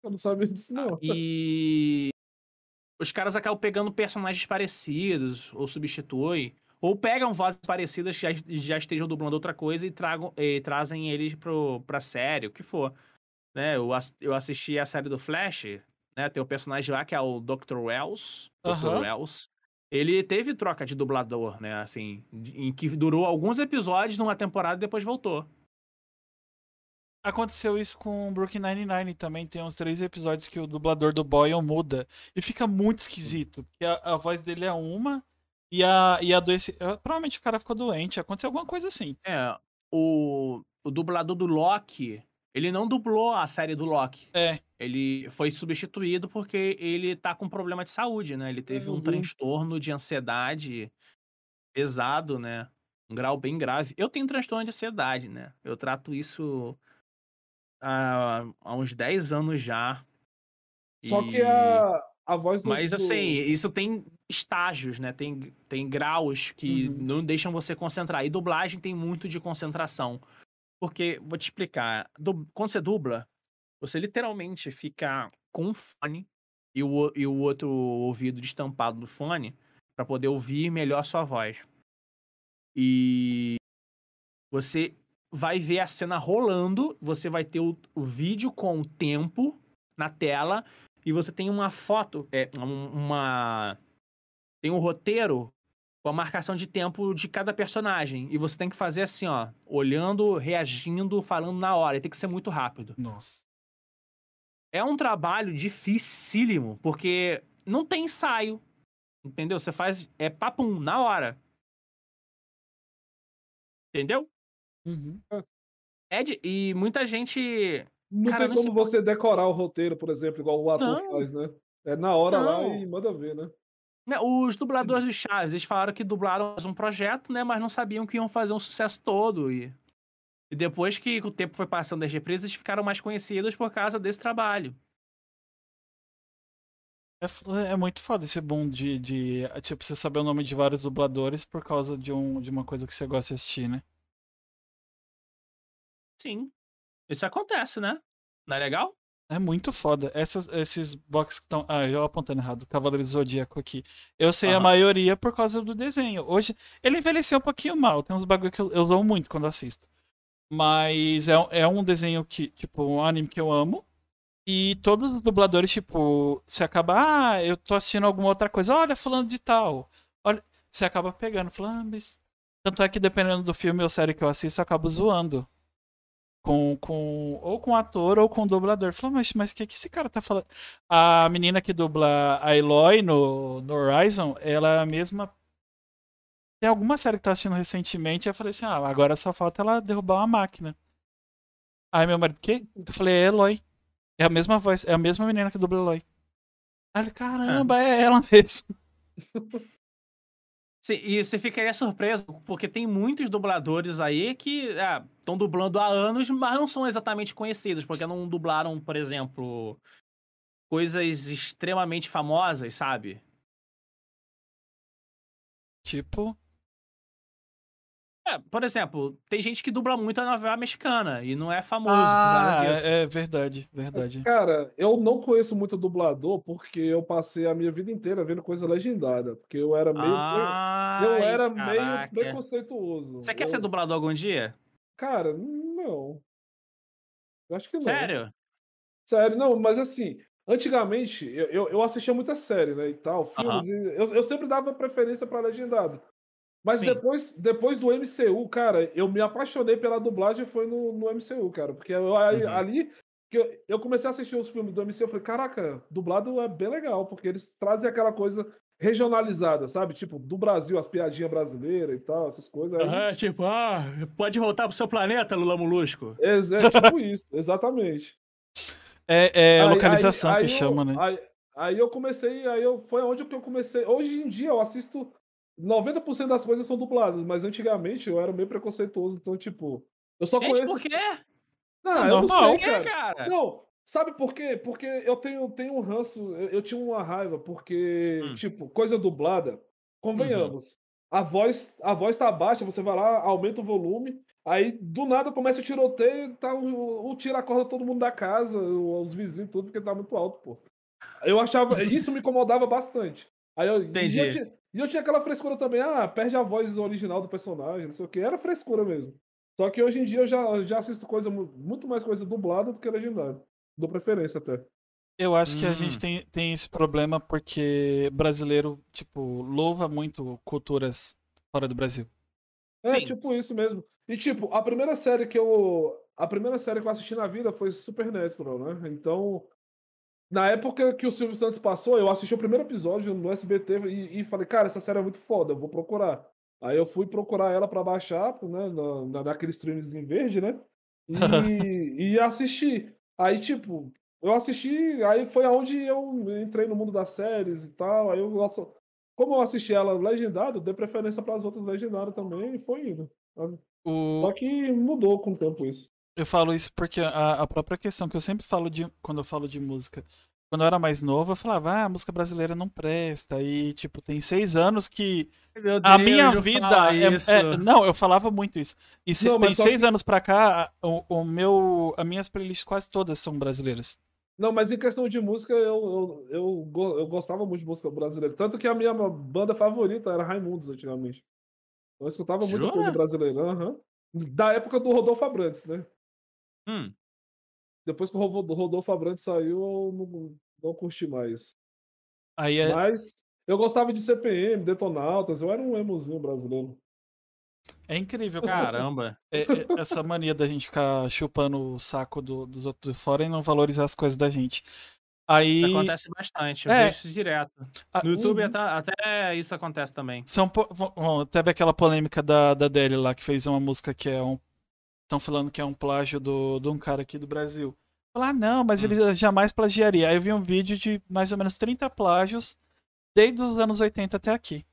Eu não sabia disso, não. E os caras acabam pegando personagens parecidos ou substituem. Ou pegam vozes parecidas que já, já estejam dublando outra coisa e, tragam, e trazem eles pro, pra série, o que for. Né? Eu, eu assisti a série do Flash, né? Tem o personagem lá que é o Dr. Wells. Dr. Uhum. Wells. Ele teve troca de dublador, né? Assim, em que durou alguns episódios numa temporada e depois voltou. Aconteceu isso com Brooklyn Nine-Nine também. Tem uns três episódios que o dublador do Boyle muda. E fica muito esquisito. Porque a, a voz dele é uma, e a, e a doença. Provavelmente o cara ficou doente, aconteceu alguma coisa assim. É, o, o dublador do Loki, ele não dublou a série do Loki. É. Ele foi substituído porque ele tá com problema de saúde, né? Ele teve uhum. um transtorno de ansiedade pesado, né? Um grau bem grave. Eu tenho transtorno de ansiedade, né? Eu trato isso há, há uns 10 anos já. Só e... que a, a voz do. Mas assim, isso tem estágios, né? Tem, tem graus que uhum. não deixam você concentrar. E dublagem tem muito de concentração. Porque, vou te explicar, du... quando você dubla, você literalmente fica com um fone e o, e o outro ouvido destampado do fone para poder ouvir melhor a sua voz. E você vai ver a cena rolando, você vai ter o, o vídeo com o tempo na tela e você tem uma foto, é, uma. Tem um roteiro com a marcação de tempo de cada personagem. E você tem que fazer assim, ó, olhando, reagindo, falando na hora. E tem que ser muito rápido. Nossa. É um trabalho dificílimo, porque não tem ensaio. Entendeu? Você faz. É papum, na hora. Entendeu? Uhum. É de, e muita gente não Cara, tem como você decorar o roteiro, por exemplo, igual o ator não. faz, né? É na hora não. lá e manda ver, né? Né? Os dubladores do Chaves, eles falaram que dublaram um projeto, né? Mas não sabiam que iam fazer um sucesso todo. E, e depois que o tempo foi passando das represas, eles ficaram mais conhecidos por causa desse trabalho. É, é, muito foda esse boom de, de. Tipo, você saber o nome de vários dubladores por causa de, um, de uma coisa que você gosta de assistir, né? Sim. Isso acontece, né? Não é legal? É muito foda. Essas, esses boxes que estão. Ah, eu apontando errado. Cavaleiro Zodíaco aqui. Eu sei a maioria por causa do desenho. Hoje, ele envelheceu um pouquinho mal. Tem uns bagulho que eu, eu uso muito quando assisto. Mas é, é um desenho que, tipo, um anime que eu amo. E todos os dubladores, tipo, você acaba, ah, eu tô assistindo alguma outra coisa, olha, falando de tal. Olha, você acaba pegando, falando, ah, mas. Tanto é que dependendo do filme ou série que eu assisto, eu acabo zoando Com, com, ou com ator ou com dublador. Falou, mas, mas o que, que esse cara tá falando? A menina que dubla a Eloy no, no Horizon, ela é a mesma. Tem alguma série que tá assistindo recentemente. Eu falei assim: ah, agora só falta ela derrubar uma máquina. Aí meu marido, quê? Eu falei: é Eloy. É a mesma voz, é a mesma menina que dubla Eloy. Aí ele, caramba, é, é ela mesmo. Sim, e você ficaria surpreso, porque tem muitos dubladores aí que estão é, dublando há anos, mas não são exatamente conhecidos, porque não dublaram, por exemplo, coisas extremamente famosas, sabe? Tipo. É, por exemplo, tem gente que dubla muito a novela mexicana e não é famoso. Ah, é, é verdade, verdade. Cara, eu não conheço muito dublador porque eu passei a minha vida inteira vendo coisa legendada. Porque eu era meio. Ai, eu era caraca. meio preconceituoso. Você quer eu... ser dublador algum dia? Cara, não. Eu acho que não. Sério? Sério, não, mas assim, antigamente eu, eu, eu assistia muita série, né? E tal, filmes, uh -huh. e eu, eu sempre dava preferência pra legendado. Mas depois, depois do MCU, cara, eu me apaixonei pela dublagem foi no, no MCU, cara. Porque eu, uhum. ali que eu, eu, comecei a assistir os filmes do MCU, eu falei, caraca, dublado é bem legal, porque eles trazem aquela coisa regionalizada, sabe? Tipo, do Brasil, as piadinhas brasileiras e tal, essas coisas. Aí... Uhum, tipo, ah, pode voltar pro seu planeta, Lula Molusco. É, é tipo isso, exatamente. É, é aí, localização aí, aí, que chama, né? Aí, aí eu comecei, aí eu, foi onde que eu comecei. Hoje em dia eu assisto 90% das coisas são dubladas, mas antigamente eu era meio preconceituoso, então, tipo, eu só Gente, conheço. por quê? Não, é eu normal, não sei, cara. cara. Não, sabe por quê? Porque eu tenho, tenho um ranço, eu, eu tinha uma raiva, porque, Hum. tipo, coisa dublada, convenhamos, a voz a voz tá baixa, você vai lá, aumenta o volume, aí do nada começa o tiroteio, tá o, o tira a corda todo mundo da casa, os vizinhos, tudo, porque tá muito alto, pô. Eu achava, isso me incomodava bastante. Aí eu, Entendi. E eu, tinha, aquela frescura também, ah, perde a voz original do personagem, não sei o que, era frescura mesmo. Só que hoje em dia eu já, já assisto coisa, mu- muito mais coisa dublada do que legendada. Dou preferência até. Eu acho que a Hum. gente tem, tem esse problema porque brasileiro, tipo, louva muito culturas fora do Brasil. É, Sim. tipo isso mesmo. E tipo, a primeira série que eu. A primeira série que eu assisti na vida foi Supernatural, né? Então. Na época que o Silvio Santos passou, eu assisti o primeiro episódio no SBT e, e falei, cara, essa série é muito foda, eu vou procurar. Aí eu fui procurar ela pra baixar, né? Na, na, naquele streamzinho verde, né? E, e assisti. Aí, tipo, eu assisti, aí foi aonde eu entrei no mundo das séries e tal. Aí eu gosto. Como eu assisti ela legendada, dei preferência para as outras legendadas também e foi indo. O, Só que mudou com o tempo isso. Eu falo isso porque a, a própria questão que eu sempre falo de quando eu falo de música. Quando eu era mais novo, eu falava, ah, a música brasileira não presta. E, tipo, tem seis anos que Meu a Deus, minha vida. é- é- não, eu falava muito isso. E se- Não, tem seis que- anos pra cá, o, o meu, as minhas playlists quase todas são brasileiras. Não, mas em questão de música, eu, eu, eu, eu gostava muito de música brasileira. Tanto que a minha banda favorita era Raimundos antigamente. Eu escutava muita Jura? coisa brasileira. aham. Da época do Rodolfo Abrantes, né? Hum. Depois que o Rodolfo Abrantes saiu, eu não, não curti mais. Aí é, Mas eu gostava de CPM, Detonautas, eu era um emozinho brasileiro. é incrível. Caramba. é- é- essa mania da gente ficar chupando o saco do- dos outros fora e não valorizar as coisas da gente. Aí. Isso acontece bastante, eu É. vejo isso direto. a- No YouTube Uhum. até, até isso acontece também. São, bom, teve aquela polêmica da, da Adele lá, que fez uma música que é um. Estão falando que é um plágio do, de um cara aqui do Brasil. Falar, ah, não, mas Hum. ele jamais plagiaria. Aí eu vi um vídeo de mais ou menos 30 plágios desde os anos 80 até aqui.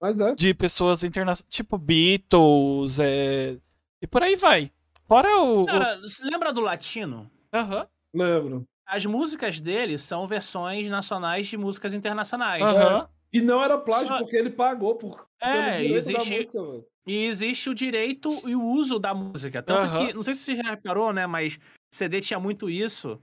Mas é. De pessoas internacionais, tipo Beatles, é... e por aí vai. Fora o. o- Cara, você lembra do Latino? Aham, Lembro. As músicas dele são versões nacionais de músicas internacionais. aham. E não era plágio, Só- porque ele pagou por É, pelo direito existe- música. E existe o direito e o uso da música. Tanto Aham. que, não sei se você já reparou, né? Mas CD tinha muito isso.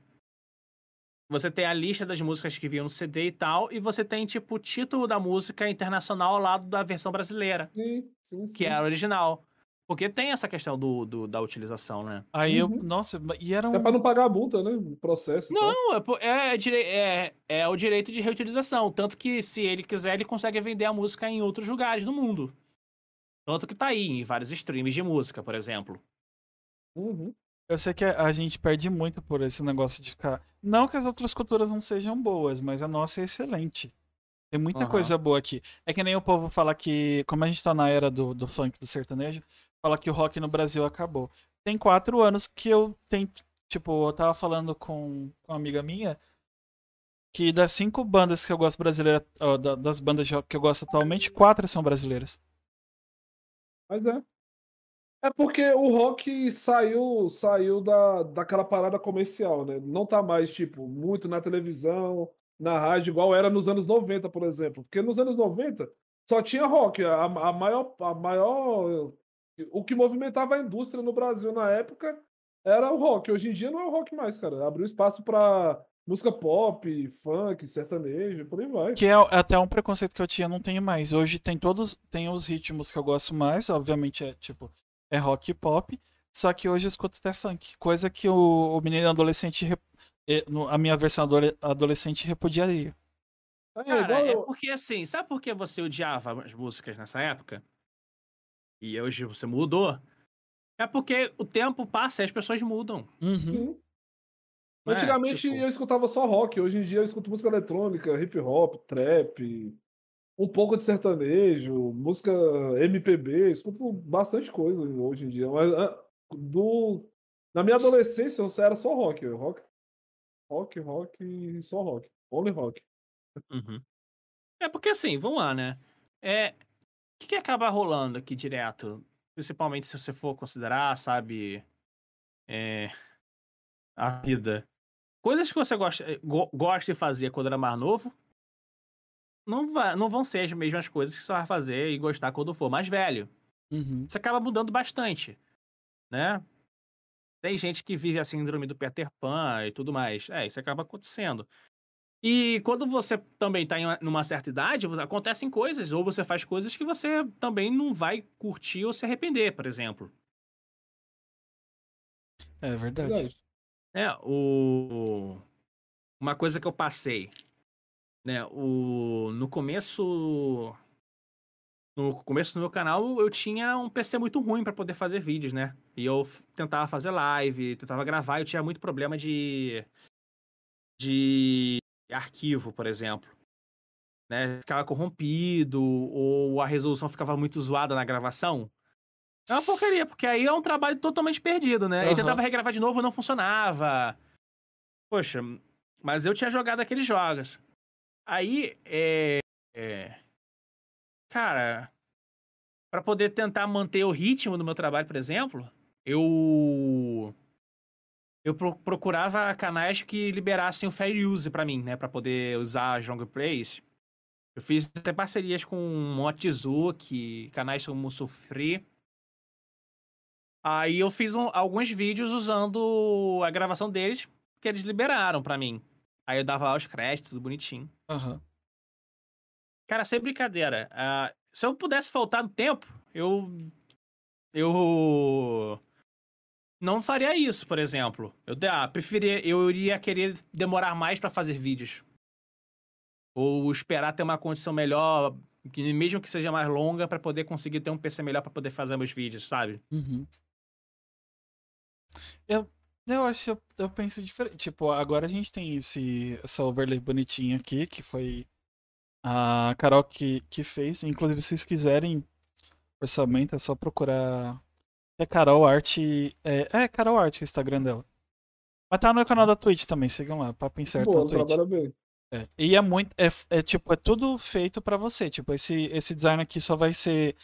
Você tem a lista das músicas que vinham no CD e tal, e você tem, tipo, o título da música internacional ao lado da versão brasileira, Sim, sim, sim. que é a original. Porque tem essa questão do, do- da utilização, né? Aí eu. Uhum. Nossa, e era um. É pra não pagar a multa, né? O processo. e. Não, é, é, é, é o direito de reutilização. Tanto que, se ele quiser, ele consegue vender a música em outros lugares do mundo. Tanto que tá aí, em vários streams de música, por exemplo. Uhum. Eu sei que a gente perde muito por esse negócio de ficar. Não que as outras culturas não sejam boas, mas a nossa é excelente. Tem muita Aham. coisa boa aqui. É que nem o povo fala que, como a gente tá na era do, do funk, do sertanejo, fala que o rock no Brasil acabou. Tem quatro anos que eu tenho. Tipo, eu tava falando com uma amiga minha que das cinco bandas que eu gosto brasileira, ó, da- das bandas de rock que eu gosto atualmente, quatro são brasileiras. Mas é. É porque o rock saiu, saiu da, daquela parada comercial, né? Não tá mais, tipo, muito na televisão, na rádio, igual era nos anos 90, por exemplo. Porque nos anos 90 só tinha rock. A, a maior, a maior. O que movimentava a indústria no Brasil na época era o rock. Hoje em dia não é o rock mais, cara. Abriu espaço pra música pop, funk, sertanejo, por aí vai. Que é até um preconceito que eu tinha, não tenho mais. Hoje tem todos, tem os ritmos que eu gosto mais, obviamente é tipo, é rock e pop, só que hoje eu escuto até funk, coisa que o, o menino adolescente, a minha versão adole- adolescente repudiaria. É, Cara, é porque assim, sabe por que você odiava as músicas nessa época? E hoje você mudou? É porque o tempo passa e as pessoas mudam. Uhum. Né? Antigamente Tipo, eu escutava só rock, hoje em dia eu escuto música eletrônica, hip hop, trap, um pouco de sertanejo, música MPB, escuto bastante coisa hoje em dia. Mas ah, do... na minha adolescência eu só- era só rock, rock, rock, rock e só rock, only rock. Uhum. É porque assim, vamos lá, né? É, que, que acaba rolando aqui direto? Principalmente se você for considerar, sabe, é, a vida. Coisas que você gosta, eh, go- gosta de fazer quando era mais novo, não, vai, não vão ser as mesmas coisas que você vai fazer e gostar quando for mais velho. Uhum. Isso acaba mudando bastante, né? Tem gente que vive a síndrome do Peter Pan e tudo mais. É, isso acaba acontecendo. E quando você também tá em uma- numa certa idade, acontecem coisas, ou você faz coisas que você também não vai curtir ou se arrepender, por exemplo. É verdade. Verdade. É, o... Uma coisa que eu passei, né, o... no começo... No começo do meu canal, eu tinha um PC muito ruim para poder fazer vídeos, né? E eu tentava fazer live, tentava gravar, eu tinha muito problema de... de arquivo, por exemplo. Né? Ficava corrompido, ou a resolução ficava muito zoada na gravação. É uma porcaria, porque aí é um trabalho totalmente perdido, né? Aham. tentava regravar de novo, não funcionava. Poxa, mas eu tinha jogado aqueles jogos. Aí, é. é, cara, pra poder tentar manter o ritmo do meu trabalho, por exemplo, eu. Eu pro- procurava canais que liberassem o fair use pra mim, né? Pra poder usar as long plays. Eu fiz até parcerias com Motizuki, canais como Sufri. Aí eu fiz um- alguns vídeos usando a gravação deles, que eles liberaram pra mim. Aí eu dava lá os créditos, tudo bonitinho. Aham. Cara, sem brincadeira. ah, se eu pudesse faltar no tempo, eu. Eu. Não faria isso, por exemplo. Eu ah, preferia, eu iria querer demorar mais pra fazer vídeos. Ou esperar ter uma condição melhor, mesmo que seja mais longa, pra poder conseguir ter um PC melhor pra poder fazer meus vídeos, sabe? Uhum. Eu, eu acho eu, eu penso diferente. Tipo, agora a gente tem esse, essa overlay bonitinha aqui, que foi a Carol que, que fez. Inclusive, se vocês quiserem orçamento, é só procurar. É Carol Art. É, é Carol Art, o Instagram dela. Mas tá no canal da Twitch também, sigam lá, Papo Incerto Boa, na Twitch. É, E é muito. É, é tipo, é tudo feito pra você. Tipo, esse, esse design aqui só vai ser.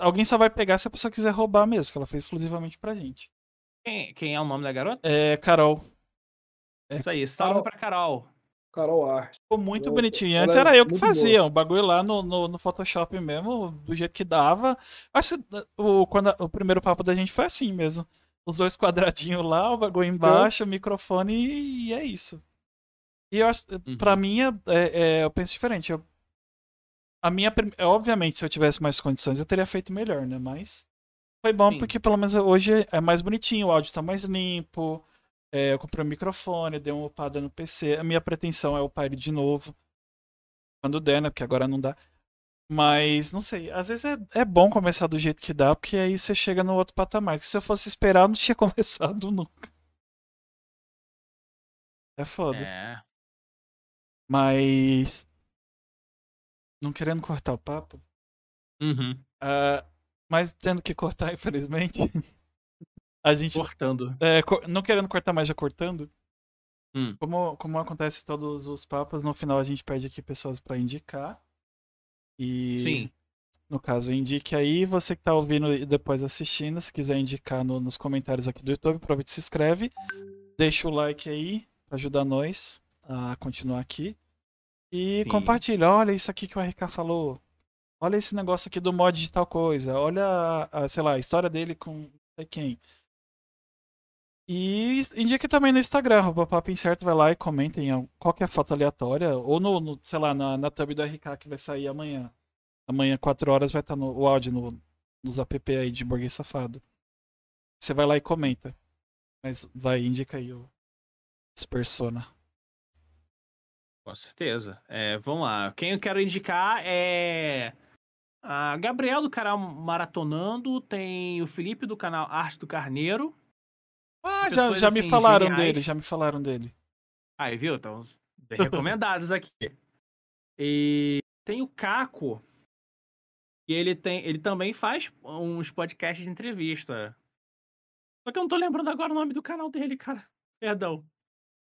Alguém só vai pegar se a pessoa quiser roubar mesmo, que ela fez exclusivamente pra gente. Quem, quem é o nome da garota? É, Carol. É, Isso aí, salve Carol. pra Carol. Carol Art. Ficou muito Ela- bonitinho. Antes é era eu que fazia, o bagulho lá no, no, no Photoshop mesmo, do jeito que dava. Acho que o, quando a- o primeiro papo da gente foi assim mesmo. Os dois quadradinhos lá, o bagulho embaixo, o microfone e, e é isso. E eu acho, pra mim, é, é- é- eu penso diferente. Eu- a minha, é, obviamente, se eu tivesse mais condições, eu teria feito melhor, né? Mas foi bom Sim. porque pelo menos hoje é mais bonitinho, o áudio tá mais limpo. É, eu comprei um microfone, dei uma upada no PC. A minha pretensão é upar ele de novo. Quando der, né? Porque agora não dá. Mas, não sei, às vezes é, é bom começar do jeito que dá, porque aí você chega no outro patamar. Que se eu fosse esperar, eu não tinha começado nunca. É foda. É. Mas. Não querendo cortar o papo. Uhum. ah, mas tendo que cortar, infelizmente. A gente. Cortando. é, não querendo cortar, mas já cortando. Hum. Como, como acontece todos os papos, no final a gente pede aqui pessoas pra indicar. E. Sim. No caso, indique aí. Você que tá ouvindo e depois assistindo, se quiser indicar no- nos comentários aqui do YouTube, aproveita e se inscreve. Deixa o like aí pra ajudar nós a continuar aqui. E Sim. compartilha. Olha isso aqui que o RK falou. Olha esse negócio aqui do mod de tal coisa. Olha, a, a, sei lá, a história dele com não sei quem. E indique também no Instagram, arroba Papo Incerto, vai lá e comenta em qualquer foto aleatória. Ou no, no, sei lá, na, na thumb do RK que vai sair amanhã. Amanhã, 4 horas, vai estar no, o áudio no, nos app aí de Burguês Safado. Você vai lá e comenta. Mas vai, indica aí o persona. Com certeza. É, vamos lá. Quem eu quero indicar é a Gabriel do canal Maratonando, tem o Felipe do canal Arte do Carneiro. Ah, já, já me assim, falaram geniais. dele, já me falaram dele. Aí, viu? Estão bem recomendados aqui. E tem o Caco. E ele tem, ele também faz uns podcasts de entrevista. Só que eu não tô lembrando agora o nome do canal dele, cara. Perdão.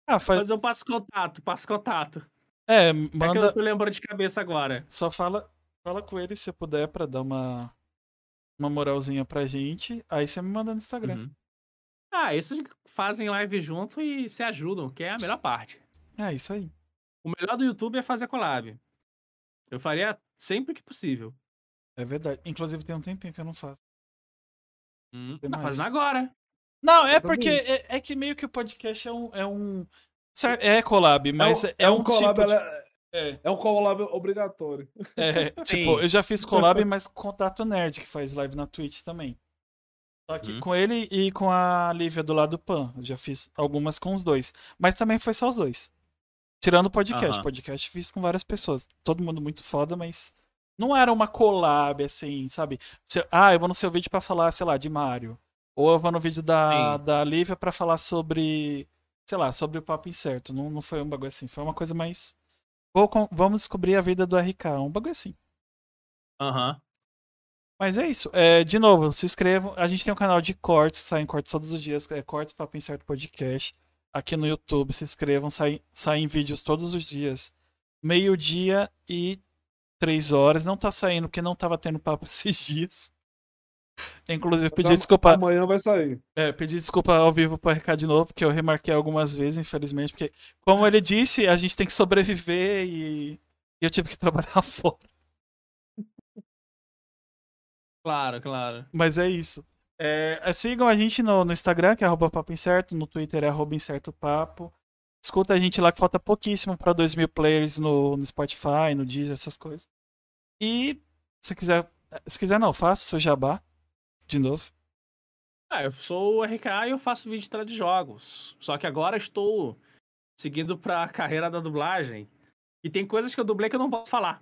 Ah, faz. Mas eu passo contato, passo contato. É, É que eu manda. não tô lembrando de cabeça agora. Só fala, fala com ele se puder pra dar uma, uma moralzinha pra gente. Aí você me manda no Instagram. Uhum. Ah, esses fazem live junto e se ajudam, que é a melhor parte. É isso aí. O melhor do YouTube é fazer collab. Eu faria sempre que possível. É verdade. Inclusive tem um tempinho que eu não faço. Hum, tá mais. fazendo agora. Não, é porque é, é que meio que o podcast é um. É, um, é collab, mas é, é um, collab, tipo. de- ela- é, é um collab obrigatório. é, tipo, Sim. eu já fiz collab, mas com o Tato Nerd, que faz live na Twitch também. Só que Uhum. com ele e com a Lívia do lado do Pan. Eu já fiz algumas com os dois. Mas também foi só os dois. Tirando o podcast. Aham. Podcast fiz com várias pessoas. Todo mundo muito foda, mas não era uma collab, assim, sabe? Se- ah, eu vou no seu vídeo pra falar, sei lá, de Mario. Ou eu vou no vídeo da, Sim. da Lívia pra falar sobre, sei lá, sobre o papo incerto. Não, não foi um bagulho assim. Foi uma coisa mais. Vou vamos descobrir a vida do RK. Um bagulho assim. Aham. Mas é isso. É, de novo, se inscrevam. A gente tem um canal de cortes, saem cortes todos os dias. É Cortes Papo Incerto Podcast. Aqui no YouTube, se inscrevam. Saem, saem vídeos todos os dias. Meio-dia e três horas. Não tá saindo porque não tava tendo papo esses dias. Inclusive, pedi Mas desculpa, Amanhã vai sair. é, pedi desculpa ao vivo para RK de novo, porque eu remarquei algumas vezes, infelizmente. Porque, como ele disse, a gente tem que sobreviver e eu tive que trabalhar fora. Claro, claro. Mas é isso. É, é, sigam a gente no, no Instagram, que é arroba papo incerto, no Twitter é arroba incerto papo. Escuta a gente lá que falta pouquíssimo para 2 mil players no, no Spotify, no Deezer, essas coisas. E se quiser, se quiser não, faça seu jabá de novo. Ah, eu sou o RK e eu faço vídeo de jogos. Só que agora estou seguindo pra carreira da dublagem. E tem coisas que eu dublei que eu não posso falar.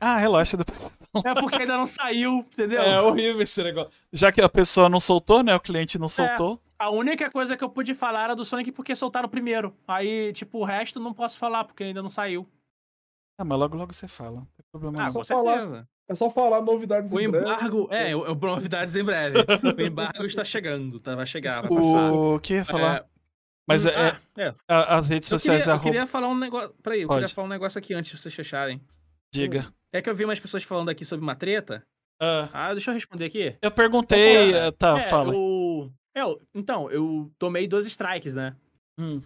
Ah, relaxa depois. É porque ainda não saiu, entendeu? É horrível esse negócio. Já que a pessoa não soltou, né? O cliente não soltou. A única coisa que eu pude falar era do Sonic porque soltaram primeiro. Aí, tipo, o resto não posso falar porque ainda não saiu. Ah, mas logo logo você fala. Não tem problema Ah, não. com falar. certeza. É só falar novidades O em breve. embargo. É, o- o- novidades em breve. O embargo está chegando, tá? Vai chegar, vai passar. O que eu ia falar? É, Mas hum, é, ah, é. a- as redes Eu sociais queria, eu arroba. queria falar um negócio. Peraí, eu Pode. queria falar um negócio aqui antes de vocês fecharem. Diga. É que eu vi umas pessoas falando aqui sobre uma treta. Ah, Ah, deixa eu responder aqui. eu perguntei. Cara, eh, Tá, é, fala. Eu... é, eu- então, eu tomei dois strikes, né? Hum.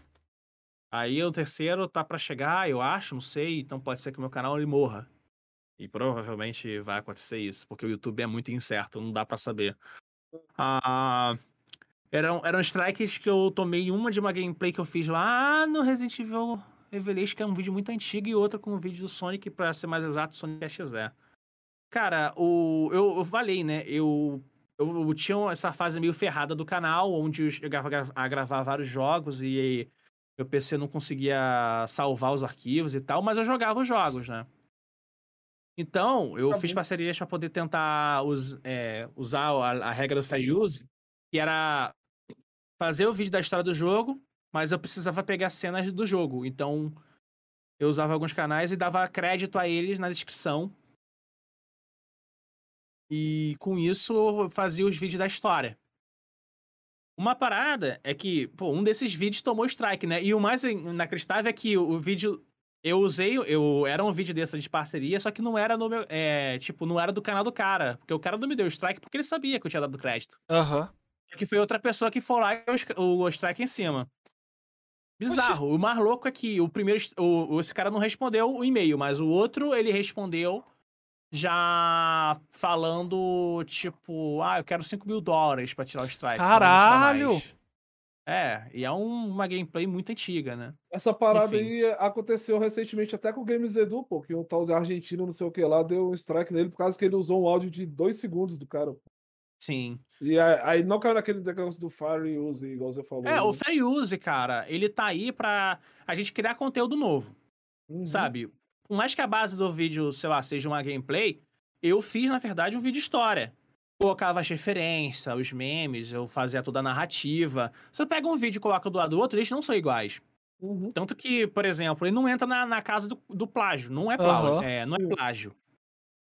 Aí o terceiro tá pra chegar, eu acho, não sei. Então pode ser que o meu canal ele morra. E provavelmente vai acontecer isso, porque o YouTube é muito incerto, não dá pra saber. Ah, eram, eram strikes que eu tomei uma de uma gameplay que eu fiz lá no Resident Evil Revelation, que é um vídeo muito antigo, e outra com um vídeo do Sonic, pra ser mais exato, Sonic XE. Cara, o, eu, eu falei, né? Eu, eu, eu tinha essa fase meio ferrada do canal, onde eu chegava a gra- a gravar vários jogos e meu PC não conseguia salvar os arquivos e tal, mas eu jogava os jogos, né? Então, eu Tá fiz bom. parcerias para poder tentar us- é, usar a, a regra do fair use, que era fazer o vídeo da história do jogo, mas eu precisava pegar cenas do jogo. Então, eu usava alguns canais e dava crédito a eles na descrição. E com isso eu fazia os vídeos da história. Uma parada é que, pô, um desses vídeos tomou strike, né? E o mais inacreditável é que o, vídeo eu usei, eu era um vídeo dessa de parceria, só que não era no meu, é, tipo, não era do canal do cara, porque o cara não me deu strike porque ele sabia que eu tinha dado crédito. Aham. Só que foi outra pessoa que foi lá e o strike em cima. Bizarro. O mais louco é que o primeiro, o, esse cara não respondeu o e-mail, mas o outro ele respondeu já falando, tipo, ah, eu quero 5 mil dólares pra tirar o strike. Caralho! É, e é um- uma gameplay muito antiga, né? Essa parada Enfim. aí aconteceu recentemente até com o Games Edu, pô, que um tal de argentino, não sei o que lá, deu um strike nele por causa que ele usou um áudio de dois segundos do cara. Sim. E aí, não caiu naquele negócio do Fire Use, igual você falou. É, o né? Fair Use, cara, ele tá aí pra a gente criar conteúdo novo. Uhum. Sabe? Por mais que a base do vídeo, sei lá, seja uma gameplay, eu fiz, na verdade, um vídeo história. Colocava as referências, os memes, eu fazia toda a narrativa. Você pega um vídeo e coloca do lado do outro, eles não são iguais. Uhum. Tanto que, por exemplo, ele não entra na, na casa do, do plágio. Não é, plágio, Aham. é, não é Sim.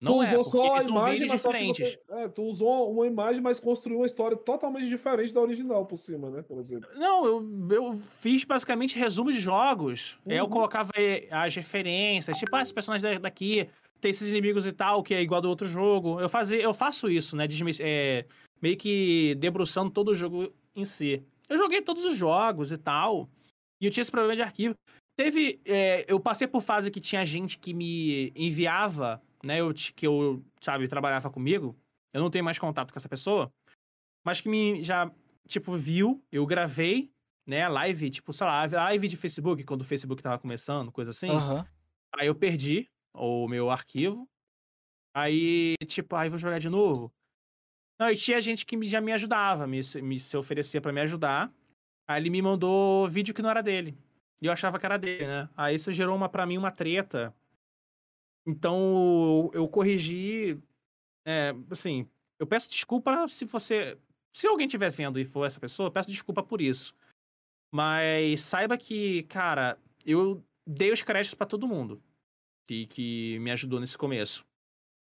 Plágio. Tu Não é, usou só a imagem, mas só diferentes. você. É, tu usou uma imagem, mas construiu uma história totalmente diferente da original por cima, né? Por exemplo. Não, eu, eu fiz basicamente resumo de jogos. Eu Uhum. colocava eh, as referências, tipo, ah, esse personagem da- daqui tem esses inimigos e tal, que é igual do outro jogo. Eu, fazia, eu faço isso, né? desmi- eh, meio que debruçando todo o jogo em si. Eu joguei todos os jogos e tal. E eu tinha esse problema de arquivo. Teve. eh, eu passei por fase que tinha gente que me enviava, né? Eu, que eu, sabe, trabalhava comigo. Eu não tenho mais contato com essa pessoa. Mas que me já, tipo, viu, eu gravei, né? Live, tipo, sei lá, live de Facebook, quando o Facebook tava começando, coisa assim. Aham. Aí eu perdi o meu arquivo. Aí, tipo, aí vou jogar de novo. Não, e tinha gente que já me ajudava, me, se- me se oferecia pra me ajudar. Aí ele me mandou vídeo que não era dele. E eu achava que era dele, né? Aí isso gerou uma, pra mim uma treta. Então eu corrigi. É, assim, eu peço desculpa se você. Se alguém estiver vendo e for essa pessoa, peço desculpa por isso. Mas saiba que, cara, eu dei os créditos pra todo mundo que, que me ajudou nesse começo.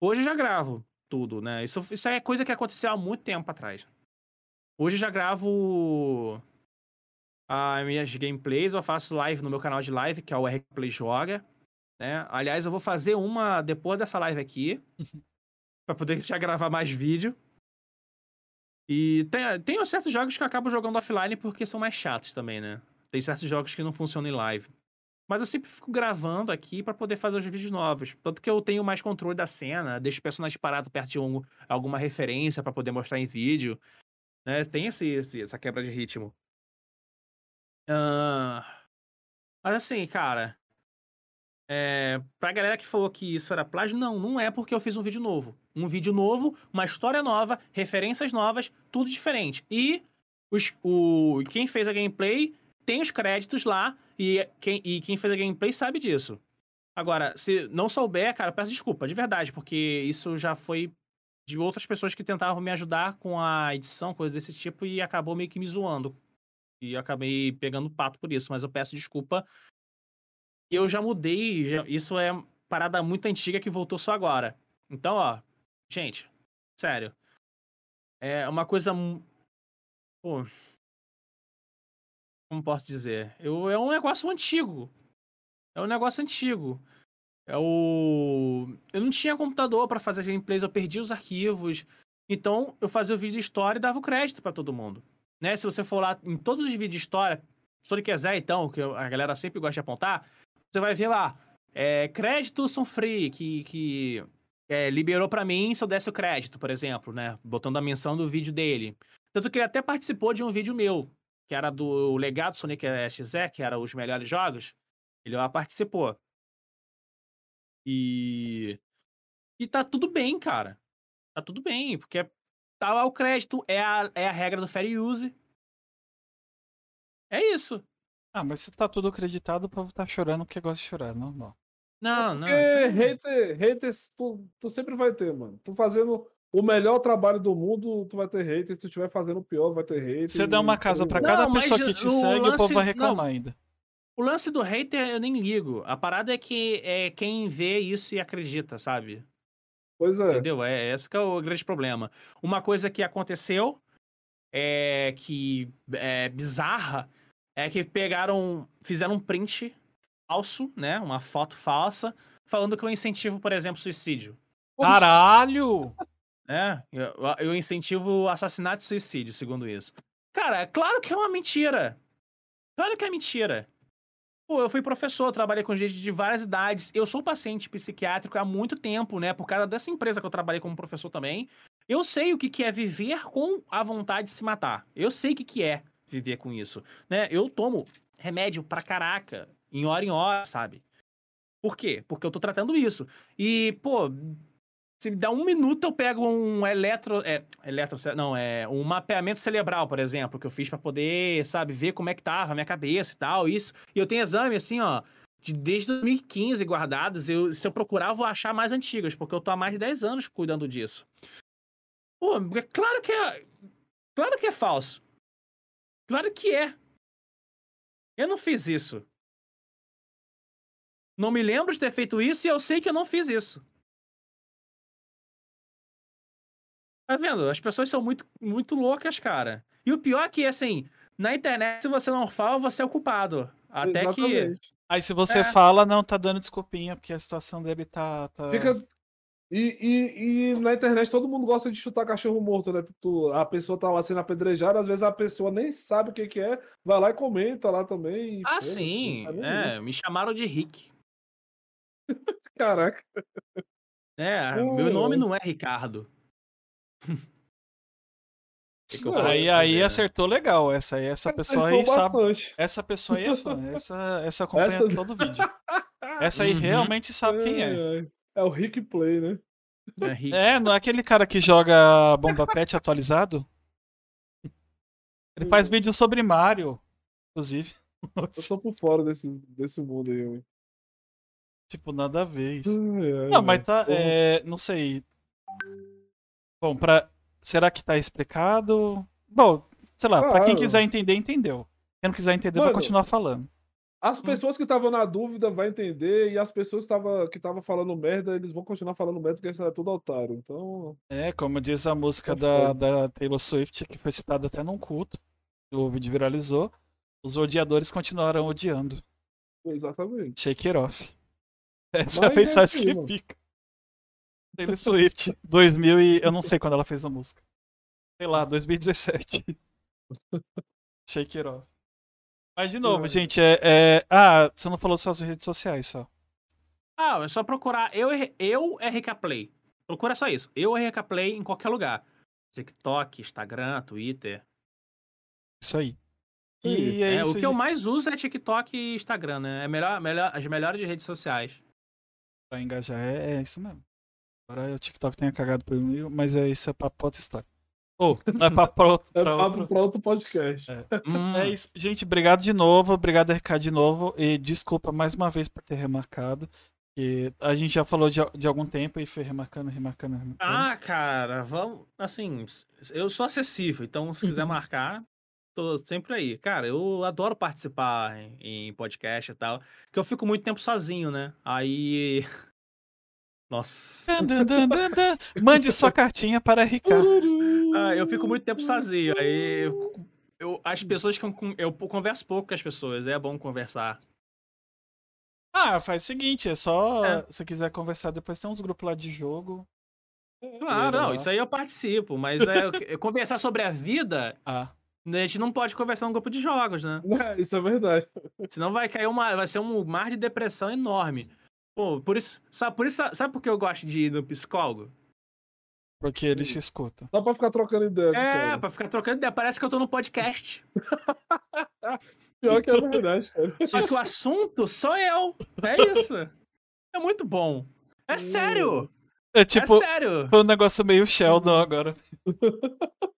Hoje eu já gravo tudo, né? Isso, isso é coisa que aconteceu há muito tempo atrás. Hoje eu já gravo as minhas gameplays, eu faço live no meu canal de live, que é o RPlay Joga. Né? Aliás, eu vou fazer uma depois dessa live aqui, pra poder já gravar mais vídeo. E tem, tem certos jogos que eu acabo jogando offline porque são mais chatos também, né? Tem certos jogos que não funcionam em live. Mas eu sempre fico gravando aqui pra poder fazer os vídeos novos. Tanto que eu tenho mais controle da cena, deixo o personagem parado perto de um- alguma referência pra poder mostrar em vídeo. Né? Tem esse, esse- essa quebra de ritmo. Ah, Mas assim, cara. É... Pra galera que falou que isso era plágio, não, não é porque eu fiz um vídeo novo. Um vídeo novo, uma história nova, referências novas, tudo diferente. E os, o, quem fez a gameplay tem os créditos lá e quem, e quem fez a gameplay sabe disso. Agora, se não souber, cara, peço desculpa, de verdade, porque isso já foi de outras pessoas que tentavam me ajudar com a edição, coisa desse tipo, e acabou meio que me zoando. E acabei pegando pato por isso, mas eu peço desculpa. Eu já mudei, já- isso é parada muito antiga que voltou só agora. Então, ó, gente, sério. É uma coisa. Pô. Como posso dizer? Eu, é um negócio antigo. É um negócio antigo. É o. Eu não tinha computador pra fazer gameplays, eu perdi os arquivos. Então, eu fazia o vídeo de história e dava o crédito pra todo mundo. Né? Se você for lá em todos os vídeos de história, Sonic quiser, então, que a galera sempre gosta de apontar, você vai ver lá. É, crédito são free, que, que é, liberou pra mim se eu desse o crédito, por exemplo, né? Botando a menção do vídeo dele. Tanto que ele até participou de um vídeo meu, que era do legado Sonic XZ, que era os melhores jogos. Ele lá participou. E. E tá tudo bem, cara. Tá tudo bem, porque tá lá o crédito, é a, é a regra do fair use. É isso. Ah, mas se tá tudo acreditado, o povo tá chorando porque gosta de chorar, normal. Não, não. Porque isso aí- hater, haters tu, tu sempre vai ter, mano. Tu fazendo o melhor trabalho do mundo, tu vai ter haters. Se tu estiver fazendo o pior, vai ter haters. Você dá uma casa pra Não, cada mas pessoa que te segue, o povo lance- vai reclamar não. ainda. O lance do hater eu nem ligo. A parada é que é quem vê isso e acredita, sabe? Pois é. Entendeu? É esse que é o grande problema. Uma coisa que aconteceu é que é bizarra é que pegaram, fizeram um print falso, né? Uma foto falsa, falando que eu incentivo, por exemplo, suicídio. Caralho! né? Eu, eu incentivo o assassinato e suicídio, segundo isso. Cara, é claro que é uma mentira. Claro que é mentira. Pô, eu fui professor, trabalhei com gente de várias idades. Eu sou paciente psiquiátrico há muito tempo, né? Por causa dessa empresa que eu trabalhei como professor também. Eu sei o que, que é viver com a vontade de se matar. Eu sei o que, que é viver com isso. Né? Eu tomo remédio pra caraca, em hora em hora, sabe? Por quê? Porque eu tô tratando isso. E, pô, se me dá um minuto, eu pego um eletro. É, eletro não, é um mapeamento cerebral, por exemplo, que eu fiz pra poder, sabe, ver como é que tava a minha cabeça e tal, isso. E eu tenho exame, assim, ó, de, desde 2015 guardados. Eu, se eu procurar, eu vou achar mais antigas, porque eu tô há mais de 10 anos cuidando disso. Pô, é claro que é. Claro que é falso. Claro que é. Eu não fiz isso. Não me lembro de ter feito isso e eu sei que eu não fiz isso. Tá vendo? As pessoas são muito, muito loucas, cara. E o pior é que, assim, na internet, se você não fala, você é o culpado. Até que. Exatamente. Aí se você É. fala, não, tá dando desculpinha, porque a situação dele tá. tá... Fica. E, e, e na internet todo mundo gosta de chutar cachorro morto, né? Tu, a pessoa tá lá sendo apedrejada, às vezes a pessoa nem sabe o que, que é, vai lá e comenta lá também. e Ah, foda-se, sim. tá É, me chamaram de Rick. Caraca. É, Hum. meu nome não é Ricardo. Que que Aí, aí né? acertou legal. Essa aí, essa pessoa aí Acertou sabe. bastante. Essa pessoa aí é fã. Essa, essa acompanha Essa- todo vídeo. Essa aí Uhum. realmente sabe quem é. É o Rick Play, né? É Rick. É, não é aquele cara que joga Bomba Pet atualizado? Ele faz vídeo sobre Mario, inclusive. Eu tô por fora desse, desse mundo aí, mano. tipo, nada a ver isso. Ai, Não, mas tá. É, não sei. Bom, pra. Será que tá explicado? Bom, sei lá, pra quem Claro. quiser entender, entendeu. Quem não quiser entender, vai Mano, continuar falando. As pessoas que estavam na dúvida vão entender, e as pessoas que estavam falando merda, eles vão continuar falando merda, porque isso é tudo otário. Então, É, como diz a música Tá da, da Taylor Swift, que foi citada até num culto, o vídeo viralizou. Os odiadores continuaram odiando. exatamente. Shake it off. Essa é a Mas é mensagem assim, que mano. fica. Taylor Swift, 2000 e... Eu não sei quando ela fez a música. Sei lá, 2017. Shake it off. Mas, de novo, Ai. gente, é, é- Ah, você não falou suas redes sociais só. Ah, é só procurar eu, e- eu RK Play. Procura só isso. Eu RK Play em qualquer lugar. TikTok, Instagram, Twitter. Isso aí. E é, É, isso, o que eu gente. mais uso é TikTok e Instagram, né? É melhor, melhor, as melhores de redes sociais. Pra engajar, é, é isso mesmo. Agora o TikTok tenha cagado por mim, mas é isso, é pra outra história. Ou, é papo pra outro. É pra papo outro- pra outro podcast. Hum, É isso. Gente, obrigado de novo. Obrigado, RK, de novo. E desculpa mais uma vez por ter remarcado. Que a gente já falou de, de algum tempo e foi remarcando, remarcando, remarcando. Ah, cara, vamos. Assim, eu sou acessível, então se quiser marcar, tô sempre aí. Cara, eu adoro participar em, em podcast e tal, porque eu fico muito tempo sozinho, né? Aí. Nossa. Mande sua cartinha para RK. Ah, eu fico muito tempo sozinho. Aí. Eu, eu- as pessoas que eu, eu converso pouco com as pessoas, é bom conversar. Ah, faz o seguinte, é só. É. Se quiser conversar, depois tem uns grupos lá de jogo. Claro, Legal. não, isso aí eu participo, mas é, conversar sobre a vida, Ah, a gente não pode conversar num grupo de jogos, né? É, isso é verdade. Senão vai cair uma. Vai ser um mar de depressão enorme. Pô, por isso. Sabe por, isso, sabe por que eu gosto de ir no psicólogo? Porque eles te escutam. Só pra ficar trocando ideia. É, cara. pra ficar trocando ideia. Parece que eu tô no podcast. Pior que é verdade, cara. Só que o assunto sou eu. É isso. É muito bom. É sério. É tipo, é sério. foi um negócio meio Sheldon agora.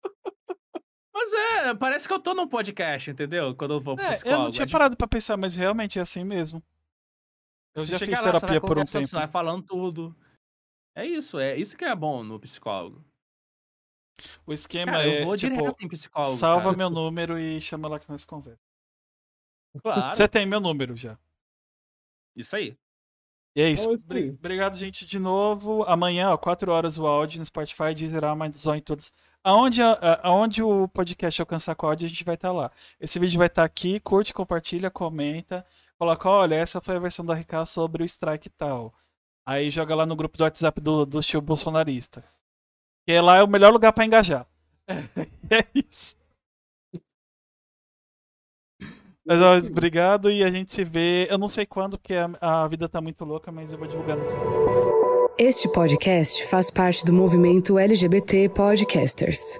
Mas é, parece que eu tô num podcast, entendeu? Quando eu vou pro É, eu não tinha É parado pra pensar, mas realmente é assim mesmo. Eu Você já fiz lá, terapia por um tempo. Você vai falando tudo. É isso, é isso que é bom no psicólogo. O esquema Cara, eu é, vou tipo, direto em psicólogo. salva cara. meu número e chama lá que nós conversamos. Claro, Você tem meu número já. isso aí. E é isso. Bri-. Obrigado, gente, de novo. Amanhã, ó, 4 horas o áudio no Spotify, Deezer, Amazon e todos. Aonde, a- aonde o podcast alcançar com áudio, a gente vai estar lá. Esse vídeo vai estar aqui, curte, compartilha, comenta. Coloca, olha, essa foi a versão da RK sobre o strike e tal. Aí joga lá no grupo do WhatsApp do, do tio bolsonarista. Que lá é o melhor lugar pra engajar. é isso. Mas, ó, obrigado e a gente se vê. Eu não sei quando, porque a, a vida tá muito louca, mas eu vou divulgar no Instagram. Este podcast faz parte do movimento LGBT Podcasters.